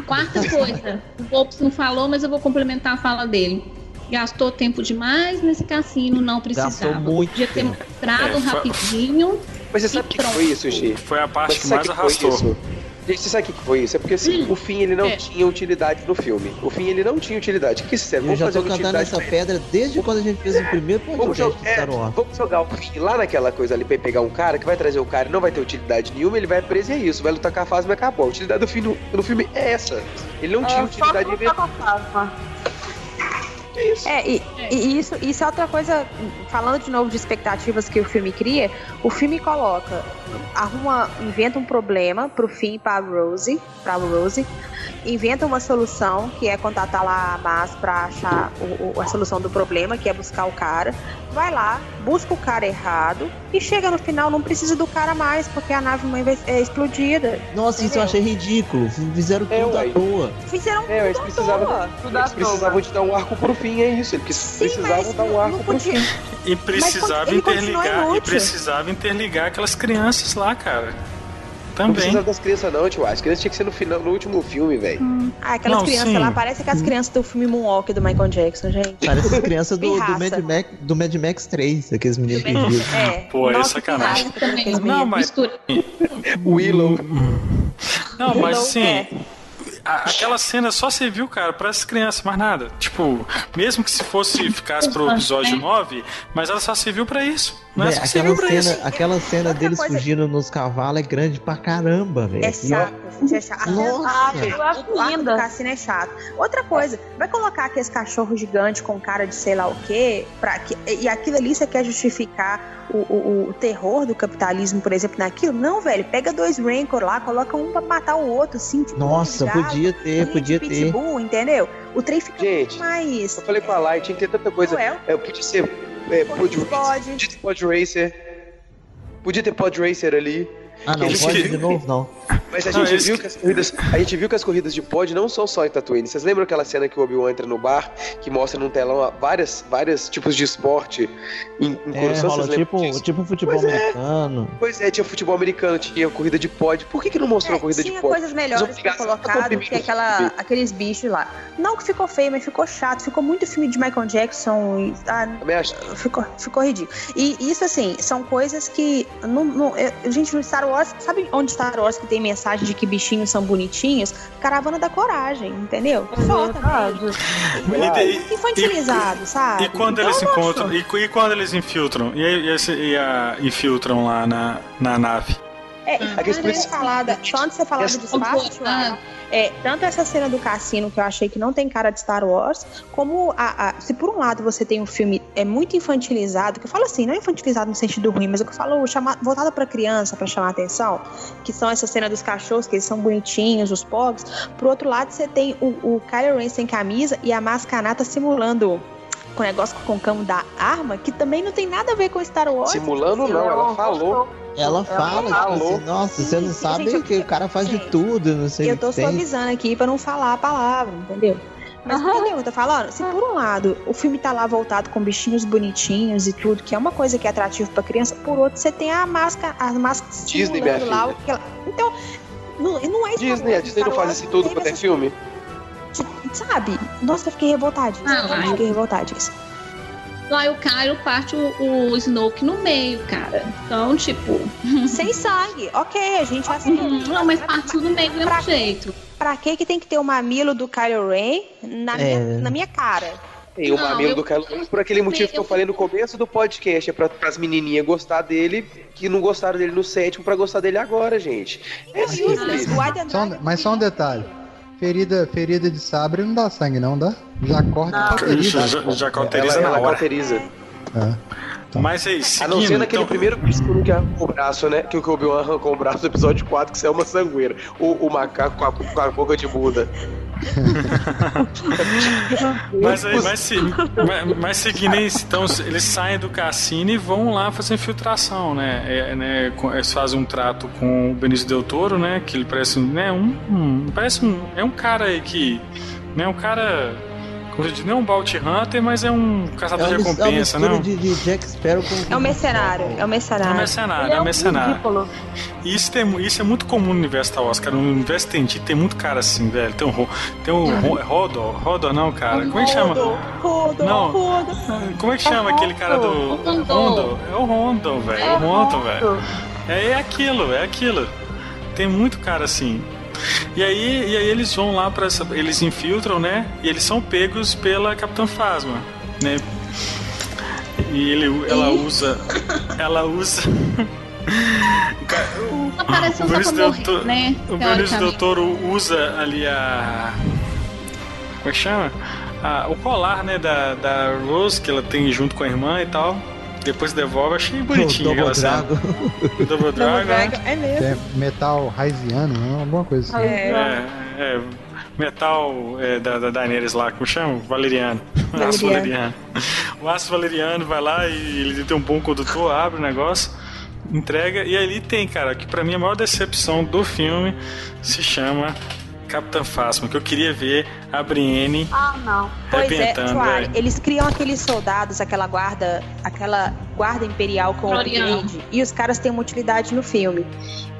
H: Quarta coisa, o Pops não falou, mas eu vou complementar a fala dele. Gastou tempo demais nesse cassino, não precisava.
M: muito
H: Podia ter mostrado
A: É, foi-
H: rapidinho.
I: Mas você sabe o que, que foi isso, Gi?
A: Foi a parte que mais
I: que foi
A: arrastou.
I: Isso? Gente, você sabe o que que foi isso? É porque assim, o fim ele não
H: é.
I: tinha utilidade no filme. O fim ele não tinha utilidade. O que que fizeram?
M: Eu
I: Vamos
M: já
I: fazer
M: tô
I: uma
M: cantando
I: utilidade
M: essa pedra desde quando a gente fez o primeiro
I: Vamos
M: podcast
I: jogar,
M: de
I: é, vamos jogar o fim lá naquela coisa ali pra pegar um cara que vai trazer o cara e não vai ter utilidade nenhuma, ele vai preso e é isso, vai lutar com a Fasma e acabou. A utilidade do fim do, do filme é essa. Ele não tinha utilidade em
F: lutar com a Fasma.
E: É, e, e isso, isso é outra coisa, falando de novo de expectativas que o filme cria, o filme coloca, arruma, inventa um problema pro fim para Rose, pra Rose, inventa uma solução, que é contatar lá a Mas pra achar o- o- a solução do problema, que é buscar o cara, vai lá, busca o cara errado e chega no final, não precisa do cara mais, porque a nave mãe vai- é explodida.
M: Nossa, isso eu achei ridículo. Fizeram tudo à toa.
E: Fizeram
I: É, eles
E: tudo à
I: precisavam,
E: toa.
I: eles precisavam de dar um arco pro fim, é isso. Eles precisavam dar um arco pro fim.
A: E precisava interligar, e precisava interligar aquelas crianças lá, cara.
I: Não
A: Também.
I: precisava das crianças não, tio. As crianças tinha que ser no final, no último filme, velho.
E: Ah, aquelas
A: Não,
E: crianças
A: sim.
E: lá, parece aquelas crianças do filme Moonwalk do Michael Jackson, gente.
M: Parece [LAUGHS] as crianças do, do. Mad Max, do Mad Max 3, aqueles meninos perdidos.
E: É. [LAUGHS]
A: Pô, é
E: Nossa,
A: sacanagem.
E: que raiva daqueles [LAUGHS]
A: Não, mas.
I: Willow.
A: Não, mas assim.
E: é.
A: a- aquela cena só serviu, cara, pra essas crianças, mais nada. Tipo, mesmo que se fosse ficasse pro episódio 9, mas ela só serviu pra isso. Não é
M: aquela cena,
A: isso.
M: aquela cena deles
E: coisa-
M: fugindo nos cavalos é grande pra caramba, velho.
E: É chato, gente, é chato.
M: Nossa.
F: Eu acho
E: o
F: linda.
E: cassino é chato. Outra coisa, vai colocar aqueles cachorros gigantes com cara de sei lá o quê, pra que, e aquilo ali você quer justificar o, o, o terror do capitalismo, por exemplo, naquilo? Não, velho, pega dois Rancor lá, coloca um pra matar o outro, assim, tipo,
M: Nossa, podia ter, podia ter.
E: Pitbull, entendeu? O trem fica
I: Gente,
E: muito mais...
I: Eu falei com a Light, tinha que ter tanta coisa.
E: Cruel.
I: É, podia ser. É, pod,
E: Pode.
I: podia ter Pod Racer. Podia ter Pod Racer ali.
M: Ah, não,
I: Que a
M: pode de novo, não.
I: Mas a
A: Não,
I: gente
A: esse
I: viu
A: que-
I: que as corridas. A gente viu que as corridas de pod não são só em Tatooine. Vocês lembram aquela cena que o Obi-Wan entra no bar, que mostra num telão várias, vários tipos de esporte em, em
M: É,
I: Coruscant?
M: rola tipo,
I: disso?
M: tipo futebol
I: Pois é.
M: americano.
I: Pois é, tinha futebol americano, tinha corrida de pod. Por que, que não mostrou
E: É,
I: a corrida
E: tinha
I: de pod?
E: coisas melhores pra colocar do que aquela, aqueles bichos lá. Não que ficou feio, mas ficou chato. Ficou muito filme de Michael Jackson. E, ah,
I: Também acho.
E: ficou, ficou ridículo. E isso, assim, são coisas que. Não, não, eu- gente, no Star Wars. Sabe onde Star Wars que tem mensagem de que bichinhos são bonitinhos? Caravana da Coragem, entendeu? Também.
A: E-
E: Muito infantilizado, sabe?
A: E quando
E: Então,
A: eles
E: não
A: encontram. E, e quando eles infiltram? E, aí- e, e a- infiltram lá na, na nave?
E: É, antes de você falar da, só antes de você falar do espaço, Tiago, é, tanto essa cena do cassino que eu achei que não tem cara de Star Wars, como a, a- se por um lado você tem um filme é muito infantilizado, que eu falo assim, não infantilizado no sentido ruim, mas o que eu falo chama, voltado pra criança, pra chamar atenção, que são essa cena dos cachorros, que eles são bonitinhos, os pogs. Por outro lado, você tem o, o Kylo Ren sem camisa e a Mascanata simulando com o negócio com o camo da arma, que também não tem nada a ver com Star Wars.
I: Simulando não, ela falou.
M: Ela fala, tipo
I: falou.
M: assim, nossa, você não sabe
E: gente,
M: que o cara faz de tudo, não sei
E: Eu tô
M: que tem.
E: suavizando aqui pra não falar a palavra, entendeu? Mas entendeu? Eu tô falando, se por um lado o filme tá lá voltado com bichinhos bonitinhos e tudo, que é uma coisa que é atrativo pra criança, por outro você tem a máscara, as máscaras
I: Disney,
E: simulando
I: minha
E: lá
I: filha.
E: o que ela... Então, não, não é
I: Disney, a Disney não faz isso tudo pra ter filme?
E: Sabe? Nossa, eu fiquei revoltadíssima.
H: Ah,
E: eu
H: ai.
E: fiquei revoltadíssima.
H: Lá o Kylo parte o, o Snoke no meio, cara. Então, tipo. [LAUGHS]
E: Sem sangue, ok, a gente aceita.
H: Não, mas partiu no meio do mesmo jeito.
E: Pra que que tem que ter o mamilo do Kylo Ren na,
I: É.
E: minha, na minha cara?
I: Tem o mamilo
H: eu-
I: do Kylo Ren por aquele motivo que eu falei no começo do podcast. É pra, pras menininhas gostar dele, que não gostaram dele no sétimo, pra gostar dele agora, gente. É simples.
B: Mas só um detalhe. Ferida, ferida de sabre não dá sangue, não dá? Já corta e cauteriza.
A: Já, já cauteriza
I: ela,
A: na
I: ela
A: hora.
I: cauteriza.
B: É.
A: Mas aí,
I: A
A: seguindo,
I: não ser naquele
A: então-
I: primeiro que arrancou o braço, né? Que o Obi-Wan arrancou o braço do episódio 4, que isso é uma sangueira. O, o macaco com a, com a boca de Buda. [LAUGHS]
A: Mas, aí, mas, se, mas, mas seguindo isso, então eles saem do cassino e vão lá fazer infiltração, né? É, né, Eles fazem um trato com o Benício Del Toro, né? Que ele parece um, né, um, um- parece um, é um cara aí que, né? Um cara Como eu disse, não é um bounty hunter, mas é um caçador de
M: É uma mis-
A: recompensa,
M: é mistura de, de Jack Sparrow com...
E: É um mercenário, é um
A: É um
E: mercenário.
A: mercenário, é um mercenário. E isso, tem, isso é muito comum no universo Star Wars, cara. No universo extendido tem muito cara assim, velho. Tem um, Ro- tem um Ro- é Rodor, Rodor não, cara. Como é que chama?
E: Rodo,
A: Não.
E: rodo.
A: Como é que chama aquele cara do.
H: Rondo.
A: É o Rondo, velho. É o Rondo, velho. É, é aquilo, é aquilo. Tem muito cara assim. E aí, e aí eles vão lá para essa. Eles infiltram, né? E eles são pegos pela Capitã Phasma, né? E ele, ela usa. Ela usa. [LAUGHS] O ca- o-
H: morrer,
A: Toro-
H: né?
A: O
H: Teoricamente.
A: Toro usa ali a. Como é que chama? Ah, o colar, né, da, da Rose, que ela tem junto com a irmã e tal. Depois devolve, achei bonitinho
M: Double. Dragon. [LAUGHS]
A: O Double Dragon. né?
E: É mesmo.
B: É metal raiziano, né? Alguma coisa assim.
A: É, é, metal é, da, da Daenerys lá, como chama? Valeriano. O [LAUGHS] aço valeriano. O aço valeriano vai lá e ele tem um bom condutor, abre o negócio, entrega. E ali tem, cara, que pra mim a maior decepção do filme se chama Capitã Phasma, que eu queria ver a Brienne
F: Ah, não.
E: Pois é, eles criam aqueles soldados, aquela guarda, aquela guarda imperial com
H: Floriano.
E: upgrade, e os caras têm uma utilidade no filme.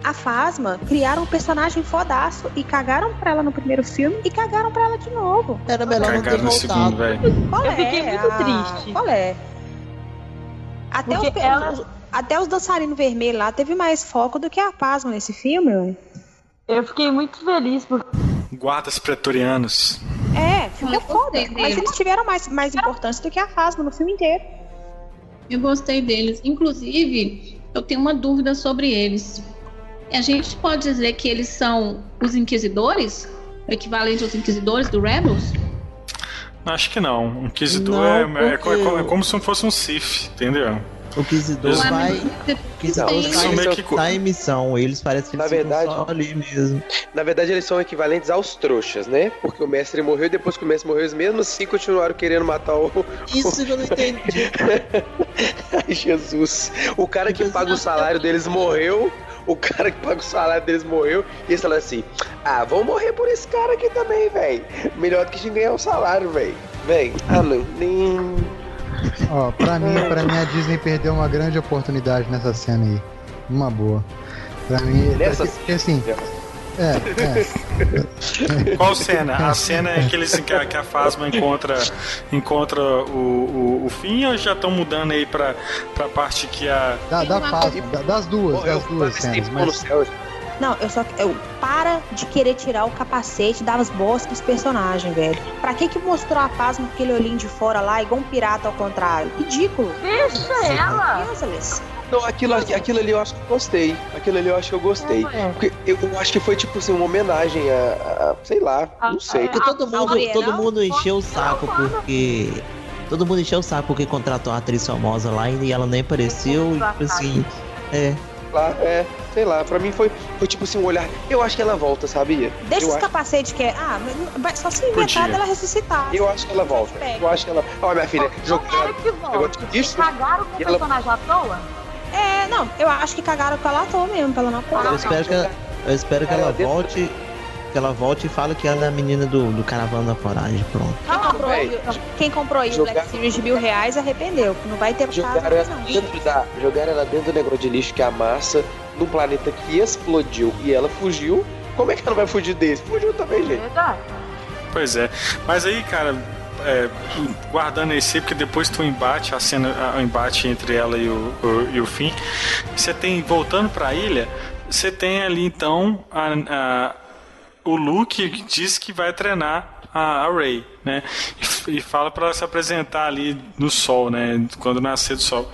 E: A Fasma criaram um personagem fodaço e cagaram pra ela no primeiro filme e cagaram pra ela de novo.
M: Era melhor não ter
A: Cagaram no segundo,
M: voltado.
A: velho.
E: Qual
F: Eu
E: é?
F: fiquei muito
E: Ah,
F: triste.
E: Qual é? Até os,
F: Porque ela-
E: até os dançarinos vermelhos lá teve mais foco do que a Fasma nesse filme.
F: Eu fiquei muito feliz porque
A: Guardas pretorianos.
E: É, ficou
H: Eu
E: foda. Mas eles tiveram mais, mais importância do que a Fasma no filme inteiro.
H: Eu gostei deles. Inclusive, eu tenho uma dúvida sobre eles. A gente pode dizer que eles são os inquisidores? O equivalente aos inquisidores do Rebels?
A: Acho que não. Um Inquisidor
M: Não,
A: é, é, co- é é
M: porque-
A: como se fosse um Sith, entendeu?
M: O Inquisidor
A: Eles-
M: vai.
A: São
M: sai,
A: meio que co-
M: tá em missão. Eles parecem que
I: Na
M: eles
I: verdade-
M: só ali mesmo.
I: Na verdade, eles são equivalentes aos trouxas, né? Porque o mestre morreu e depois que o mestre morreu, eles mesmo assim continuaram querendo matar o. [LAUGHS]
M: Isso que eu não entendi.
I: Ai, [LAUGHS] Jesus. O cara que paga o salário deles morreu. O cara que paga o salário deles morreu. E eles falaram assim: Ah, vamos morrer por esse cara aqui também, velho. Melhor do que a gente ganhar o salário, velho. Véi, ah, não. Nem.
B: Ó, pra mim, pra mim a Disney perdeu uma grande oportunidade nessa cena aí. Uma boa. Pra mim,
I: Nessa
B: porque, assim, é, é. [LAUGHS]
A: Qual cena? A cena é que, eles, que, a, que a Fasma encontra, encontra o, o, o fim ou já estão mudando aí pra, pra parte que a.
B: Da, da da- das duas,
I: Morreu
B: das duas cenas. Mas
I: céu.
E: Não, eu só. Eu, para de querer tirar o capacete das bostas dos personagens, velho. Pra que que mostrou a Fasma com aquele olhinho de fora lá, igual um pirata ao contrário? Ridículo.
F: deixa ela.
E: Ângeles.
I: Não, aquilo, aquilo ali eu acho que eu gostei. Aquilo ali eu acho que eu gostei.
F: É.
I: Porque eu, eu acho que foi tipo assim, uma homenagem a. a- sei lá, não sei.
M: Porque todo mundo,
E: não,
M: todo mundo encheu o saco porque. Todo mundo encheu o saco porque contratou uma atriz famosa lá e ela nem apareceu. E, tipo assim. É.
I: Lá, é, sei lá, pra mim foi, foi tipo assim, um olhar. Eu acho que ela volta, sabia?
E: Deixa
I: eu
E: os
I: acho,
E: capacetes que é. Ah, mas só se inventar dela ressuscitar.
I: eu acho que ela volta. Eu acho que ela. Ó, minha filha,
F: Tomara
I: jogaram.
F: que volte.
I: negócio disso,
F: Cagaram com o
I: ela-
F: personagem à toa?
E: É, não, eu acho que cagaram com ela à toa mesmo, pra ela não
M: Eu espero que ela, eu espero que
I: Ela
M: ela
I: dentro-
M: volte. Que ela volte e fale que ela é a menina do, do Caravana da Coragem. Pronto.
E: Quem comprou,
I: véi,
E: quem comprou aí
I: jogar-
E: Black Series de mil reais arrependeu. Não vai ter
I: Jogaram
E: casa
I: ela
E: não.
I: dentro da. Jogaram ela dentro do negócio de lixo que é a massa, num planeta que explodiu e ela fugiu. Como é que ela não vai fugir desse? Fugiu também, gente.
F: Verdade.
A: Pois é. Mas aí, cara, é, guardando esse, porque depois do embate, a cena, o embate entre ela e o, o- e o Finn, você tem, voltando pra ilha, você tem ali então a, a- o Luke diz que vai treinar a, a Rey, né? E, e fala pra ela se apresentar ali no sol, né? Quando nascer do sol.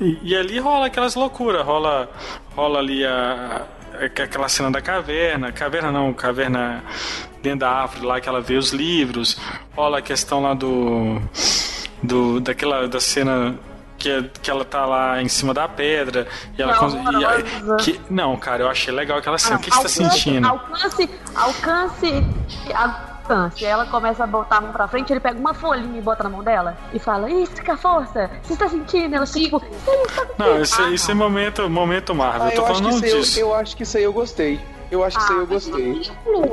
A: E, e ali rola aquelas loucuras, rola, rola ali a, a- aquela cena da caverna, caverna não, caverna dentro da árvore lá que ela vê os livros, rola a questão lá do, do daquela da cena que, que ela tá lá em cima da pedra e ela cons- e que, não, cara, eu achei legal aquela cena. o que, que você tá sentindo?
F: Alcance, alcance, alcance. Aí ela começa a botar a mão pra frente, ele pega uma folhinha e bota na mão dela e fala, isso que é a força, você está sentindo? Ela fica tipo, está
A: Não, isso, isso é momento, momento Marvel.
I: Ah,
A: eu tô
I: eu, acho que
A: falando disso.
I: eu, eu acho que isso aí eu gostei. Eu acho que isso aí eu
E: Ah,
I: gostei.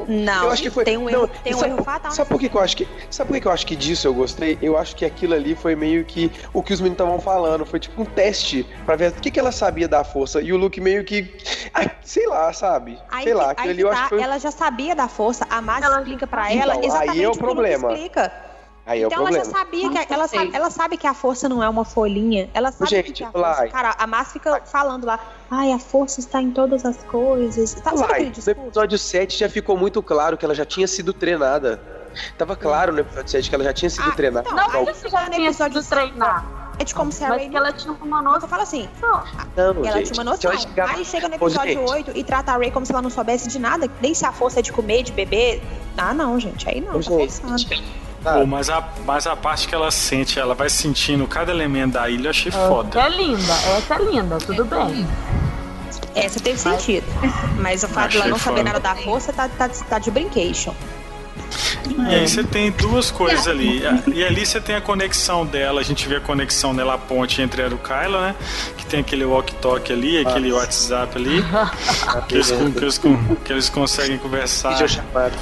E: Não,
I: eu acho que foi.
E: tem um
I: não,
E: erro, tem um
I: sabe,
E: erro fatal.
I: Sabe por que, que eu acho que. Sabe por que, que eu acho que disso eu gostei? Eu acho que aquilo ali foi meio que o que os meninos estavam falando. Foi tipo um teste pra ver o que, que ela sabia da força. E o Luke meio que. ah, sei lá, sabe?
E: Aí,
I: sei lá, aquilo
E: aí
I: ali
E: que
I: eu
E: tá,
I: acho que foi.
E: ela já sabia da força, a Mari explica pra
I: Então,
E: ela
I: aí
E: exatamente
I: é o
E: o que Luke
I: problema.
E: explica.
I: Aí é o
E: então ela já sabia que ela sabe, ela sabe que a força não é uma folhinha. Ela sabe
I: Gente,
E: que é a força. Cara, a Márcia fica falando lá, ai, a força está em todas as coisas. Tá, sabe
I: no episódio 7 já ficou muito claro que ela já tinha sido treinada. Tava claro no episódio 7 que ela já tinha sido treinada.
E: Então,
I: Não,
E: isso já no episódio treinar. É de como se a Ray
F: que ela tinha uma
E: noção. Eu falo assim,
I: não,
E: ela
I: gente.
E: tinha uma
I: ela
E: noção.
I: chegar-
E: Aí chega no
I: Ô,
E: episódio
I: gente,
E: 8 e trata a Ray como se ela não soubesse de nada, nem se a força é de comer, de beber. Ah, não, gente, aí não,
A: Ô,
E: tá
A: gente. Pô, mas, a, mas a parte que ela sente, ela vai sentindo cada elemento da ilha, eu achei foda.
F: Essa é linda, essa é linda, tudo bem.
E: Essa teve sentido. Mas o fato de ela não saber
A: foda.
E: nada da força tá, tá, tá de brincation.
A: E aí você tem duas coisas ali. E ali você tem a conexão dela, a gente vê a conexão dela, a ponte entre ela e o Kylo, né? Que tem aquele walk-talk ali, aquele WhatsApp ali. [LAUGHS] que, eles, que, eles, que eles conseguem conversar.
I: Videochamada.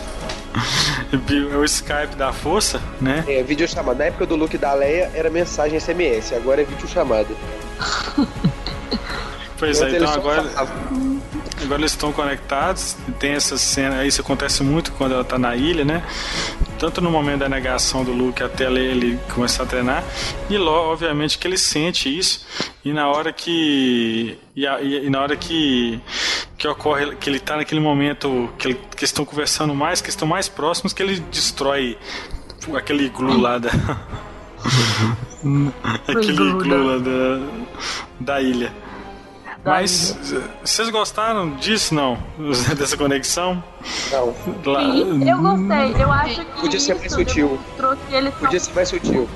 I: [LAUGHS]
A: É o Skype da força, né?
I: É, videochamada. Na época do look da Leia era mensagem SMS, agora é videochamada. [LAUGHS]
A: Pois é, então agora, agora eles estão conectados. Tem essa cena, isso acontece muito quando ela tá na ilha, né? Tanto no momento da negação do Luke até ele, ele começar a treinar, e logo, obviamente, que ele sente isso, e na hora que. E, a- e- e na hora que, que ocorre, que ele tá naquele momento que, ele- que eles estão conversando mais, que estão mais próximos, que ele destrói aquele glue lá da. [LAUGHS] [LAUGHS] aquele glue lá da, da ilha. Mas vocês gostaram disso, não? [LAUGHS] Dessa conexão?
I: Não.
A: Lá-
F: Sim, eu gostei. Eu acho que
I: Podia ser mais
F: isso
I: sutil.
F: demonstrou que eles são
I: Podia ser mais sutil.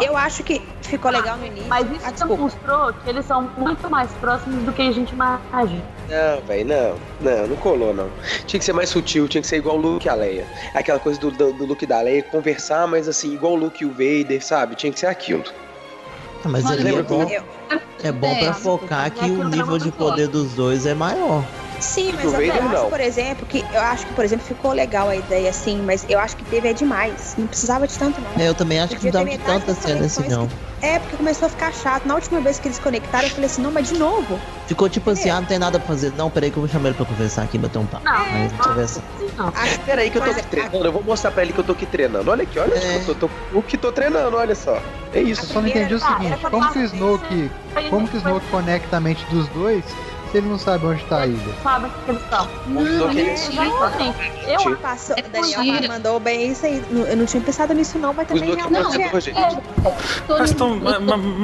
E: Eu acho que ficou legal no início.
F: Mas isso demonstrou que eles são muito mais próximos do que a gente imagina.
I: Não, velho, não. Não, não colou, não. Tinha que ser mais sutil, tinha que ser igual o Luke e a Leia. Aquela coisa do, do, do Luke da Leia, conversar, mas assim, igual o Luke e o Vader, sabe? Tinha que ser aquilo.
M: Ah, Mas ali é
I: lembra
M: bom,
I: quando-
M: é bom pra
E: É,
M: focar que o
E: não é
M: nível de poder dos dois é maior.
E: Sim, mas eu, acho,
I: não.
E: por exemplo, que eu acho que, por exemplo, ficou legal a ideia assim, mas eu acho que teve é demais. Não precisava de tanto, não.
M: É, eu também acho que não
E: Podia
M: dava de tanta cena assim, não.
E: É, porque começou a ficar chato. Na última vez que eles conectaram, eu falei assim, não, mas de novo.
M: Ficou tipo assim, ah, não tem nada pra fazer. Não, peraí que eu vou chamar ele pra conversar aqui, bater um papo.
F: Não,
M: Aí eles conversam.
I: Pera aí que eu tô aqui treinando, eu vou mostrar pra ele que eu tô aqui treinando. Olha aqui, olha
M: É.
I: que eu tô, tô- o que tô treinando, olha só. É isso.
B: Eu só não entendi o seguinte, como que o Snoke, como que o Snoke conecta a mente dos dois se ele não sabe onde tá a ilha?
F: Sabe o que eles
I: ele-
F: Exatamente. Eu
E: Passou,
H: É
E: Daniel mandou bem isso aí. Eu não tinha pensado nisso, não, mas também
I: é
E: realmente é.
A: Mas estão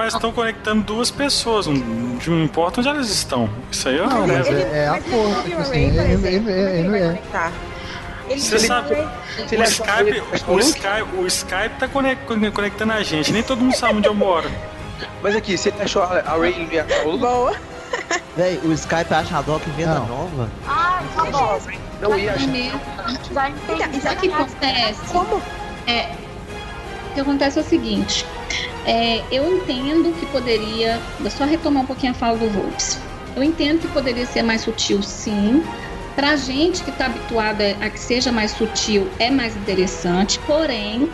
A: estão conectando duas pessoas, não, não importa onde elas estão. Isso aí é
B: Não, mas é, é a força, tipo assim, ele, ele, ele, ele é.
E: Ele
A: Você sabe,
I: Se
A: o
I: ele
A: Skype, o Skype, o Skype tá conec- conectando a gente, nem todo mundo sabe onde eu moro.
I: Mas aqui, ele achou a, a Ray
E: Boa.
M: Véi, o Skype acha a Doc venda
B: Não.
M: nova.
F: Ai, tá bom.
I: não ia achar.
F: Já entendi.
H: Sabe o que acontece?
E: Como?
H: É, o que acontece é o seguinte. é, eu entendo que poderia. Vou só retomar um pouquinho a fala do Volks. Eu entendo que poderia ser mais sutil, sim. Pra gente que está habituada a que seja mais sutil, é mais interessante. Porém,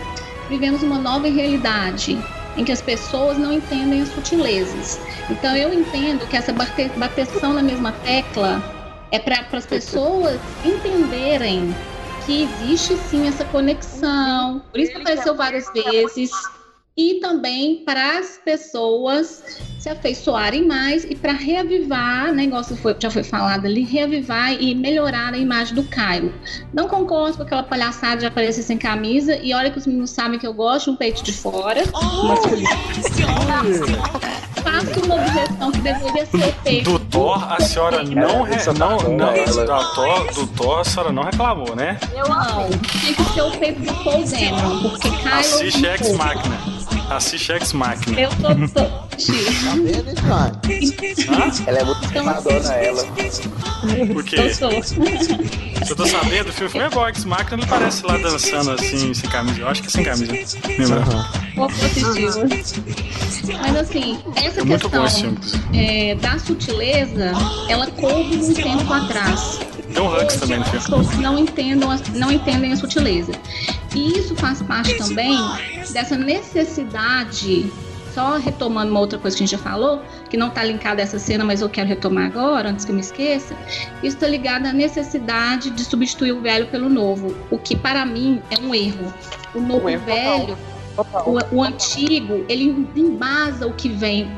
H: vivemos uma nova realidade em que as pessoas não entendem as sutilezas. Então, eu entendo que essa bate- bateção na mesma tecla é para as pessoas entenderem que existe sim essa conexão. Por isso que apareceu várias vezes. E também para as pessoas se afeiçoarem mais e para reavivar, o negócio foi, já foi falado ali, reavivar e melhorar a imagem do Cairo. Não concordo com aquela palhaçada de aparecer sem camisa e olha que os meninos sabem que eu gosto de um peito de fora. masculino. Faço uma objeção que deveria ser feita.
A: Do Thor, a senhora não, re, não, não da Thor, do Thor, a senhora não reclamou, né?
H: Eu não. Tem que ser o peito do Paul Dameron, porque Kylo...
A: Assiste Ex Machina. Assiste Ex Machina.
H: Eu tô... tô...
M: Tá vendo?
I: Ela é muito madonna, ela.
A: Por quê?
H: Eu sou.
A: Eu tô sabendo, o filme foi igual Ex Machina, ele parece lá dançando assim, sem camisa. Eu acho que é sem camisa. Lembra?
H: Positivo. Mas assim, essa
A: É bom
H: questão é, da sutileza, ela coube um tempo atrás.
A: Tem um Hux também no
H: as pessoas não entendam, não entendem a sutileza. E isso faz parte também dessa necessidade, só retomando uma outra coisa que a gente já falou, que não está linkada a essa cena, mas eu quero retomar agora, antes que eu me esqueça. Isso está ligado à necessidade de substituir o velho pelo novo, o que para mim é um erro. O novo
I: Um erro
H: velho, o, o antigo, ele embasa o que vem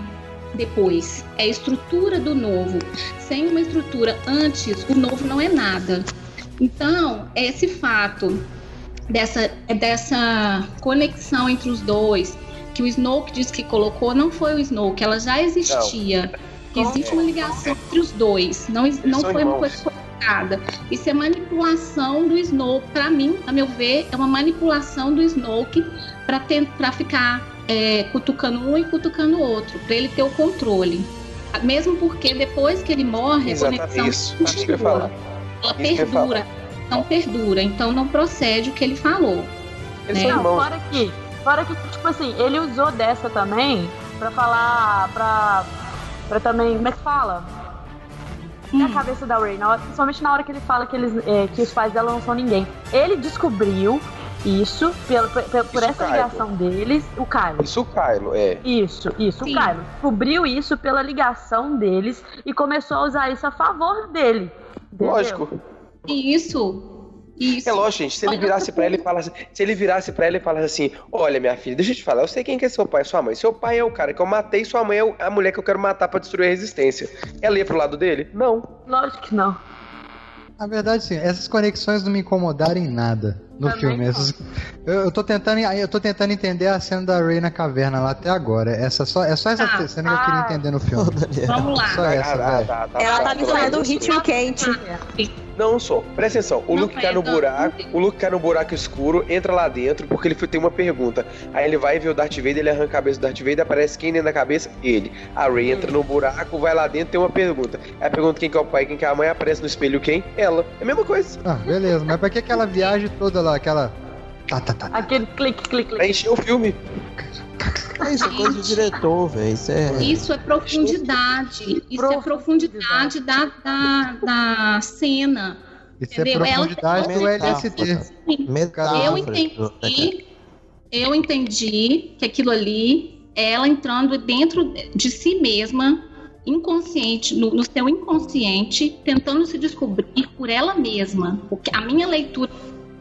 H: depois. É a estrutura do novo. Sem uma estrutura antes, o novo não é nada. Então, esse fato dessa, dessa conexão entre os dois, que o Snoke disse que colocou, não foi o Snoke, ela já existia. Existe uma ligação entre os dois. Não, não foi uma
I: irmãos.
H: coisa colocada. Isso é manipulação do Snoke. Para mim, a meu ver, é uma manipulação do Snoke para ficar é, cutucando um e cutucando o outro, para ele ter o controle. Mesmo porque depois que ele morre, a
I: Exatamente,
H: conexão
I: isso. Acho que eu ia
H: continua.
I: falar.
H: Ela
I: Isso
H: perdura. Não perdura. Então não procede o que ele falou.
I: Eles
H: né?
I: irmãos.
F: Fora que, fora que, tipo assim, ele usou dessa também pra falar, pra, pra também, como é que fala? Na cabeça da Rey, na hora- principalmente na hora que ele fala que, eles, é, que os pais dela não são ninguém. Ele descobriu isso pelo, por, por- por
I: Isso,
F: essa
I: Kylo.
F: ligação deles, o Kylo.
I: Isso o Kylo, é.
F: Isso, isso,
H: Sim.
F: o Kylo descobriu isso pela ligação deles e começou a usar isso a favor dele. entendeu?
I: Lógico.
H: Isso. Isso.
I: É lógico, gente. Se ele virasse pra ela e falasse, se ele virasse para ela e falasse assim: "Olha, minha filha, deixa eu te falar, eu sei quem que é seu pai sua mãe. Seu pai é o cara que eu matei, sua mãe é a mulher que eu quero matar pra destruir a resistência." Ela ia pro lado dele? Não.
F: Lógico que não.
B: Na verdade, sim, essas conexões não me incomodaram em nada no
F: Também
B: filme. Essas- eu, eu tô tentando, eu tô tentando entender a cena da Ray na caverna lá até agora. Essa só, é só essa
H: Tá.
B: cena que eu queria
F: Ah.
B: entender no filme.
H: Vamos lá.
B: Só essa,
I: Ah, tá, tá,
E: Ela
I: tá, tá,
E: ensaiando
I: tá,
E: o
I: tá.
E: ritmo quente.
I: Não só, presta atenção. O
H: Não,
I: Luke cai no
H: é, não.
I: buraco, o Luke cai no buraco escuro, entra lá dentro porque ele tem uma pergunta. Aí ele vai ver o Darth Vader, ele arranca a cabeça do Darth Vader, aparece quem dentro da cabeça? Ele. A Rey entra no buraco, vai lá dentro, tem uma pergunta. Aí a pergunta quem que é o pai, quem que é a mãe, aparece no espelho quem? Ela. É a mesma coisa.
B: Ah, beleza, mas pra que aquela viagem toda lá, aquela. Tá, tá, tá.
F: Aquele clique, clique,
I: Pra
F: clique.
I: encher o filme.
M: É isso, é coisa do diretor, velho. Isso é.
H: Isso é profundidade. Isso é profundidade da, da, da cena.
B: Isso é
H: Entendeu? Ela-
B: profundidade do
H: ela-
B: LSD.
M: Metáfora.
H: Eu entendi, eu entendi que aquilo ali, ela entrando dentro de si mesma, inconsciente, no, no seu inconsciente, tentando se descobrir por ela mesma. Porque a minha leitura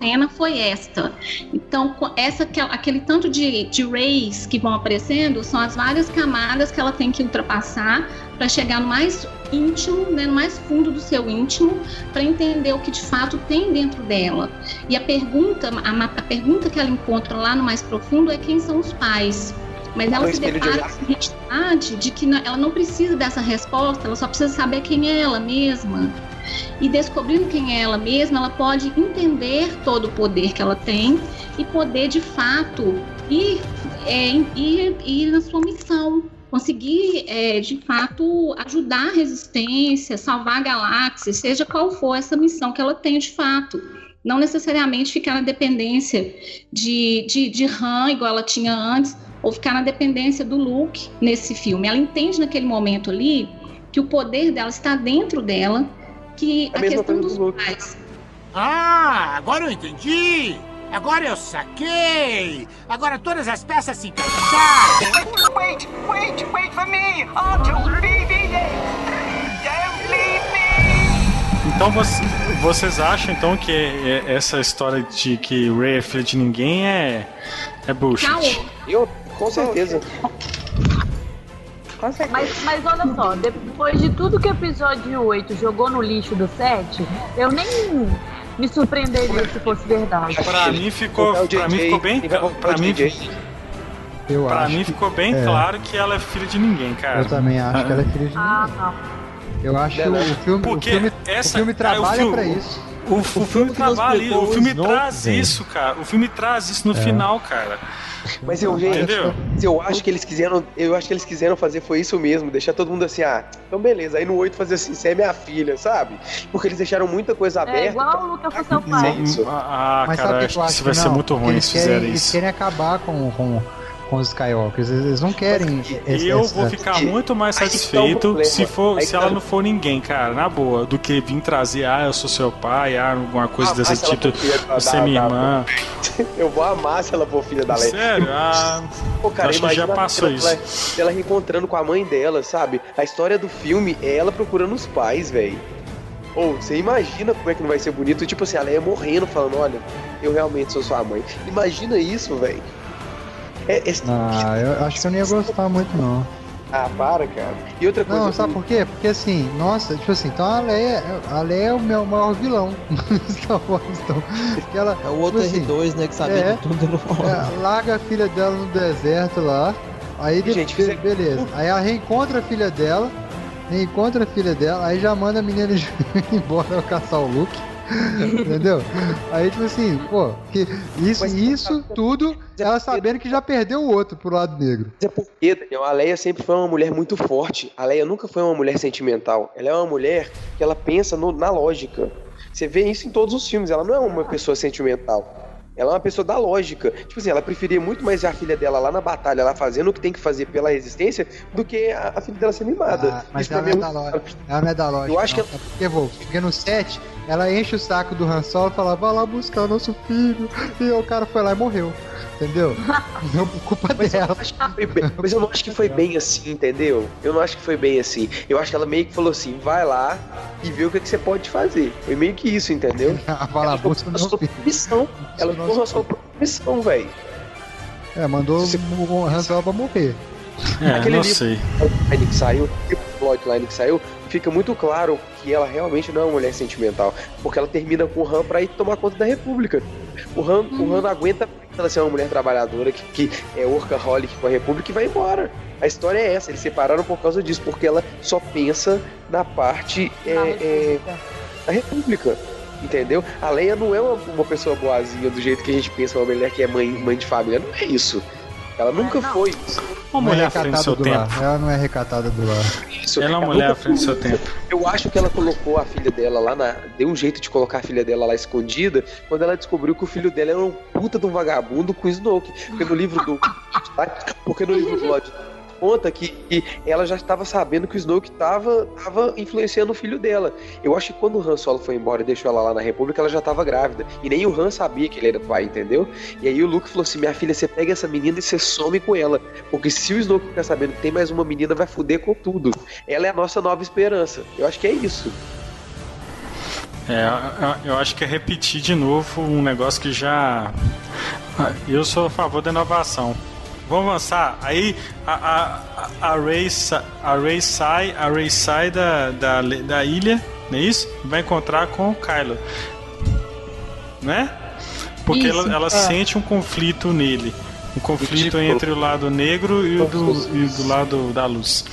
H: cena foi esta. Então, essa, aquel- aquele tanto de, de rays que vão aparecendo são as várias camadas que ela tem que ultrapassar para chegar no mais íntimo, né, no mais fundo do seu íntimo, para entender o que de fato tem dentro dela. E a pergunta, a, a pergunta que ela encontra lá no mais profundo é quem são os pais. Mas ela se depara com a realidade de que ela não precisa dessa resposta, ela só precisa saber quem é ela mesma. E descobrindo quem é ela mesma, ela pode entender todo o poder que ela tem e poder de fato ir, é, ir, ir na sua missão. Conseguir, é, de fato, ajudar a resistência, salvar a galáxia, seja qual for essa missão que ela tem de fato. Não necessariamente ficar na dependência de, de, de Han, igual ela tinha antes, ou ficar na dependência do Luke nesse filme. Ela entende naquele momento ali que o poder dela está dentro dela, que
I: A
H: a
I: mesma
H: questão
I: coisa
H: dos
I: do Luke.
H: pais.
O: Ah, agora eu entendi! Agora eu saquei! Agora todas as peças se encaixaram!
L: Wait, wait, wait for me! R2, BB-8! Don't leave me!
A: Então você- vocês acham então que é- essa história de que Ray é filha de ninguém é é bullshit?
I: Eu, com certeza.
F: Mas, mas olha só, depois de tudo que o episódio 8 jogou no lixo do 7, eu nem me surpreenderia se fosse verdade.
A: Pra mim ficou,
I: É o
A: pra mim ficou bem, pra mim.
B: Eu
A: pra
B: acho.
A: mim ficou bem
B: é.
A: claro que ela é filha de ninguém, cara.
B: Eu também acho que ela é filha de
F: Ah,
B: ninguém.
F: não.
B: Eu acho que o filme,
A: Porque
B: o filme,
A: essa-
B: o filme
A: ah, o
B: trabalha
A: filme-
B: pra isso.
A: O, o filme
M: que nos
A: trabalha, o filme
M: o
A: traz isso, cara. O filme traz isso no
B: É.
A: final, cara.
I: Mas eu, gente,
A: Entendeu?
I: eu acho que eles quiseram, eu acho que eles quiseram fazer foi isso mesmo, deixar todo mundo assim, ah, então beleza. Aí no 8 fazer assim, você é minha filha, sabe? Porque eles deixaram muita coisa
F: É
I: aberta.
F: igual o Luca foi seu
I: Sim.
F: pai.
I: isso.
A: Ah,
B: Mas
A: cara, acho que isso vai ser muito ruim
B: eles
A: se fizerem
B: Eles
A: isso.
B: querem acabar com, com, com os Skywalkers. Eles, não querem. esse-
A: Eu
B: essa-
A: vou ficar muito mais
I: tá o
A: satisfeito
I: problema.
A: se, for, se
I: que
A: ela
I: tá-
A: não for ninguém, cara, na boa, do que vir trazer, ah, eu sou seu pai, ah, alguma coisa
I: Ah,
A: desse
I: ela
A: tipo, você é minha irmã. [LAUGHS]
I: Eu vou amar se ela for filha da Leia.
A: Sério? Ah,
I: Pô, cara,
A: acho que já passou
I: cena dela- Ela reencontrando com a mãe dela, sabe? A história do filme é ela procurando os pais, velho. Ou você imagina como é que não vai ser bonito? Tipo assim, a Leia morrendo, falando: Olha, eu realmente sou sua mãe. Imagina isso, velho. É, é-
B: Ah, eu acho que eu não ia gostar muito, não.
I: Ah, para, cara. E outra coisa.
B: Não, sabe por quê? Porque assim, nossa, tipo assim, então a Leia, a Leia é o meu maior vilão no [LAUGHS] Star Wars, então. Que ela,
M: É o outro
B: tipo assim,
M: R2, né, que sabia
B: é,
M: de tudo no
B: é, larga a filha dela no deserto lá. Aí de,
I: Gente,
B: be- beleza. Aí ela reencontra a filha dela. Reencontra a filha dela, aí já manda a menina [LAUGHS] de- embora caçar o Luke. [LAUGHS] Entendeu? Aí, tipo assim, pô, que isso, isso tudo ela sabendo que já perdeu o outro pro lado negro.
I: Mas é porque, Daniel, a Leia sempre foi uma mulher muito forte. A Leia nunca foi uma mulher sentimental. Ela é uma mulher que ela pensa no- na lógica. Você vê isso em todos os filmes. Ela não é uma pessoa sentimental. Ela é uma pessoa da lógica. Tipo assim, ela preferia muito mais ver a filha dela lá na batalha, lá fazendo o que tem que fazer pela resistência, do que a, a filha dela ser mimada.
B: Ah, mas ela é
I: é muito-
B: lógica. Ela não é da lógica.
I: Eu acho
B: não.
I: que-
B: Sabe por que, Wolf? Porque no 7, ela enche o saco do Han Solo e fala, vai lá buscar o nosso filho. E o cara foi lá e morreu. Entendeu? [LAUGHS] Não por culpa dela.
I: Foi bem- Mas eu não acho que foi bem assim, entendeu? Eu não acho que foi bem assim. Eu acho que ela meio que falou assim: vai lá e vê o que, que você pode fazer. Foi meio que isso, entendeu? [LAUGHS]
B: vai lá, busca o
I: ela
B: meu
I: só missão. Ela ficou só por missão, velho.
B: É, mandou o Han Solo pra morrer.
A: É,
I: Aquele
A: não
I: livro
A: sei.
I: Que saiu, o plotline que saiu, fica muito claro que ela realmente não é uma mulher sentimental. Porque ela termina com o Han pra ir tomar conta da República. O Han, o Han não aguenta ela ser uma mulher trabalhadora que, que é workaholic com a República e vai embora. A história é essa, eles separaram por causa disso, porque ela só pensa na parte é, é, da República. Entendeu? A Leia não é uma, uma pessoa boazinha do jeito que a gente pensa, uma mulher que é mãe, mãe de família. Não é isso. Ela nunca foi isso.
A: Uma
B: Não é
A: mulher à frente do
B: recatada
A: seu
B: do
A: tempo.
B: lar. Ela não é recatada do lar.
I: Isso.
A: Ela é uma mulher à frente do seu tempo.
I: Eu acho que ela colocou a filha dela lá na. Deu um jeito de colocar a filha dela lá escondida quando ela descobriu que o filho dela era um puta de um vagabundo com Snoke. Porque no livro do. [LAUGHS] Porque no livro do Lodge conta que, que ela já estava sabendo que o Snoke estava tava influenciando o filho dela. Eu acho que quando o Han Solo foi embora e deixou ela lá na República, ela já estava grávida. E nem o Han sabia que ele era pai, entendeu? E aí o Luke falou assim: minha filha, você pega essa menina e você some com ela. Porque se o Snoke ficar sabendo que tem mais uma menina, vai foder com tudo. Ela é a nossa nova esperança. Eu acho que é isso.
A: É, eu acho que é repetir de novo um negócio que já. Eu sou a favor da inovação. Vamos avançar. Aí a, a, a, sa- a Rey sai, a Rey sai da, da, da ilha, não é isso? Vai encontrar com o Kylo. Né? Porque
P: Isso,
A: ela, ela
P: é.
A: sente um conflito nele. Um conflito
I: Ridículo.
A: entre o lado negro e o do, e do lado da luz.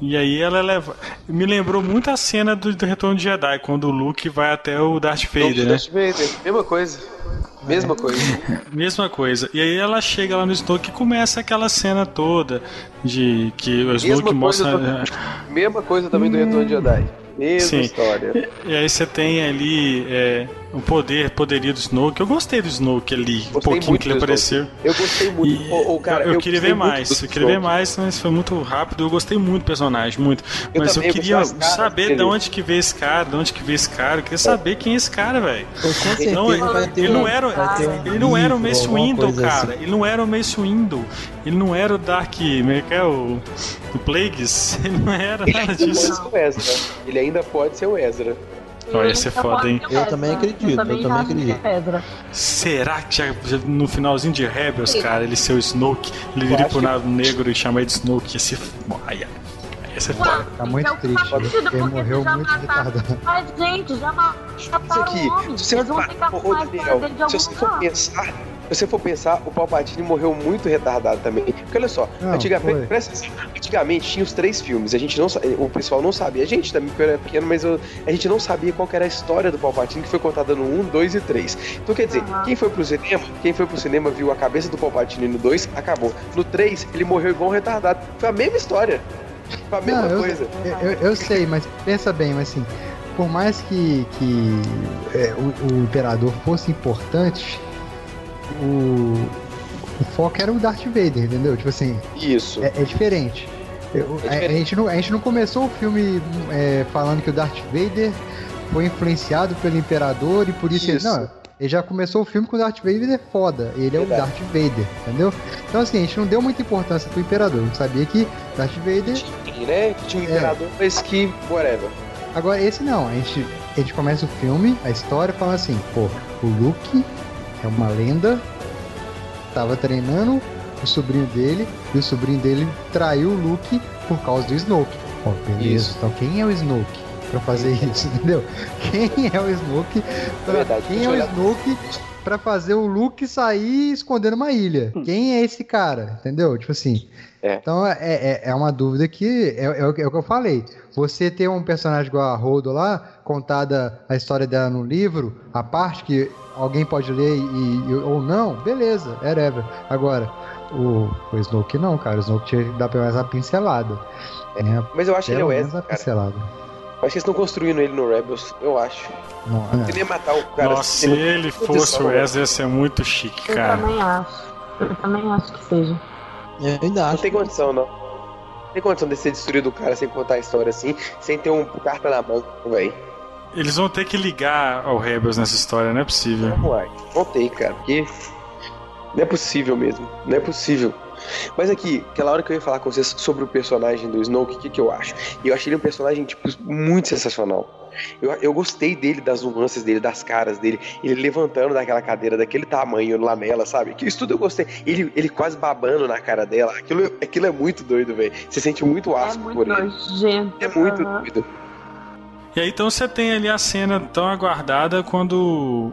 A: E aí ela leva. Me lembrou muito a cena do, do Retorno de Jedi, quando o Luke vai até o Darth Vader, né?
I: Darth Vader, mesma coisa. Mesma coisa. [LAUGHS]
A: Mesma coisa. E aí ela chega lá no Snoke e começa aquela cena toda de que o Snoke
I: Mesma
A: mostra.
I: coisa, mesma coisa também do Retorno de Jedi. Mesma
A: Sim.
I: história.
A: E aí você tem ali é, o poder, poderia do Snoke. Eu gostei do Snoke ali, um pouquinho
I: muito
A: que ele apareceu.
I: Snoke. Eu gostei muito. Ô, ô, cara,
A: eu, eu
I: eu
A: queria
I: gostei
A: ver mais, eu queria ver mais, mas foi muito rápido. Eu gostei muito do personagem, muito.
I: Eu
A: mas
I: também,
A: eu queria
I: gostei
A: saber de onde que veio esse cara, de onde que veio esse cara. Eu queria saber quem é esse cara, velho.
M: certeza
A: Não, ele, ele não era,
M: um
A: ele não era o Mace
M: coisa
A: cara.
M: assim.
A: Ele não era o Mace Windu. Ele não era o Dark, como é que é o, o Plagueis. [LAUGHS] Ele não era nada disso.
I: ser o Ezra. Ele ainda pode ser o Ezra.
A: Olha, ia ser foda, hein?
M: Eu também acredito, eu também acredito.
F: Pedra.
A: Será que no finalzinho de Rebels, cara, ele ser o Snoke, ele
I: acho
A: pro negro e chamar ele de Snoke, ia ser. Ai, ai. Ia ser foda.
B: Tá muito triste. Ele morreu muito retardado.
F: Mas, gente, já mataram
I: Isso aqui, se você, for pensar, se você for pensar, o Palpatine morreu muito retardado também. Porque olha só,
B: Não,
I: antigamente, antigamente tinha os três filmes, a gente não o pessoal não sabia, a gente também porque eu era pequeno, mas eu- a gente não sabia qual que era a história do Palpatine que foi contada no 1, 2 e 3. Então quer dizer, quem foi pro cinema, quem foi pro cinema viu a cabeça do Palpatine no 2, acabou. No 3, ele morreu igual um retardado. Foi a mesma história. Foi a mesma
B: Não, eu,
I: coisa.
B: eu, eu sei, mas pensa bem, mas assim, por mais que, que é, o, o imperador fosse importante, o, o foco era o Darth Vader, entendeu? Tipo assim.
I: Isso.
B: É, é diferente. Eu-
I: É
B: a- A, gente não, a gente não começou o filme é, falando que o Darth Vader foi influenciado pelo Imperador e por isso, ele.
I: Isso.
B: Não, ele já começou o filme com o Darth Vader é foda. Ele é
I: Verdade.
B: o Darth Vader, entendeu? Então assim, a gente não deu muita importância pro Imperador. A gente sabia que Darth Vader.
I: E, né? Que tinha um
B: É.
I: imperador, mas que. whatever.
B: Agora, esse não. A gente, a gente começa o filme, a história, falando assim: pô, o Luke é uma lenda, tava treinando o sobrinho dele, e o sobrinho dele traiu o Luke por causa do Snoke. Pô, beleza.
I: Isso.
B: Então, quem é o Snoke pra fazer isso, entendeu? [LAUGHS] Quem é o Snoke? Pra,
I: Verdade,
B: quem é o. Snoke pra fazer o Luke sair escondendo uma ilha?
I: Hum.
B: Quem é esse cara? Entendeu? Tipo assim. Então é, é, é uma dúvida que é, é o que é o que eu falei. Você ter um personagem igual a Rodo lá, contada a história dela no livro, a parte que alguém pode ler e, e- ou não, beleza, whatever. Agora, o, o Snoke não, cara. O Snoke tinha que dar pelo menos uma pincelada. né?
I: Mas eu acho que ele é o Ezra,
B: uma
I: cara.
B: pincelada.
I: Eu acho que eles estão construindo ele no Rebels, eu acho.
B: Não, é.
I: Ele ia matar o cara.
A: Nossa, se ele fosse o Ezra, ia ser muito chique,
F: Eu
A: cara.
F: também acho. Eu também acho que seja.
M: Eu ainda
I: Não
M: acho.
I: tem condição, não. Não tem condição de ser destruído o cara sem contar a história assim, sem ter um carta na mão, velho.
A: Eles vão ter que ligar ao Rebels nessa história, não é possível.
I: Uai, voltei, cara, porque não é possível mesmo, não é possível. Mas aqui, aquela hora que eu ia falar com vocês sobre o personagem do Snoke, o que, que eu acho? Eu achei ele um personagem, tipo, muito sensacional. Eu, eu gostei dele, das nuances dele, das caras dele, ele levantando daquela cadeira, daquele tamanho, lamela, sabe? Que isso tudo eu gostei. Ele, ele quase babando na cara dela, aquilo, aquilo é muito doido, velho. Você sente muito
F: É
I: asco
F: muito
I: por ele.
F: nojento.
I: É muito
F: aham.
I: doido.
A: E aí então você tem ali a cena tão aguardada quando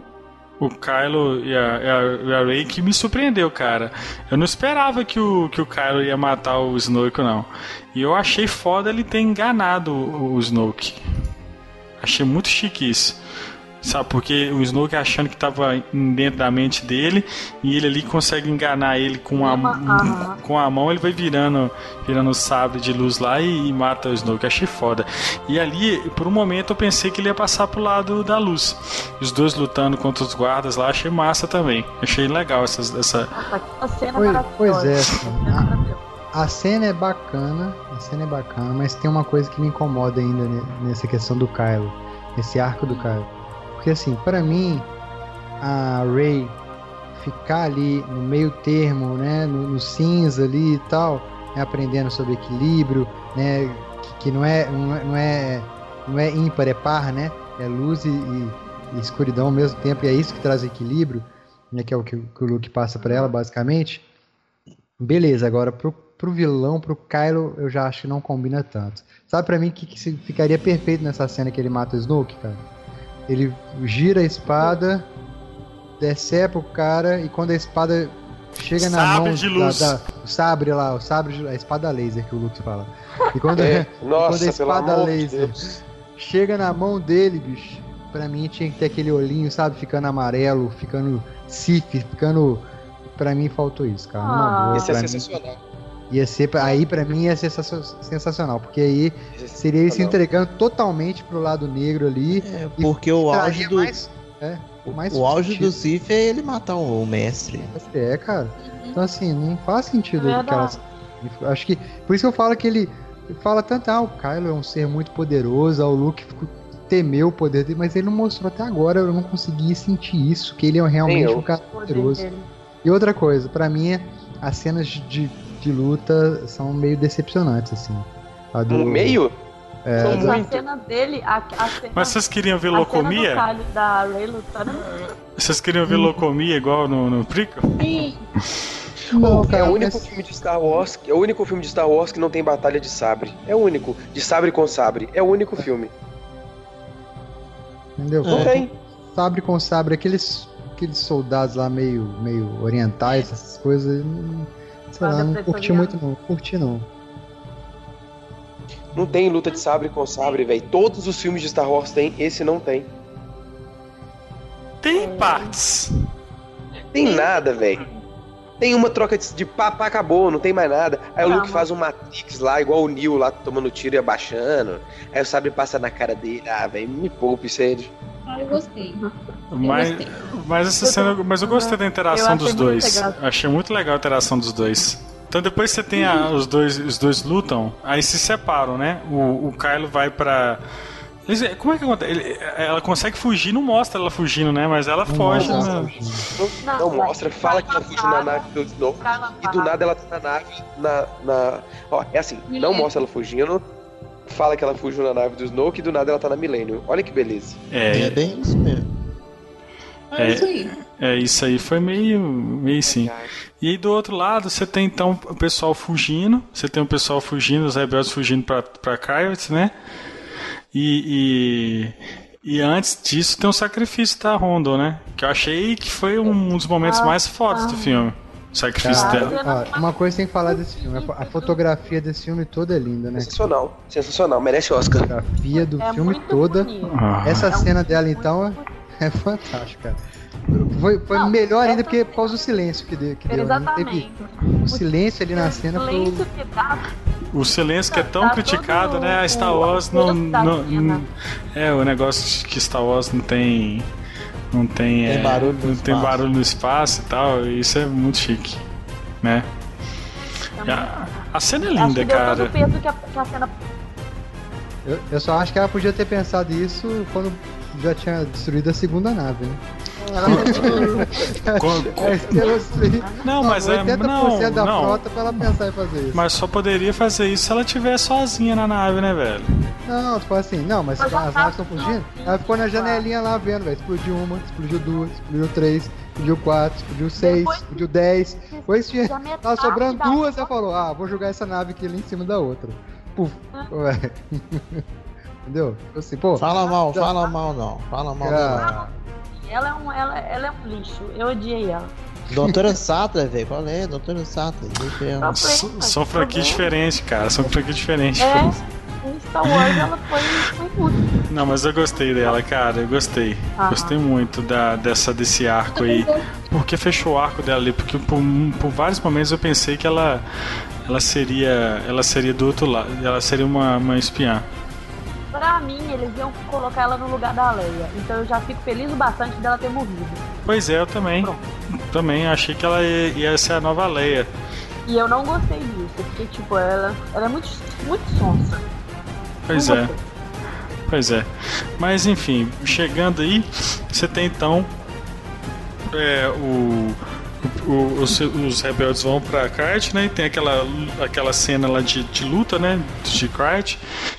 A: o Kylo e a, e a, Rey que me surpreendeu, cara. Eu não esperava que o, que o Kylo ia matar o Snoke, não. E eu achei foda ele ter enganado o, o Snoke. Achei muito chique isso. Sabe, porque o Snoke achando que tava dentro da mente dele e ele ali consegue enganar ele com a, com a mão, ele vai virando virando o sabre de luz lá e, e mata o Snoke. Achei foda. E ali, por um momento, eu pensei que ele ia passar pro lado da luz. Os dois lutando contra os guardas lá, achei massa também. Achei legal essas, essa.
F: A cena
B: Pois, pois é, assim, a, a cena é bacana, a cena é bacana, mas tem uma coisa que me incomoda ainda ne- nessa questão do Kylo, nesse arco do Kylo. Porque assim, pra mim, a Rey ficar ali no meio termo, né, no, no cinza ali e tal, né, aprendendo sobre equilíbrio, né, que, que não é não é não é, é ímpar, é par, né, é luz e, e- escuridão ao mesmo tempo, e é isso que traz equilíbrio, né, que é o que, que o Luke passa pra ela, basicamente. Beleza, agora pro, pro vilão, pro Kylo, eu já acho que não combina tanto. Sabe pra mim que, que ficaria perfeito nessa cena que ele mata o Snoke, cara? Ele gira a espada, decepa o cara, e quando a espada chega na
A: Sabre
B: mão
A: de
B: da-
A: luz.
B: da- o sabre lá, o sabre, de- a espada laser que o Luke fala. E quando, [LAUGHS]
I: É, [LAUGHS]
B: e
I: nossa,
B: quando a espada
I: de
B: laser
I: Deus.
B: chega na mão dele, bicho, pra mim tinha que ter aquele olhinho, sabe, ficando amarelo, ficando Sif, ficando. Pra mim faltou isso, cara.
F: Ah.
B: boa,
I: Esse é
B: pra mim. Ia ser, aí pra mim ia ser sensa- sensacional, porque aí seria ele se
I: sensacional.
B: entregando totalmente pro lado negro ali.
M: É,
B: e
M: porque o auge do.
B: mais- é, mais
M: o auge do Sif é ele matar o, o mestre.
B: É, cara. Então assim, não faz sentido
F: É
B: aquelas. Acho que. Por isso que eu falo que ele fala tanto, ah, o Kylo é um ser muito poderoso, ah, o Luke ficou- temeu o poder dele, mas ele não mostrou até agora, eu não consegui sentir isso, que ele é realmente um cara poderoso. E outra coisa, pra mim, as cenas de, de luta são meio decepcionantes, assim. A do,
I: No meio?
B: É,
I: São
B: a do-
F: A cena dele, a, a cena,
A: Mas vocês queriam ver
F: a cena do
A: locomia?
F: Da Rey lutando.
A: Vocês queriam ver locomia igual no, no Prequel? [LAUGHS]
B: Não,
I: é
B: cara,
I: o único
B: mas-
I: filme de Star Wars, é o único filme de Star Wars que não tem batalha de sabre. É o único, de sabre com sabre. É o único filme.
B: Entendeu?
I: Não tem.
B: Sabre com sabre, aqueles, aqueles soldados lá meio, meio orientais, essas coisas. não- Sei lá, não curti muito não. Curti não.
I: Não tem luta de sabre com sabre, velho. Todos os filmes de Star Wars tem, esse não tem.
A: Tem partes.
I: Tem nada, velho. Tem uma troca de, de pá, pá, acabou, não tem mais nada. Aí o
F: Tá,
I: Luke
F: mas-
I: faz um Matrix lá, igual o Neo lá tomando tiro e abaixando. Aí o sabre passa na cara dele. Ah, velho, me poupe, sério.
H: Eu gostei.
A: Mas,
H: gostei.
A: mas essa cena, mas eu gostei da interação dos dois.
H: legal.
A: Achei muito legal a interação dos dois. Então depois você tem a- os dois, os dois lutam, aí se separam, né? O, o Kylo vai pra. Eles- Como é que acontece? Ele- ela consegue fugir, não mostra ela fugindo, né? Mas ela foge.
I: mostra
A: né?
I: Não, não mostra, fala que ela fugiu na nave do Snow e do nada ela tá na nave na. na... Ó, é assim, não mostra ela fugindo, fala que ela fugiu na nave do Snoke e do nada ela tá na Millennium. Olha que beleza.
A: É,
M: É bem isso mesmo.
A: É, é, isso aí foi meio, meio sim. E aí do outro lado você tem então o pessoal fugindo, você tem o pessoal fugindo, os rebeldes fugindo pra, pra Coyotes, né? E, e, e antes disso tem o sacrifício da Rondo, né? Que eu achei que foi um dos momentos
B: Ah,
A: mais fortes do filme. Sacrifício dela.
B: Ó, uma coisa tem que falar desse filme, a fo- a fotografia desse filme toda é linda, né?
I: Sensacional, sensacional, merece Oscar.
B: A fotografia do
I: É
B: filme toda.
I: bonito.
A: Ah.
B: Essa
I: É
B: cena dela, então, é [LAUGHS] fantástica. Foi, foi melhor ainda porque por causa do silêncio que deu. Que deu né? Não teve- o silêncio ali na cena foi. o-
F: Silêncio que dá.
A: O silêncio que é tão
F: Tá
A: criticado, né? A Star Wars não, não- não- É, o negócio de que Star Wars não tem. Não tem,
M: Tem
A: é,
M: barulho no
A: não tem
M: espaço.
A: barulho no espaço e tal. E isso é muito chique. Né? A, a cena é
F: Acho
A: linda,
F: que deu todo
A: cara.
F: o peso que a, que a cena.
B: Eu, eu só acho que ela podia ter pensado isso quando já tinha destruído a segunda nave, né? [LAUGHS] É,
A: Não, mas é-
B: 80% da
A: não, não.
B: frota pra ela pensar em fazer isso.
A: Mas só poderia fazer isso se ela estiver sozinha na nave, né, velho?
B: Não, tipo assim, não, mas as naves estão fugindo. Ela ficou na janelinha lá vendo, velho. Explodiu uma, explodiu duas, explodiu três, explodiu quatro, explodiu seis, explodiu dez. Depois tinha. Tava sobrando duas, ela falou, ah, vou jogar essa nave aqui ali em cima da outra. Puf. Ué. [LAUGHS] Entendeu? Tipo Assim, pô.
M: Fala mal, fala mal não. Fala mal
B: Ah,
F: Ela é, um, ela, ela é um lixo. Eu odiei ela.
M: Doutora Sattler, velho. Qual é? Doutora Sattler. Deixa.
A: S- São franquias diferentes, cara. São franquias diferentes.
F: É, em Star Wars ela foi, foi muito.
A: Não, mas eu gostei dela, cara. Eu gostei.
F: Ah.
A: Gostei muito da, dessa, desse arco aí. Porque fechou o arco dela ali. Porque por, por vários momentos eu pensei que ela, ela seria. Ela seria do outro lado. Ela seria uma, uma espiã.
F: Pra mim, eles iam colocar ela no lugar da Leia. Então eu já fico feliz o bastante dela ter morrido.
A: Pois é, eu também. Também achei que ela ia, ia ser a nova Leia.
F: E eu não gostei disso, porque, tipo, ela, ela é muito, muito sonsa.
A: Pois
F: Não
A: é.
F: gostei.
A: Pois é. Mas enfim, chegando aí, você tem então é, o, o- os, os rebeldes vão pra Kart, né? E tem aquela, aquela cena lá de, de luta, né? De Kart,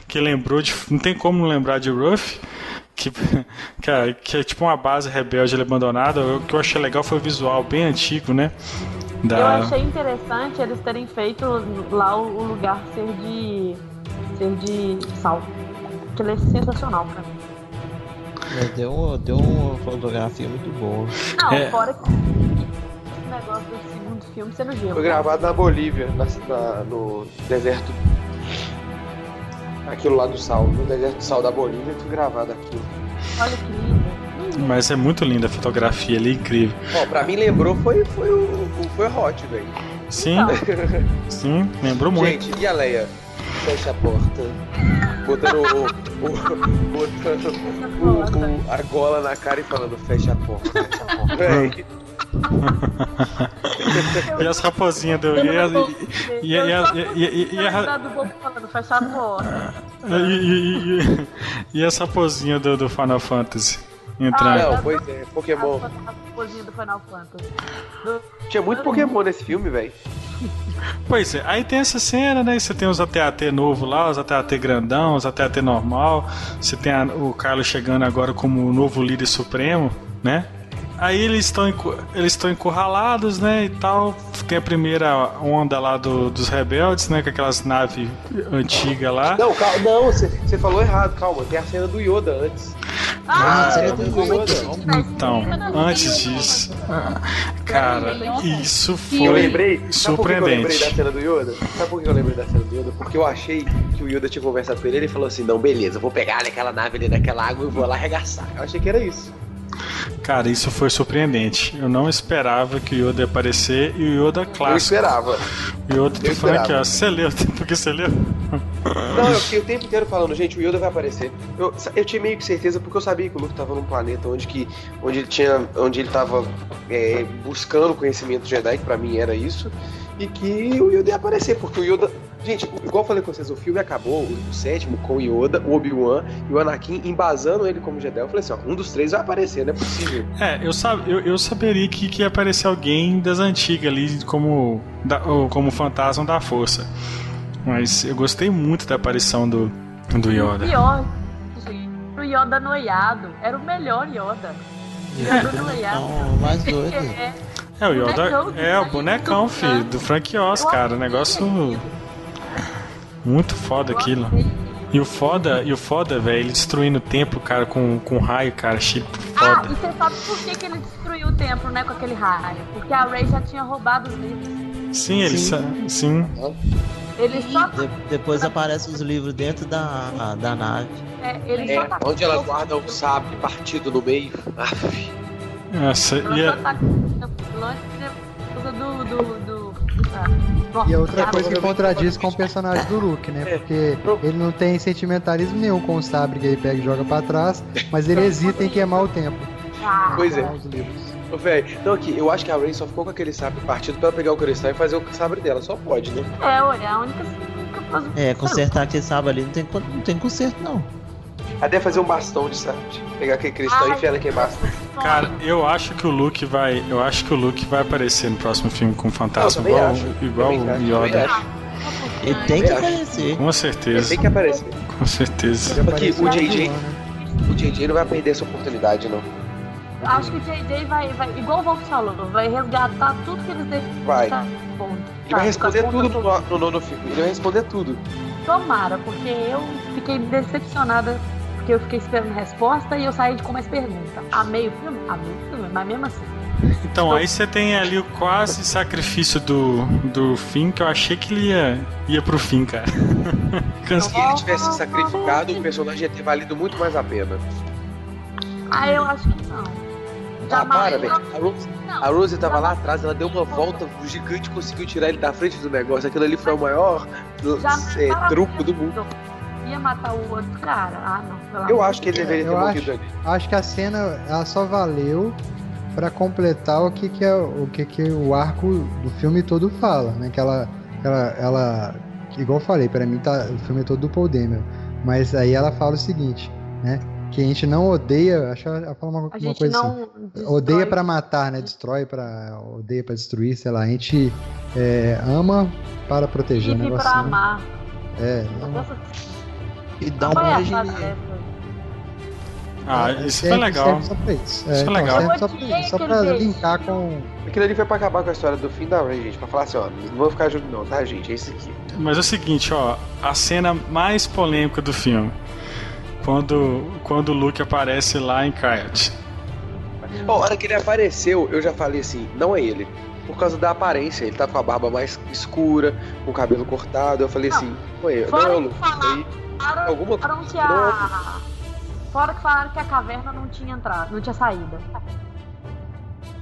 A: que lembrou de. Não tem como não lembrar de Ruff. Que, [LAUGHS] cara, que é tipo uma base rebelde ali abandonada. O que eu achei legal foi o visual bem antigo, né? Da...
F: Eu achei interessante eles terem feito lá o, o lugar ser de. ser de sal. Aquilo é sensacional pra mim.
M: Mas Deu, deu uma fotografia muito boa.
F: Não,
A: É.
F: fora que negócio do segundo filme sendo gelo.
I: Foi gravado na Bolívia, na, na- no deserto. Aquilo lá do sal, no deserto do sal da Bolívia, foi gravado aquilo.
F: Olha que lindo.
A: Mas é muito linda a fotografia ali, incrível.
I: Ó, pra mim lembrou foi, foi o, foi o Hot, velho.
A: Sim, [LAUGHS] sim, lembrou muito.
I: Gente, e a Leia? Fecha a porta. Botando o. o- botando o- o- a gola na cara e falando, fecha a porta, fecha a porta. [LAUGHS] [LAUGHS]
A: E as raposinhas do. E, a- e, e, as raposinhas do, do Final Fantasy entrando.
I: Não, pois é, Pokémon.
F: Do Final Fantasy.
I: Tinha muito Pokémon nesse filme, velho.
A: Pois é, aí tem essa cena, né? Você tem os AT-AT novo lá, os AT-AT grandão, os AT-AT normal. Você tem a- o Carlos chegando agora como o novo líder supremo, né? Aí eles estão eles estão encurralados, né, e tal. Tem a primeira onda lá do- dos rebeldes, né, com aquelas naves antigas lá.
I: Não, calma, não, você falou errado, calma. Tem a cena do Yoda antes.
A: Ah,
I: a cena do Yoda.
A: Então, antes disso, ah, cara, isso
I: Eu
A: foi
I: lembrei. Sabe por que eu lembrei da
A: surpreendente.
I: cena do Yoda? Sabe por que eu lembrei da cena do Yoda? Porque eu achei que o Yoda tinha conversado com ele e ele falou assim: não, beleza, eu vou pegar naquela nave ali naquela água e vou lá arregaçar. Eu achei que era isso.
A: Cara, isso foi surpreendente. Eu não esperava que o Yoda ia aparecer e o Yoda clássico.
I: Eu esperava.
A: O Yoda,
I: Eu
A: falando aqui, ó. Você leu, porque você leu?
I: Não, eu fiquei o tempo inteiro falando, gente, o Yoda vai aparecer. Eu, eu tinha meio que certeza porque eu sabia que o Luke tava num planeta onde, que, onde ele tinha. onde ele tava é, buscando conhecimento Jedi, que pra mim era isso, e que o Yoda ia aparecer, porque o Yoda. Gente, igual eu falei com vocês, o filme acabou, o, sétimo, com o Yoda, o Obi-Wan e o Anakin embasando ele como Jedi. Eu falei assim, ó, um dos três vai aparecer, não é possível.
A: É, eu, sab, eu, eu saberia que, que ia aparecer alguém das antigas ali como, da, como fantasma da força. Mas eu gostei muito da aparição do, do Yoda.
F: Pior, gente, o Yoda noiado. Era o melhor Yoda. Yoda noiado.
M: Não, mais [LAUGHS] doido.
F: É,
A: É, o Yoda
F: Bonecão,
A: é o bonecão, filho, do Frank Oz, cara. Negócio muito foda aquilo. E o foda, e o foda, velho, ele destruindo o templo, cara, com, com raio, cara,
F: Ah,
A: foda.
F: e você sabe por que, que ele destruiu o templo, né, com aquele raio? Porque a Rey já tinha roubado os livros.
A: Sim, ele sa- sim.
F: Ele só,
M: De- depois aparecem os livros dentro da, da nave.
F: é, ele
I: É,
F: só tá
I: onde ela guarda o sabre partido no meio.
A: Nossa,
F: Ela
A: e a-
F: tá causa do. do, ah,
B: E é outra
F: ah,
B: coisa que contradiz com o personagem do Luke, né? Porque ele não tem sentimentalismo nenhum com o sabre que ele pega e joga pra trás, mas ele [LAUGHS] hesita em queimar o tempo.
I: Pois é.
B: Com os livros.
I: Ô, velho, não, aqui, eu acho que a Rey só ficou com aquele sabre partido pra pegar o cristal e fazer o sabre dela. Só pode, né?
F: É, ué, é a única.
M: É, consertar aquele sabre ali não tem, não tem conserto, não.
I: Até fazer um bastão de sabre. Pegar aquele cristal e enfiar naquele bastão.
A: Cara, eu acho que o Luke vai. Eu acho que o Luke vai aparecer no próximo filme com o fantasma, igual,
I: acho.
A: igual o Yoda.
M: Ele tem que aparecer.
A: Com certeza.
I: Tem que aparecer.
A: Com certeza.
I: Aqui, o JJ. O JJ não vai perder essa oportunidade, não.
F: Acho que o JJ vai, vai, igual o Wolf falou, vai resgatar tudo que eles deixaram.
I: Vai.
F: Bom,
I: Ele vai responder tudo no, no nono filme. Ele vai responder tudo.
F: Tomara, porque eu fiquei decepcionada, porque eu fiquei esperando resposta e eu saí com mais perguntas. Amei o filme? Amei o filme, mas mesmo assim.
A: Então, aí você tem ali o quase sacrifício do, do fim, que eu achei que ele ia, ia pro fim, cara. Cansa- [LAUGHS]
I: Se ele tivesse sacrificado, o personagem ia ter valido muito mais a pena.
F: Ah, eu acho que não.
I: Ah, para, velho. A Rose, a Rose tava lá atrás, ela deu uma volta gigante e conseguiu tirar ele da frente do negócio. Aquilo ali foi o maior é, truco do mundo.
F: Ia matar o outro cara? Ah, não.
I: Eu acho que ele
F: de
I: deveria ter
B: Eu
I: morrido
B: acho,
I: ali.
B: acho que a cena ela só valeu pra completar o que, que é o que, que o arco do filme todo fala, né? Que ela, ela, ela igual eu falei, pra mim tá o filme é todo do Paul Dameron, mas aí ela fala o seguinte, né? Que a gente não odeia, acho que ela fala uma,
F: A
B: uma
F: gente
B: coisa
F: não
B: assim.
F: destrói.
B: Odeia pra matar, né? Destrói para odeia pra destruir, sei lá. A gente é, ama para proteger, um
F: Vive
B: negócio
F: pra amar.
B: É,
F: Nossa,
M: E dá uma
F: é?
A: Ah,
B: É,
A: isso
B: serve-
A: foi legal.
B: Só pra isso.
A: Isso
B: É,
A: foi
B: então,
A: legal.
B: só
F: Eu
B: pra, só linkar com.
I: Aquilo ali foi pra acabar com a história do fim da Ray, gente. Pra falar assim, ó, não vou ficar junto não, tá, gente? É isso aqui.
A: Mas é o seguinte, ó, a cena mais polêmica do filme. Quando, quando o Luke aparece lá em Kayat.
I: Ó, a hora que ele apareceu, eu já falei assim, não é ele. Por causa da aparência, ele tá com a barba mais escura, com o cabelo cortado. Eu falei assim, não é, não é
F: Fora
I: o Luke.
F: falaram,
I: Aí, alguma
F: falaram
I: coisa
F: que
I: é
F: a... Fora que falaram que a caverna não tinha entrada, não tinha saída.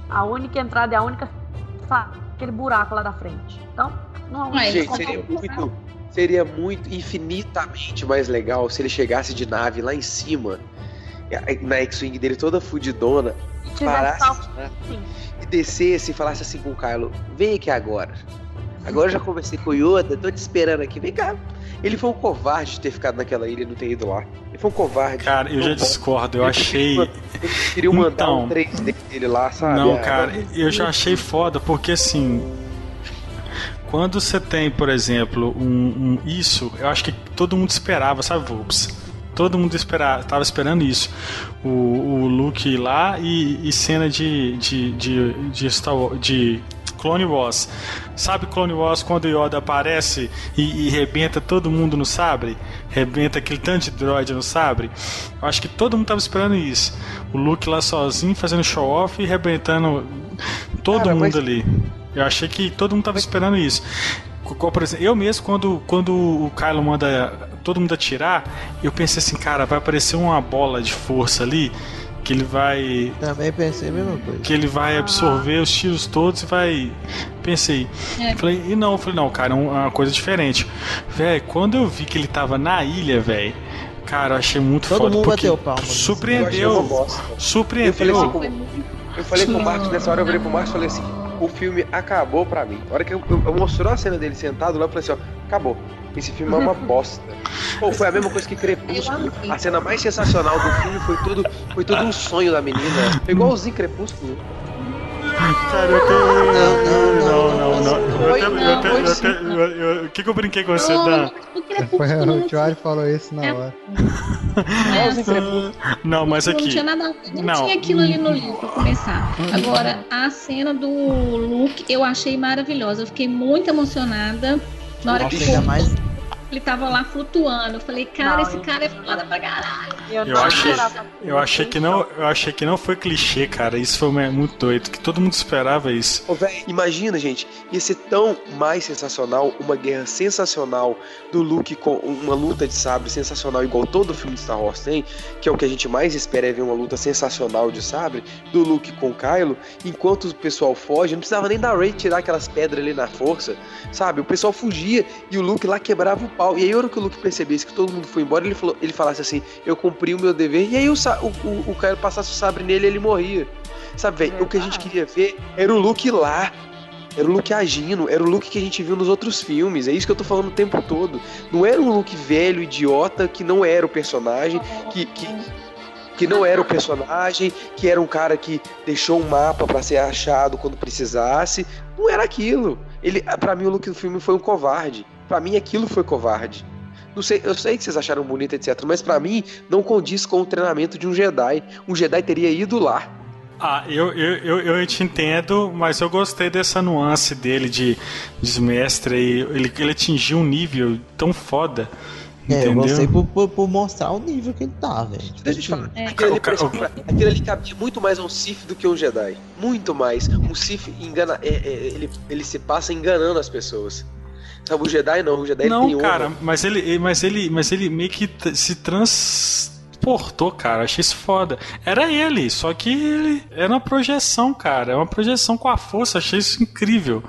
F: A única entrada é a única aquele buraco lá da frente. Então, não
H: Mas
I: Gente, seria muito, seria muito infinitamente mais legal se ele chegasse de nave lá em cima, na X-Wing dele toda fudidona,
F: tivesse
I: parasse
F: Sim.
I: e descesse e falasse assim com o Kylo: Vem aqui agora. Agora eu já conversei com o Yoda, tô te esperando aqui. Vem cá. Ele foi um covarde de ter ficado naquela ilha e não ter ido lá. Ele foi um covarde.
A: Cara, eu já discordo, eu
I: Ele
A: achei.
I: Queria mandar
A: Então.
I: um 3D dele lá, sabe?
A: Não,
I: Ah,
A: cara, eu já achei foda, porque assim. Quando você tem, por exemplo, um, um- isso, eu acho que todo mundo esperava, sabe, Vulpes? Todo mundo esperava, tava esperando isso. O, o Luke lá e, e cena de, de, de, de, Star de Clone Wars. Sabe Clone Wars quando o Yoda aparece e, e rebenta todo mundo no sabre? Rebenta aquele tanto de droid no sabre? Eu acho que todo mundo tava esperando isso. O Luke lá sozinho fazendo show off e rebentando todo
I: Cara,
A: mundo
I: mas-
A: ali. Eu achei que todo mundo tava esperando isso. Por exemplo, eu mesmo, quando, quando o Kylo manda todo mundo atirar, eu pensei assim, cara, vai aparecer uma bola de força ali que ele vai.
M: Também pensei a mesma coisa.
A: Que ele vai absorver os tiros todos e vai. Pensei.
H: É.
A: Falei, e não, falei, não, cara, é uma coisa diferente. Véi, quando eu vi que ele tava na ilha, velho. Cara, eu achei muito
M: Todo
A: foda.
M: mundo
A: porque
M: bateu palma, né?
I: Eu
A: Surpreendeu. Surpreendeu.
I: Eu falei assim, com- eu falei com o Marcos nessa hora, eu falei pro Marcos e falei assim: o filme acabou pra mim. A hora que eu, eu, eu mostrou a cena dele sentado lá, eu falei assim: ó, acabou. Esse filme é uma bosta. Pô, foi a mesma coisa que Crepúsculo. A cena mais sensacional do filme foi tudo, foi tudo um sonho da menina. Foi igualzinho Crepúsculo.
A: Cara, eu tenho. Não, não, não.
I: Não,
A: eu- O que que eu brinquei com você, Dan?
B: Foi, o Tio falou isso na hora.
A: Não, mas
H: Não
A: aqui.
H: tinha nada a ver, não,
A: Não.
H: tinha aquilo ali no livro pra começar. Agora, a cena do Luke eu achei maravilhosa. Eu fiquei muito emocionada na hora que
M: ainda mais
H: ele tava lá flutuando. Eu falei, cara, esse cara é foda pra caralho.
A: Eu achei, eu achei que não, eu achei que não foi clichê, cara. Isso foi muito doido, que todo mundo esperava isso.
I: Ô, véi, imagina, gente, ia ser tão mais sensacional, uma guerra sensacional do Luke com uma luta de sabre sensacional, igual todo filme de Star Wars tem, que é o que a gente mais espera é ver uma luta sensacional de sabre, do Luke com Kylo, enquanto o pessoal foge, não precisava nem da Rey tirar aquelas pedras ali na força, sabe? O pessoal fugia e o Luke lá quebrava o pau. E aí, a hora que o Luke percebesse que todo mundo foi embora, ele, falou, ele falasse assim: Eu cumpri o meu dever, e aí o, o, o, o Kylo passasse o sabre nele e ele morria. Sabe, velho? O que a gente queria ver era o Luke lá. Era o Luke agindo, era o Luke que a gente viu nos outros filmes. É isso que eu tô falando o tempo todo. Não era um Luke velho, idiota, que não era o personagem, que, que, que não era o personagem, que era um cara que deixou um mapa pra ser achado quando precisasse. Não era aquilo. Ele, para mim, o Luke do filme foi um covarde. Pra mim, aquilo foi covarde. Não sei, eu sei que vocês acharam bonito, etc. Mas pra mim, não condiz com o treinamento de um Jedi. Um Jedi teria ido lá.
A: Ah, eu, eu, eu, eu te entendo, mas eu gostei dessa nuance dele de desmestre e ele, ele atingiu um nível tão foda.
M: É, eu gostei por, por, por mostrar o nível que ele tá, velho.
I: Deixa eu te falar.
H: É.
I: Aquilo, ali aquilo cabia muito mais a um Sith do que um Jedi. Muito mais. Um Sith engana, é- é- ele, ele se passa enganando as pessoas. Sabe, o Jedi não. O Jedi ele
A: Não,
I: tem
A: cara,
I: honra.
A: mas ele, mas ele, mas ele meio que se transportou, cara. Achei isso foda. Era ele, só que ele era uma projeção, cara. É uma projeção com a força. Achei isso incrível.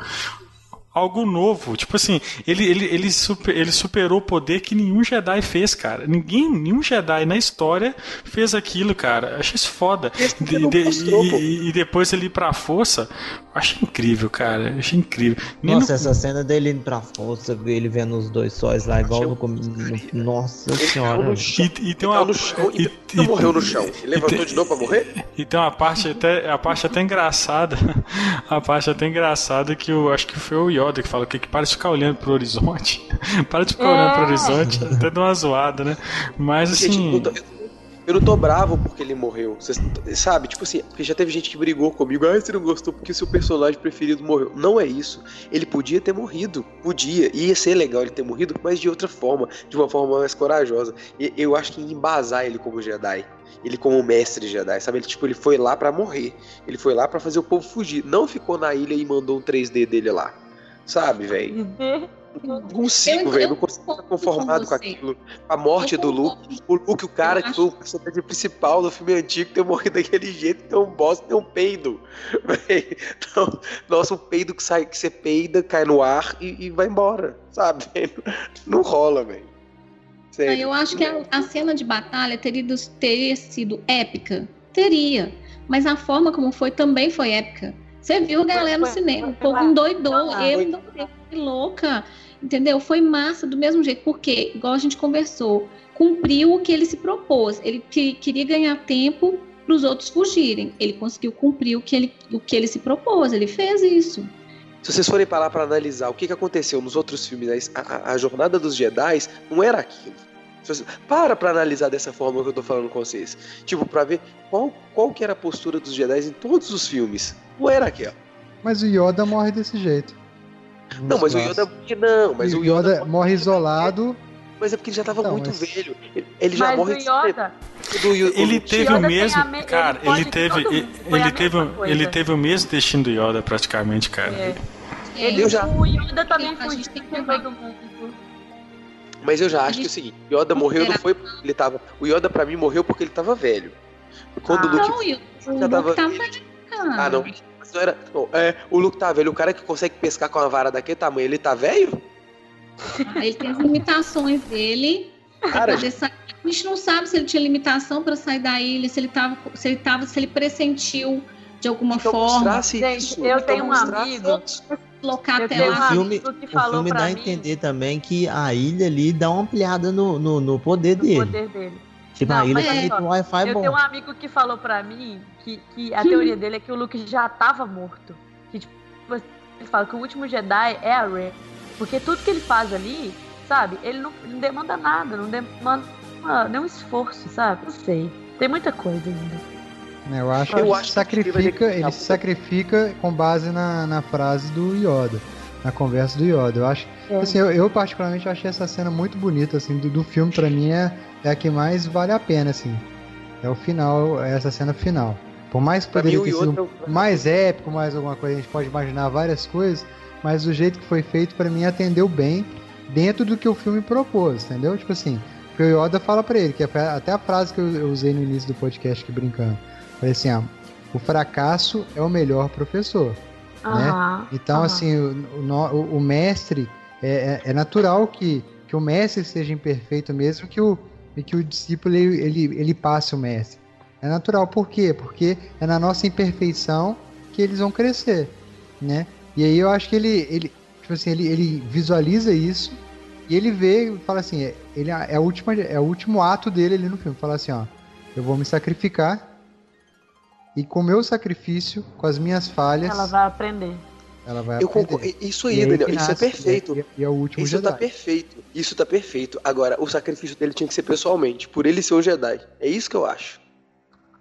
A: Algo novo. Tipo assim, ele, ele, ele, super- ele superou o poder que nenhum Jedi fez, cara. Ninguém, nenhum Jedi na história fez aquilo, cara. Achei isso foda. De- de-
I: mostrou,
A: e, e depois ele ir pra força. Achei incrível, cara. Achei incrível. Nem
M: Nossa,
A: no-
M: essa cena dele indo pra força, ele vendo os dois sóis lá, igual no começo. Nossa senhora.
A: E, e tem uma,
I: no chão e, não morreu no chão. Ele levantou de novo pra morrer?
A: E tem uma parte até, a parte até engraçada. [LAUGHS] A parte até engraçada que eu acho que foi o Yoda que falou que, que para de ficar olhando pro horizonte. [LAUGHS] para de ficar olhando pro horizonte. Até deu uma zoada, né? Mas
I: Gente,
A: assim.
I: eu, tô- eu não tô bravo porque ele morreu. Vocês- sabe, tipo assim, porque já teve gente que brigou comigo. Ah, você não gostou porque seu personagem preferido morreu. Não é isso. Ele podia ter morrido. Podia. Ia ser legal ele ter morrido, mas de outra forma. De uma forma mais corajosa. E eu acho que ia embasar ele como Jedi. Ele como mestre Jedi, sabe? Ele, tipo, ele foi lá pra morrer. Ele foi lá pra fazer o povo fugir. Não ficou na ilha e mandou um 3D dele lá. Sabe, velho? Não consigo, velho. Não consigo estar conformado
H: com
I: com aquilo. A morte do Luke. O Luke, o cara que foi o personagem principal do filme antigo, ter morrido daquele jeito, ter um bosta, ter um peido. [LAUGHS] Então, nossa, um peido que sai, que você peida, cai no ar e, e vai embora, sabe? [LAUGHS] Não rola, velho. Sério.
H: Eu acho que a, a cena de batalha teria, teria sido épica. Teria. Mas a forma como foi também foi épica. Você viu a galera no cinema, o povo endoidou. Eu endoidei, fiquei louca. Entendeu? Foi massa do mesmo jeito. Porque, igual a gente conversou, cumpriu o que ele se propôs. Ele que- queria ganhar tempo para os outros fugirem. Ele conseguiu cumprir o que ele, o que ele se propôs. Ele fez isso.
I: Se vocês forem parar pra analisar o que, que aconteceu nos outros filmes, a, a- a jornada dos Jedi não era aquilo. Você- para pra analisar dessa forma que eu tô falando com vocês. Tipo, pra ver qual, qual que era a postura dos Jedi em todos os filmes. Não era aquela.
B: Mas o Yoda morre desse jeito.
I: Não, mas o Yoda. Não, mas o Yoda.
B: morre isolado.
I: Mas é porque ele já tava
B: Então,
I: muito
B: mas-
I: velho. Ele, ele já
F: Mas
I: morre
F: o
I: de
F: Yoda,
I: do Yo-
A: Ele
I: o-
A: teve o
F: Yoda tem
A: mesmo.
F: me- ele
A: Cara,
F: pode
A: ele teve. Ele, ele teve, ele teve o mesmo destino do Yoda, praticamente, cara.
F: É. Ele,
I: Eu já-
F: O Yoda também fugiu todo mundo.
I: Mas eu já acho que é o seguinte: Yoda morreu não foi porque ele tava. O Yoda pra mim morreu porque ele tava velho. Quando o Luke
H: Não,
I: já tava.
H: Tava velho,
I: Ah, não. Mas não era. não, é, o Luke tá velho. O cara que consegue pescar com uma vara daquele tamanho, ele tá velho?
H: Ah, Ele tem as limitações dele.
I: Cara.
H: A gente não sabe se ele tinha limitação para sair da ilha, se ele tava, se ele tava, se ele pressentiu de alguma
I: Então
H: forma.
F: Gente,
I: isso.
F: eu
I: então
F: tenho um amigo. Eu
H: até
F: tenho
M: O
F: um
M: filme,
F: que
M: o
F: falou
M: filme
F: pra
M: dá a entender também que a ilha ali dá uma ampliada no, no, no poder dele.
F: poder dele.
M: Tipo,
F: Não,
M: a ilha
F: mas
M: tem um Wi-Fi
F: Eu
M: bom.
F: tenho um amigo que falou pra mim que, que a teoria dele é que o Luke já tava morto. Que, tipo, ele fala que o último Jedi é a Rey. Porque tudo que ele faz ali, sabe, ele não, não demanda nada, não demanda nenhum esforço, sabe? Não sei. Tem muita coisa ainda.
B: Né, Eu acho
I: Eu
B: que ele
I: acho
B: se
I: que ele que
B: sacrifica, se sacrifica com base na, na frase do Yoda, na conversa do Yoda. Eu acho,
F: É.
B: assim, eu, eu particularmente achei essa cena muito bonita, assim, do, do filme pra mim é, é a que mais vale a pena, assim. É o final, é essa cena final. Por mais que poderia ter
I: Yoda
B: sido mais épico, mais alguma coisa, a gente pode imaginar várias coisas, mas o jeito que foi feito pra mim atendeu bem dentro do que o filme propôs, entendeu? Tipo assim, porque o Yoda fala pra ele, que é até a frase que eu, eu usei no início do podcast aqui brincando. Falei assim, ó, o fracasso é o melhor professor. né?
F: Aham,
B: Então,
F: aham.
B: assim, o, o o- mestre, é, é- é natural que, que o mestre seja imperfeito mesmo que o, e que o discípulo ele, ele, ele passe o mestre. É natural, por quê? Porque é na nossa imperfeição que eles vão crescer, né? E aí eu acho que ele, ele tipo assim, ele, ele visualiza isso e ele vê e fala assim, é- ele é, a última, é o último ato dele ali no filme, fala assim, ó, eu vou me sacrificar e com o meu sacrifício, com as minhas falhas,
F: Ela vai aprender.
B: ela vai
I: Eu
B: aprender.
I: concordo. Isso aí,
B: aí
I: Daniel, isso é perfeito.
B: E é, e é o último
I: Isso
B: Jedi.
I: tá perfeito. Isso tá perfeito. Agora, o sacrifício dele tinha que ser pessoalmente, por ele ser um Jedi. É isso que eu acho.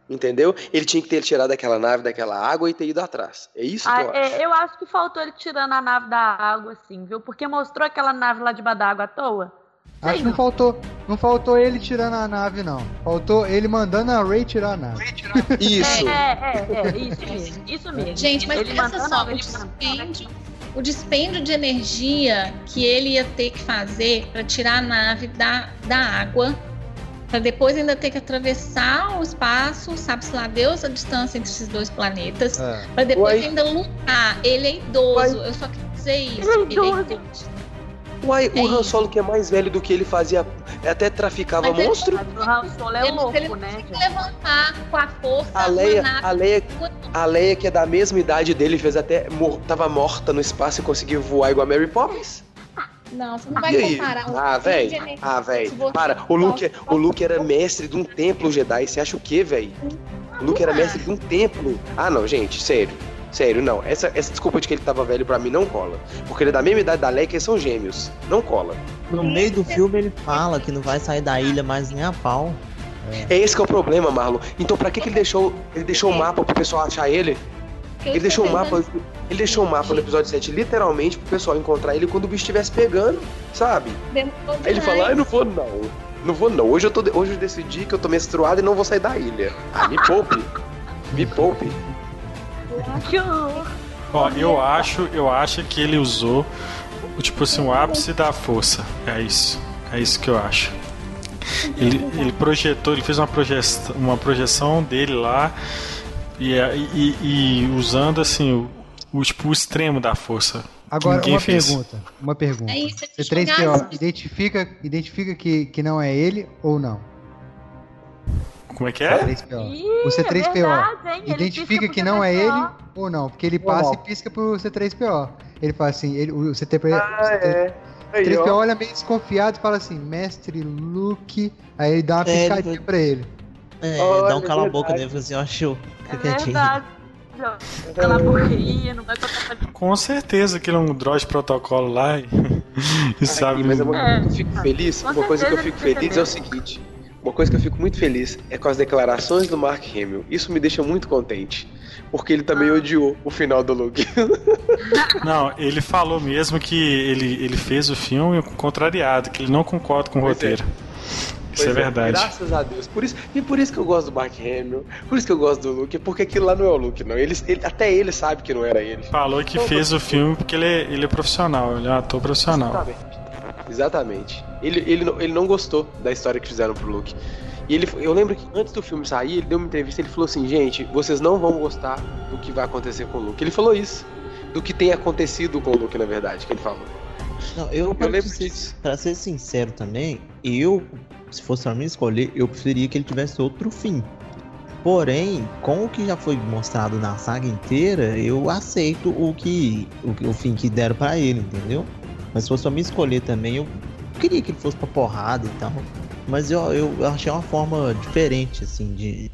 I: Entendeu? Ele tinha que ter tirado aquela nave daquela água e ter ido atrás. É isso que
F: Ah,
I: eu acho.
F: é, eu acho que faltou ele tirando a nave da água, assim, viu? Porque mostrou aquela nave lá debaixo da água à toa.
B: Acho que não faltou, não faltou ele tirando a nave, não. Faltou ele mandando a Ray tirar a nave.
I: Isso.
F: É, é, é, é, isso mesmo, isso mesmo.
H: Gente, mas
F: ele
H: pensa só,
F: a
H: o dispêndio, o dispêndio de energia que ele ia ter que fazer para tirar a nave da, da água, para depois ainda ter que atravessar o espaço, sabe-se lá Deus a distância entre esses dois planetas,
B: É.
H: para depois
I: Uai.
H: ainda lutar. Ele é idoso, eu só quero dizer isso.
F: Ele é
H: Ele é
F: idoso.
I: Uai,
H: É
I: o Han. Solo que é mais velho do que ele fazia, até traficava
H: Mas ele-
I: monstro.
F: O Han Solo é
H: Ele-
F: louco,
H: ele
F: né,
H: tem que
F: gente?
H: levantar com a força
I: A Leia, a Leia, a Leia que é da mesma idade dele, fez até mor tava morta no espaço e conseguiu voar igual a Mary Poppins.
H: Não, você não
I: E
H: vai
I: aí?
H: comparar um
I: Ah, velho. Ah, velho. Para. O Luke, o Luke era mestre de um templo Jedi. Você acha o quê, velho? O Luke era mestre de um templo. Ah, não, gente, sério. Sério, não. Essa, essa desculpa de que ele tava velho pra mim não cola. Porque ele é da mesma idade da Leia que eles são gêmeos. Não cola.
M: No meio do filme ele fala que não vai sair da ilha mais nem a pau.
I: É esse que é o problema, Marlon. Então pra que, que ele deixou ele deixou o mapa pro pessoal achar ele?
H: Eu
I: Ele deixou o mapa, ele deixou o mapa no episódio 7 literalmente pro pessoal encontrar ele quando o bicho estivesse pegando, sabe?
H: Demorou
I: Aí ele fala: "Ah, eu não vou não. Não vou não. Hoje eu tô hoje eu decidi que eu tô menstruado e não vou sair da ilha. Ah, me poupe. Me poupe.
A: Ó, eu acho, eu acho que ele usou o tipo assim, o ápice da força. É isso. É isso que eu acho. Ele, ele projetou, ele fez uma projeção, uma projeção dele lá e, e- e usando assim o, o, tipo, o extremo da força.
B: Agora,
A: ninguém
B: uma
A: fez.
B: pergunta. Uma pergunta.
H: É isso, é
B: C3PO, identifica, identifica que, que não é ele ou não?
A: Como é que é?
B: C3PO.
F: Ih,
B: o C3PO
F: é verdade, hein? Ele
B: identifica que não é
F: C3PO.
B: ele ou não? Porque ele passa e pisca pro C3PO. Ele fala assim, ele, o C3PO,
I: Ah, é.
B: o
I: Aí,
B: C3PO
I: ó.
B: olha meio desconfiado e fala assim, mestre Luke. Aí ele dá uma
M: É, ele
B: piscadinha pra ele.
M: É,
I: Olha,
M: dá um cala-boca
I: verdade.
M: nele e fala assim, ó, show.
F: É
M: Fica quietinho.
F: verdade. Aquela boquinha, não vai contar pra
A: Com certeza que ele é um droid protocolo lá [LAUGHS] e, e sabe.
I: Mas uma
F: É.
I: coisa que eu fico feliz,
F: Com
I: uma coisa que eu fico
F: ele
I: feliz é o seguinte. Uma coisa que eu fico muito feliz é com as declarações do Mark Hamill. Isso me deixa muito contente. Porque ele também odiou o final do Luke. [LAUGHS]
A: Não, ele falou mesmo que ele, ele fez o filme contrariado, que ele não concorda com o
I: Pois é.
A: roteiro. Isso
I: Pois
A: é verdade.
I: Graças a Deus. Por isso, e por isso que eu gosto do Mark Hamill. Por isso que eu gosto do Luke. Porque aquilo lá não é o Luke, não. Ele, ele- até ele sabe que não era ele.
A: Falou que fez o filme porque ele é, ele é profissional, ele é um ator profissional.
I: Exatamente. Exatamente. Ele, ele, não- ele não gostou da história que fizeram pro Luke. E ele, eu lembro que antes do filme sair, ele deu uma entrevista e ele falou assim, gente, vocês não vão gostar do que vai acontecer com o Luke. Ele falou isso. Do que tem acontecido com o Luke, na verdade, que ele falou.
M: Não, eu, pra, ser, pra ser sincero também, eu, se fosse pra mim escolher, eu preferia que ele tivesse outro fim. Porém, com o que já foi mostrado na saga inteira, eu aceito o que o, o fim que deram pra ele, entendeu? Mas se fosse pra me escolher também, eu queria que ele fosse pra porrada e tal. Mas eu, eu achei uma forma diferente, assim, de,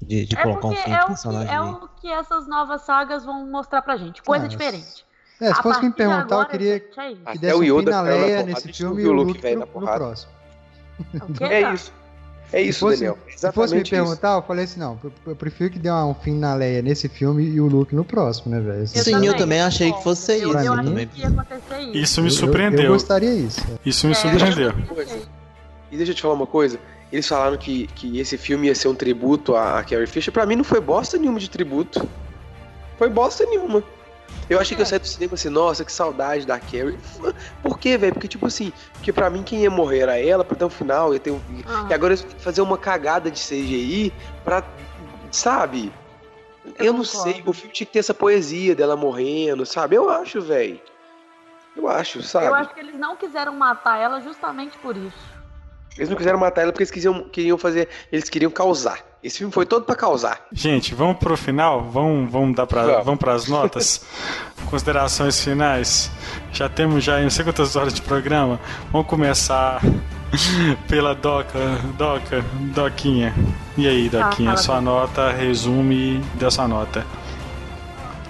M: de, de
F: É
M: colocar um fim
F: é
M: de
F: o, que,
M: personagem.
F: é o que essas novas sagas vão mostrar pra gente. Coisa diferente.
B: É, se
F: A
B: fosse me perguntar, eu
F: agora,
B: queria
F: gente, é
B: que desse
I: o
B: um fim
I: Yoda
B: na
I: caiu na
B: Leia
I: porrada,
B: nesse
I: a gente
B: filme e o
I: Luke
B: Luke
I: velho
B: no,
I: na
B: no
I: porrada.
B: próximo. [LAUGHS] [LAUGHS]
I: É isso. É isso,
B: se fosse,
I: Daniel.
B: Se fosse me
I: isso.
B: perguntar, eu falei assim, não, eu, eu prefiro que dê um fim na Leia nesse filme e o Luke no próximo, né, velho?
M: Sim, eu também achei que fosse isso.
F: Eu
B: mim,
F: achei que ia acontecer isso.
A: Isso me
B: eu- eu-
A: surpreendeu.
B: Eu, gostaria isso.
A: Isso me
F: É,
A: surpreendeu.
I: E deixa eu te falar uma coisa. Eles falaram que, que esse filme ia ser um tributo a, a Carrie Fisher. Pra mim não foi bosta nenhuma de tributo. Foi bosta nenhuma. Eu achei que eu saí do cinema assim, nossa, que saudade da Carrie. Por quê, velho? Porque, tipo assim, porque pra mim quem ia morrer era ela, pra ter um final, ia ter um...
F: Ah.
I: E agora eles vão fazer uma cagada de CGI pra. Sabe? Eu, não sei, o filme tinha que ter essa poesia dela morrendo, sabe? Eu acho, velho. Eu acho, sabe?
F: Eu acho que eles não quiseram matar ela justamente por isso.
I: Eles não quiseram matar ela porque eles queriam, queriam fazer. Eles queriam causar. Esse filme foi todo pra causar.
A: Gente, vamos pro final? Vamos, vamos dar pra,
I: Vamos.
A: vamos pras notas? [LAUGHS] Considerações finais. Já temos já não sei quantas horas de programa. Vamos começar [LAUGHS] pela Doca, Doca, Doquinha. E aí, Doquinha,
F: fala,
A: sua nota, resume dessa nota.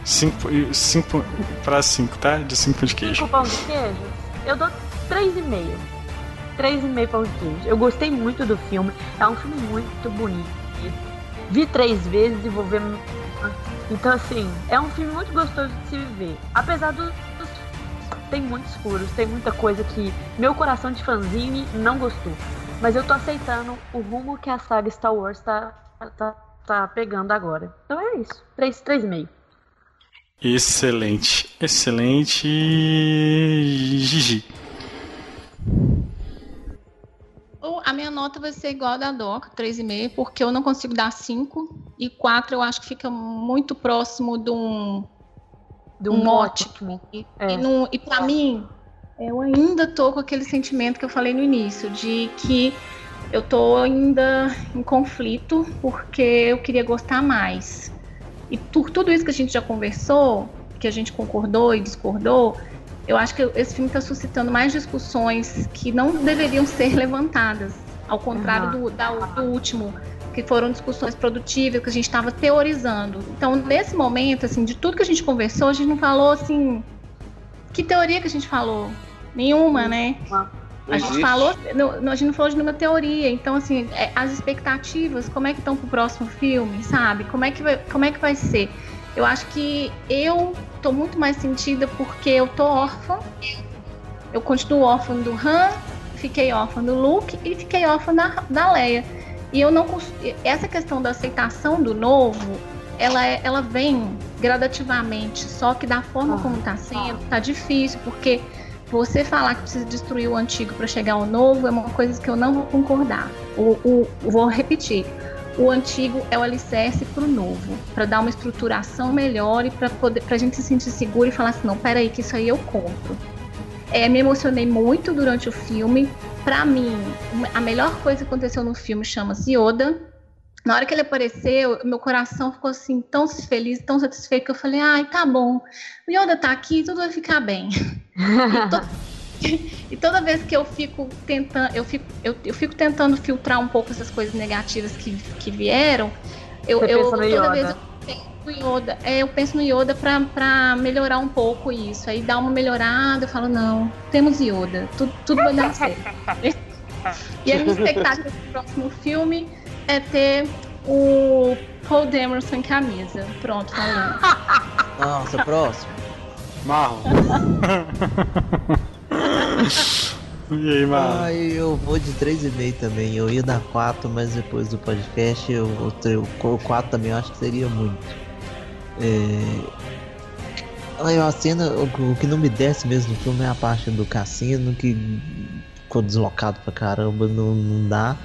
A: 5 cinco, pra 5, tá? De 5 de queijo.
F: Cinco pão de queijo, eu dou 3,5. 3,5 pão de queijo. Eu gostei muito do filme. É um filme muito bonito. Vi três vezes e vou ver. Então, assim, é um filme muito gostoso de se ver. Apesar dos. Tem muitos furos, tem muita coisa que meu coração de fanzine não gostou. Mas eu tô aceitando o rumo que a saga Star Wars tá, tá, tá pegando agora. Então é isso. 3, 3,5.
A: Excelente, excelente. Gigi.
H: A minha nota vai ser igual a da Doc, 3,5, porque eu não consigo dar 5. E 4 eu acho que fica muito próximo de um,
F: De
H: um
F: um
H: ótimo. E,
F: É.
H: e, e pra mim, eu ainda tô com aquele sentimento que eu falei no início, de que eu tô ainda em conflito, porque eu queria gostar mais. E por tudo isso que a gente já conversou, que a gente concordou e discordou, eu acho que esse filme está suscitando mais discussões que não deveriam ser levantadas, ao contrário do, da- do último, que foram discussões produtivas, que a gente estava teorizando. Então, nesse momento, assim, de tudo que a gente conversou, a gente não falou assim. Que teoria que a gente falou? Nenhuma, né? A gente
I: existe.
H: falou, não, não, a gente não falou de nenhuma teoria. Então, assim, é, as expectativas, como é que estão pro próximo filme, sabe? Como é que vai, como é que vai ser? Eu acho que eu tô muito mais sentida porque eu tô órfã. Eu continuo órfã do Han, fiquei órfã do Luke e fiquei órfã da, da Leia. E eu não essa questão da aceitação do novo, ela, é- ela vem gradativamente, só que da forma como tá sendo, tá difícil, porque você falar que precisa destruir o antigo para chegar ao novo é uma coisa que eu não vou concordar. O, o- vou repetir. O antigo é o alicerce para o novo, para dar uma estruturação melhor e para poder, para a gente se sentir seguro e falar assim, não, peraí, que isso aí eu compro. É, me emocionei muito durante o filme. Pra mim, a melhor coisa que aconteceu no filme chama-se Yoda. Na hora que ele apareceu, meu coração ficou assim tão feliz, tão satisfeito que eu falei: "Ai, tá bom. O Yoda tá aqui, tudo vai ficar bem". [LAUGHS] [LAUGHS] e, to- toda vez que eu fico tentando, eu fico, eu, eu fico tentando filtrar um pouco essas coisas negativas que, que vieram, eu, eu toda
F: Yoda.
H: vez eu penso no Yoda. É, eu penso no Yoda pra, pra melhorar um pouco isso. Aí dá uma melhorada, eu falo, não, temos Yoda, tudo, tudo vai dar certo. [LAUGHS] e a minha expectativa pro próximo filme é ter o Paul Dameron sem camisa. Pronto, falando.
M: Nossa, próximo.
A: Marlon. [LAUGHS] e aí, Marlon?
M: Ah, eu vou de 3,5 também. Eu ia dar 4, mas depois do podcast eu, o tre- o 4 também eu acho que seria muito. É... A cena, o, o que não me desce mesmo no filme é a parte do cassino, que ficou deslocado pra caramba, não, não dá.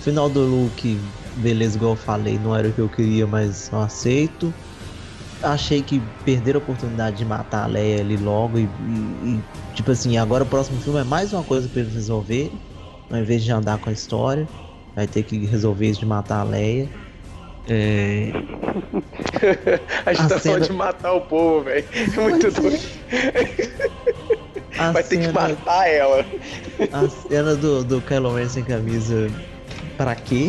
M: final do Luke, beleza, igual eu falei, não era o que eu queria, mas eu aceito. Achei que perderam a oportunidade de matar a Leia ali logo e, e- e, tipo assim, agora o próximo filme é mais uma coisa pra eles resolver, ao invés de andar com a história, vai ter que resolver isso de matar a Leia. É, [LAUGHS]
I: A gente
M: A
I: tá
M: cena-
I: falando de matar o povo, velho. É muito doido.
M: A
I: Vai ter que matar ela.
M: A cena do, do Kylo Ren sem camisa, pra quê?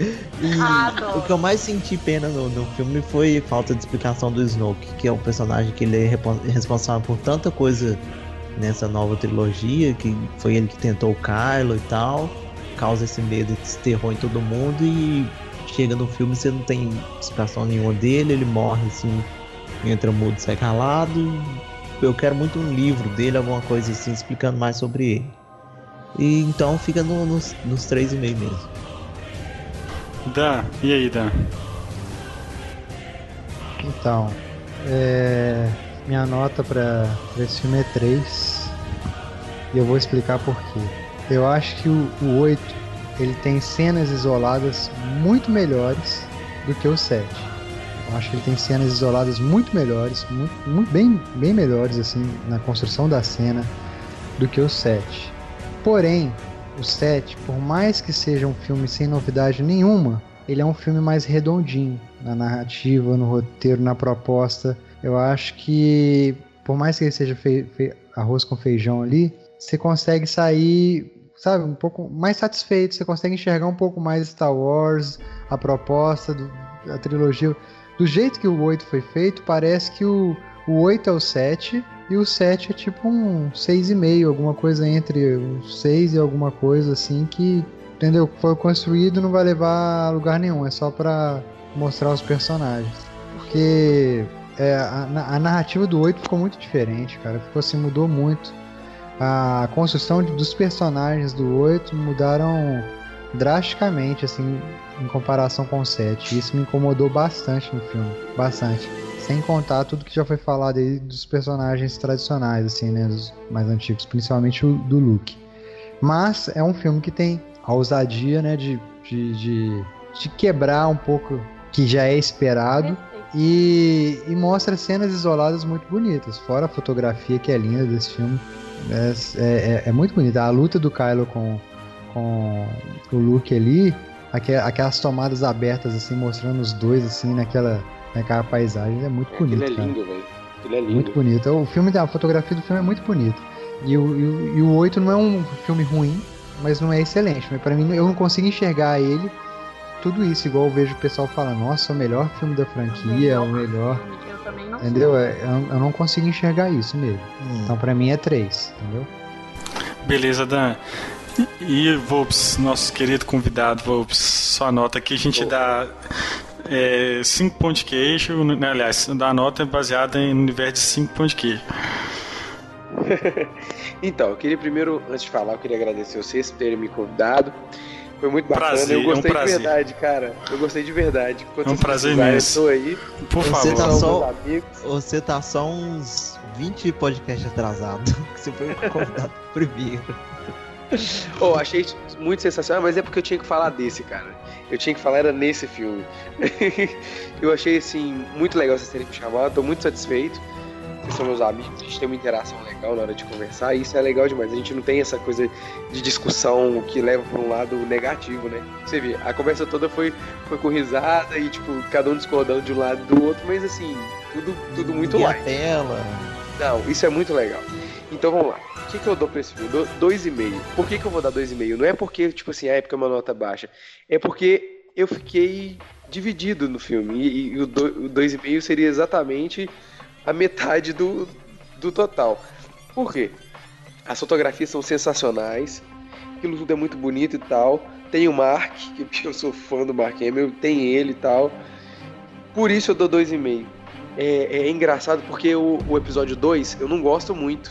M: E
F: Adoro.
M: o que eu mais senti pena no, no filme foi falta de explicação do Snoke, que é um personagem que ele é responsável por tanta coisa nessa nova trilogia, que foi ele que tentou o Kylo e tal, causa esse medo, esse terror em todo mundo e chega no filme você não tem explicação nenhuma dele, ele morre assim, entra mudo, sai calado. Eu quero muito um livro dele, alguma coisa assim, explicando mais sobre ele. E então fica no- nos, nos três e meio mesmo.
A: Dan, e aí, Dan?
B: Então, é, minha nota pra esse filme é 3. E eu vou explicar por quê. Eu acho que o, o 8 ele tem cenas isoladas muito melhores do que o 7. Eu acho que ele tem cenas isoladas muito melhores, muito, muito- bem, bem melhores assim na construção da cena do que o 7. Porém, o 7, por mais que seja um filme sem novidade nenhuma, ele é um filme mais redondinho na narrativa, no roteiro, na proposta. Eu acho que, por mais que ele seja arroz com feijão ali, você consegue sair, sabe, um pouco mais satisfeito. Você consegue enxergar um pouco mais Star Wars, a proposta, do, a trilogia. Do jeito que o 8 foi feito, parece que o, o 8 é o 7 e o 7 é tipo um 6,5, alguma coisa entre o 6 e alguma coisa assim que, entendeu? Foi construído não vai levar a lugar nenhum, é só pra mostrar os personagens. Porque é, a, a narrativa do 8 ficou muito diferente, cara. Ficou assim, mudou muito. A construção de- dos personagens do 8 mudaram drasticamente, assim, em comparação com o 7. Isso me incomodou bastante no filme. Bastante. Sem contar tudo que já foi falado aí dos personagens tradicionais, assim, né? Dos mais antigos, principalmente o do Luke. Mas é um filme que tem a ousadia, né? De, de, de, de quebrar um pouco que já é esperado. E, e mostra cenas isoladas muito bonitas. Fora a fotografia que é linda desse filme. É, é, é muito bonita. A luta do Kylo com, com o Luke ali, aquelas tomadas abertas assim, mostrando os dois assim naquela, naquela paisagem, é muito bonito.
I: Aquilo é lindo, velho. Aquilo é lindo.
B: Muito bonito. O filme, a fotografia do filme é muito bonita. E o, e, o, e o 8 não é um filme ruim, mas não é excelente. Mas pra mim, eu não consigo enxergar ele tudo isso, igual eu vejo o pessoal falando, nossa, é o melhor filme da franquia, é o melhor.
F: Eu também não
B: Entendeu? É, Eu, eu não consigo enxergar isso mesmo. Então pra mim é 3, entendeu?
A: Beleza, Dan. E Volps, nosso querido convidado, Volps, sua nota aqui a gente dá 5 pontos de queijo, né, aliás, dá a nota baseada em universo de 5 pontos de queijo. [LAUGHS]
I: Então, eu queria primeiro, antes de falar, eu queria agradecer vocês por terem me convidado. Foi muito bacana.
A: Prazer,
I: eu
A: é um
I: gostei
A: prazer.
I: de verdade, cara. Eu gostei de verdade. Quando
A: É um prazer
I: precisarem,
A: imenso.
I: Eu tô aí.
A: Por
M: Você tá,
I: São
M: só,
I: meus amigos.
M: você tá só uns 20 podcasts atrasado. [LAUGHS] Você foi convidado [LAUGHS] primeiro. [LAUGHS]
I: Oh, achei muito sensacional, mas é porque eu tinha que falar desse, cara. Eu tinha que falar era nesse filme. [LAUGHS] eu achei assim muito legal vocês terem me chamado, tô muito satisfeito. Vocês são meus amigos, a gente tem uma interação legal na hora de conversar, e isso é legal demais. A gente não tem essa coisa de discussão que leva para um lado negativo, né? Você vê, a conversa toda foi, foi com risada e, tipo, cada um discordando de um lado e do outro, mas assim, tudo, tudo muito
M: e a
I: light.
M: tela.
I: Não, isso é muito legal. Então vamos lá. O que, que eu dou pra esse filme? Dois e meio. Por que, que eu vou dar dois e meio? Não é porque, tipo assim, a época é uma nota baixa. É porque eu fiquei dividido no filme. E, e o, do, o dois e meio seria exatamente a metade do, do total. Por quê? As fotografias são sensacionais. Aquilo tudo é muito bonito e tal. Tem o Mark, que eu sou fã do Mark Hamill, tem ele e tal. Por isso eu dou dois e meio. É, é engraçado porque o, o episódio 2 eu não gosto muito.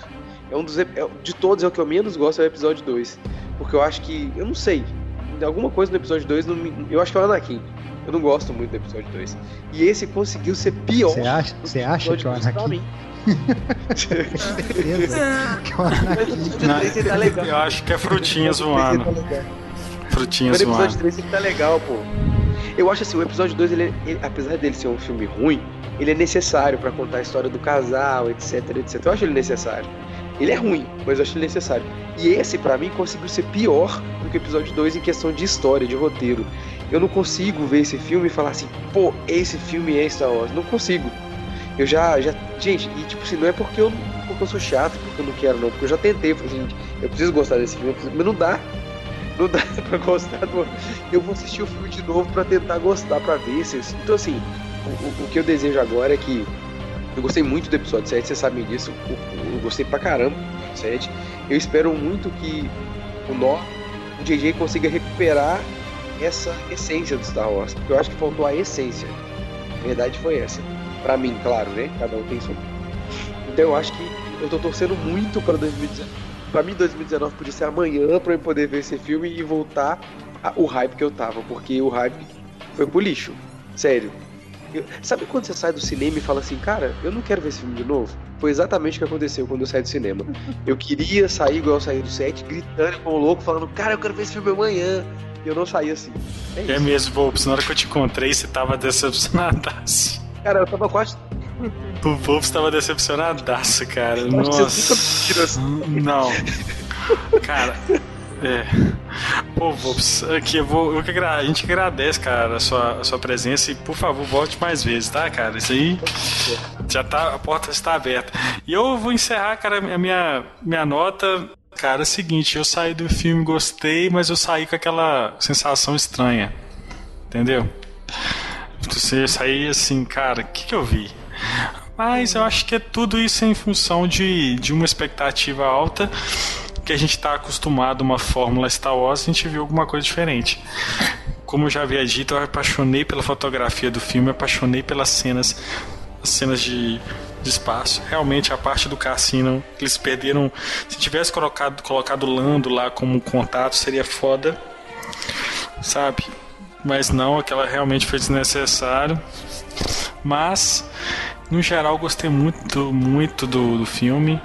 I: É um dos é- de todos é o que eu menos gosto é o episódio 2. Porque eu acho que. Eu não sei. Alguma coisa no episódio 2 não me- eu acho que é o Anakin. Eu não gosto muito do episódio 2. E esse conseguiu ser pior.
B: Você acha, você acha que é o Anakin? certeza [LAUGHS] que é o Anakin.
A: Não, eu acho que é frutinhas voando. Frutinhas
I: Mas o episódio 3 ele tá legal, pô. Eu acho assim, o episódio 2, ele, é- ele- apesar dele ser um filme ruim, ele é necessário pra contar a história do casal, etc, etc. Eu acho ele necessário. Ele é ruim, mas eu acho ele necessário. E esse, pra mim, conseguiu ser pior do que o episódio 2 em questão de história, de roteiro. Eu não consigo ver esse filme e falar assim, pô, esse filme é Star Wars. Não consigo. Eu já, já. Gente, e tipo assim, não é porque eu, porque eu sou chato, porque eu não quero, não. Porque eu já tentei, eu falei assim, gente, eu preciso gostar desse filme, preciso- mas não dá. Não dá [LAUGHS] pra gostar do. Eu vou assistir o filme de novo pra tentar gostar, pra ver se. Então, assim, o, o- o que eu desejo agora é que. Eu gostei muito do episódio 7, vocês sabem disso. Eu, eu gostei pra caramba do 7. Eu espero muito que o Nó, o JJ consiga recuperar essa essência do Star Wars. Porque eu acho que faltou a essência. A verdade foi essa. Pra mim, claro, né? Cada um tem sua. Então eu acho que eu tô torcendo muito pra 2019. Pra mim, 2019 podia ser amanhã pra eu poder ver esse filme e voltar o hype que eu tava. Porque o hype foi pro lixo. Sério. Eu- sabe quando você sai do cinema e fala assim, cara, eu não quero ver esse filme de novo? Foi exatamente o que aconteceu quando eu saí do cinema. Eu queria sair igual eu saí do set, gritando com o louco, falando, cara, eu quero ver esse filme amanhã. E eu não saí assim. É isso.
A: É mesmo, Volps, na hora que eu te encontrei, você tava decepcionadaço.
I: Cara, eu tava quase.
A: O Volps tava decepcionadaço, cara. Nossa. Não. Cara, é. Pô, Volps, aqui eu vou. Eu que a gente agradece, cara, a sua, a sua presença e, por favor, volte mais vezes, tá, cara? Isso aí. Já tá. A porta está aberta. E eu vou encerrar, cara, a minha, minha nota. Cara, é o seguinte, eu saí do filme, gostei, mas eu saí com aquela sensação estranha. Entendeu? Você sair assim, cara, o que, que eu vi? Mas eu acho que é tudo isso em função de, de uma expectativa alta que a gente está acostumado uma fórmula Star Wars, a gente viu alguma coisa diferente. Como eu já havia dito, eu apaixonei pela fotografia do filme, me apaixonei pelas cenas, as cenas de, de espaço. Realmente a parte do cassino, eles perderam. Se tivesse colocado, colocado Lando lá como contato, seria foda. Sabe? Mas não, aquela realmente foi desnecessário. Mas, no geral, gostei muito, muito do, do filme.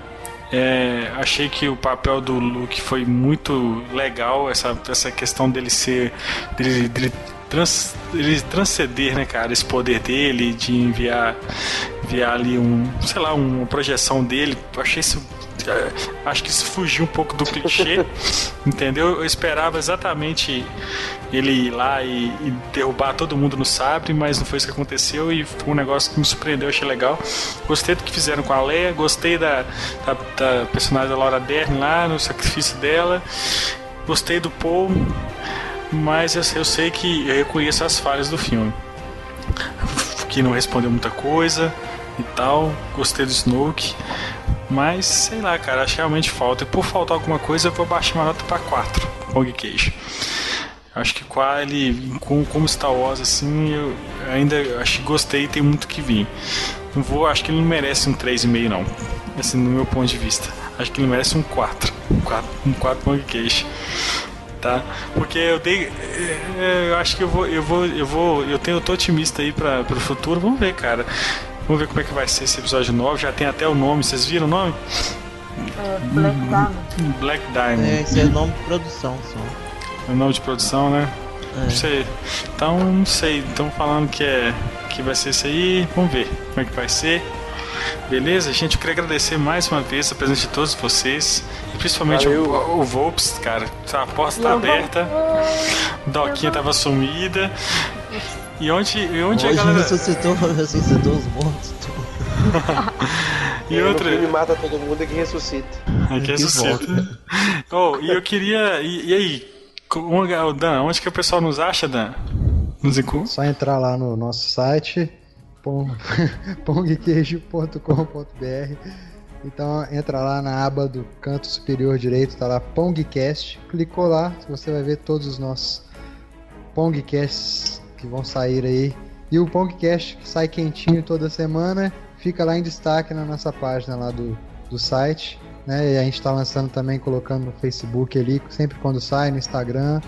A: É, achei que o papel do Luke foi muito legal, essa, essa questão dele ser. dele, dele trans, ele transcender, né, cara, esse poder dele de enviar, enviar ali um, sei lá, uma projeção dele. Achei isso. É, Acho que isso fugiu um pouco do clichê, [LAUGHS] entendeu? Eu esperava exatamente ele ir lá e, e derrubar todo mundo no sabre, mas não foi isso que aconteceu e foi um negócio que me surpreendeu, achei legal. Gostei do que fizeram com a Leia, gostei da, da, da personagem da Laura Dern lá, no sacrifício dela, gostei do Paul, mas eu, eu sei que eu reconheço as falhas do filme. Que não respondeu muita coisa e tal, gostei do Snoke. Mas, sei lá, cara, acho que realmente falta. E por faltar alguma coisa, eu vou baixar uma nota pra 4, Pong Queijo. Acho que qua- ele, com, como Star Wars, assim, eu ainda acho que gostei e tem muito que vir. Não vou, acho que ele não merece um 3,5 não. Assim, no meu ponto de vista. Acho que ele merece um 4. Um 4, um 4 Pong Queijo. Tá? Porque eu dei. é, é, Eu acho que eu vou. Eu vou. Eu vou. Eu tenho, eu tô otimista aí para pro futuro. Vamos ver, cara. Vamos ver como é que vai ser esse episódio 9. Já tem até o nome. Vocês viram o nome?
F: É, Black Diamond.
A: Black Diamond.
M: É, esse é o nome de produção só.
A: É o nome de produção, né?
M: É.
A: Não sei. Então, não sei. Estão falando que, é, que vai ser isso aí. Vamos ver como é que vai ser. Beleza? Gente, eu queria agradecer mais uma vez a presença de todos vocês. E principalmente o, o Volps, cara. A porta está aberta. Doquinha tava sumida. E onde, e onde a
M: Hoje
A: galera.
M: ressuscitou, [LAUGHS] ressuscitou os mortos. [LAUGHS]
A: E
I: E
A: outra-
I: No filme mata todo mundo e que ressuscita.
A: Aqui
M: Que
A: ressuscita. [LAUGHS] Oh, e eu queria. E, e aí? Dan, onde que o pessoal nos acha, Dan? Nos encontra?
B: Só entrar lá no nosso site, pong- pongqueijo.com.br. Então entra lá na aba do canto superior direito, tá lá Pongcast. Clicou lá, você vai ver todos os nossos Pongcasts que vão sair aí. E o Pongcast que sai quentinho toda semana, fica lá em destaque na nossa página lá do, do site. Né? E a gente está lançando também, colocando no Facebook ali, sempre quando sai, no Instagram.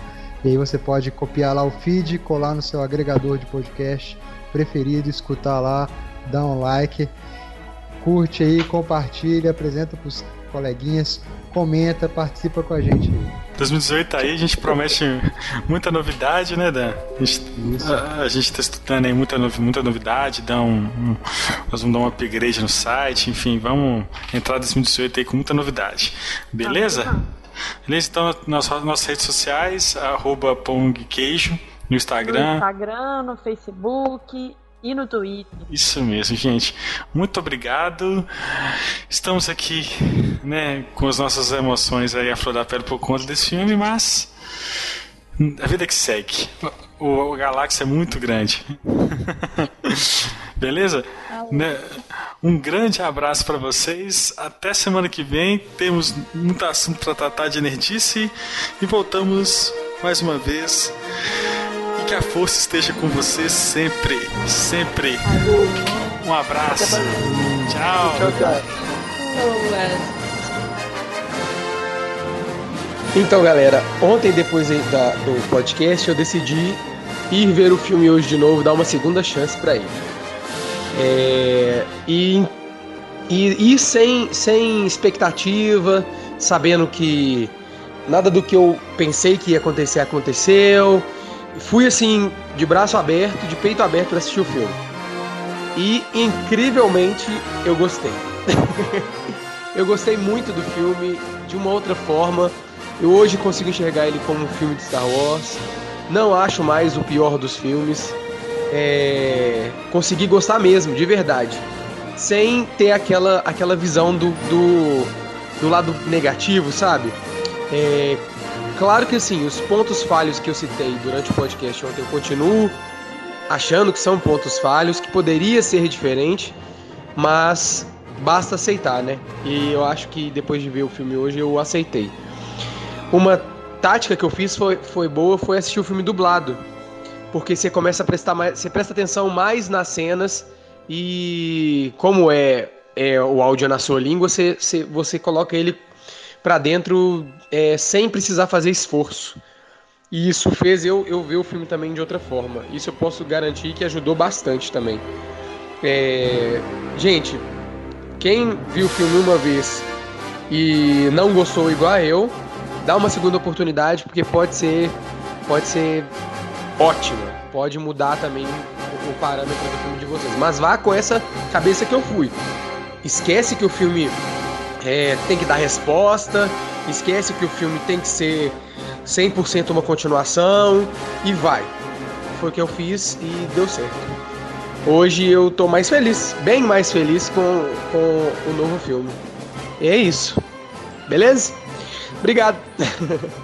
B: E aí você pode copiar lá o feed, colar no seu agregador de podcast preferido, escutar lá, dar um like, curte aí, compartilha, apresenta pros coleguinhas, comenta, participa com a gente aí.
A: 2018 tá aí, a gente promete muita novidade, né, Dan? A gente, a, a gente tá estudando aí muita, muita novidade, dá um, um- nós vamos dar um upgrade no site, enfim, vamos entrar em 2018 aí com muita novidade. Beleza? Beleza? Então, nas nossas redes sociais, arroba pongqueijo, no
F: No
A: Instagram.
F: Instagram, no Facebook e no Twitter.
A: Isso mesmo, gente. Muito obrigado. Estamos aqui, né, com as nossas emoções aí a flor da pele por conta desse filme, mas a vida que segue. O, o galáxia é muito grande. [LAUGHS] Beleza? Né? Um grande abraço para vocês. Até semana que vem. Temos muito assunto para tratar de Nerdice e voltamos mais uma vez. Que a força esteja com vocês sempre, sempre. Um abraço. Tchau.
I: Tchau, tchau. Então, galera, ontem depois da- do podcast eu decidi ir ver o filme hoje de novo, dar uma segunda chance pra ele. É, e, e, e sem, sem expectativa, sabendo que nada do que eu pensei que ia acontecer aconteceu. Fui assim, de braço aberto, de peito aberto pra assistir o filme. E incrivelmente eu gostei. [LAUGHS] eu gostei muito do filme de uma outra forma. Eu hoje consigo enxergar ele como um filme de Star Wars. Não acho mais o pior dos filmes. É... Consegui gostar mesmo, de verdade. Sem ter aquela, aquela visão do, do, do lado negativo, sabe? É... Claro que assim, os pontos falhos que eu citei durante o podcast ontem eu continuo achando que são pontos falhos, que poderia ser diferente, mas basta aceitar, né? E eu acho que depois de ver o filme hoje eu aceitei. Uma tática que eu fiz foi, foi boa, foi assistir o filme dublado. Porque você começa a prestar mais. Você presta atenção mais nas cenas e como é, é o áudio na sua língua, você, você, você coloca ele pra dentro é, sem precisar fazer esforço. E isso fez eu, eu ver o filme também de outra forma. Isso eu posso garantir que ajudou bastante também. É, Gente, quem viu o filme uma vez e não gostou igual a eu, dá uma segunda oportunidade, porque pode ser, pode ser ótimo. Pode mudar também o parâmetro do filme de vocês. Mas vá com essa cabeça que eu fui. Esquece que o filme é, tem que dar resposta, esquece que o filme tem que ser 100% uma continuação e vai. Foi o que eu fiz e deu certo. Hoje eu tô mais feliz, bem mais feliz com, com o novo filme. E é isso. Beleza? Obrigado. [LAUGHS]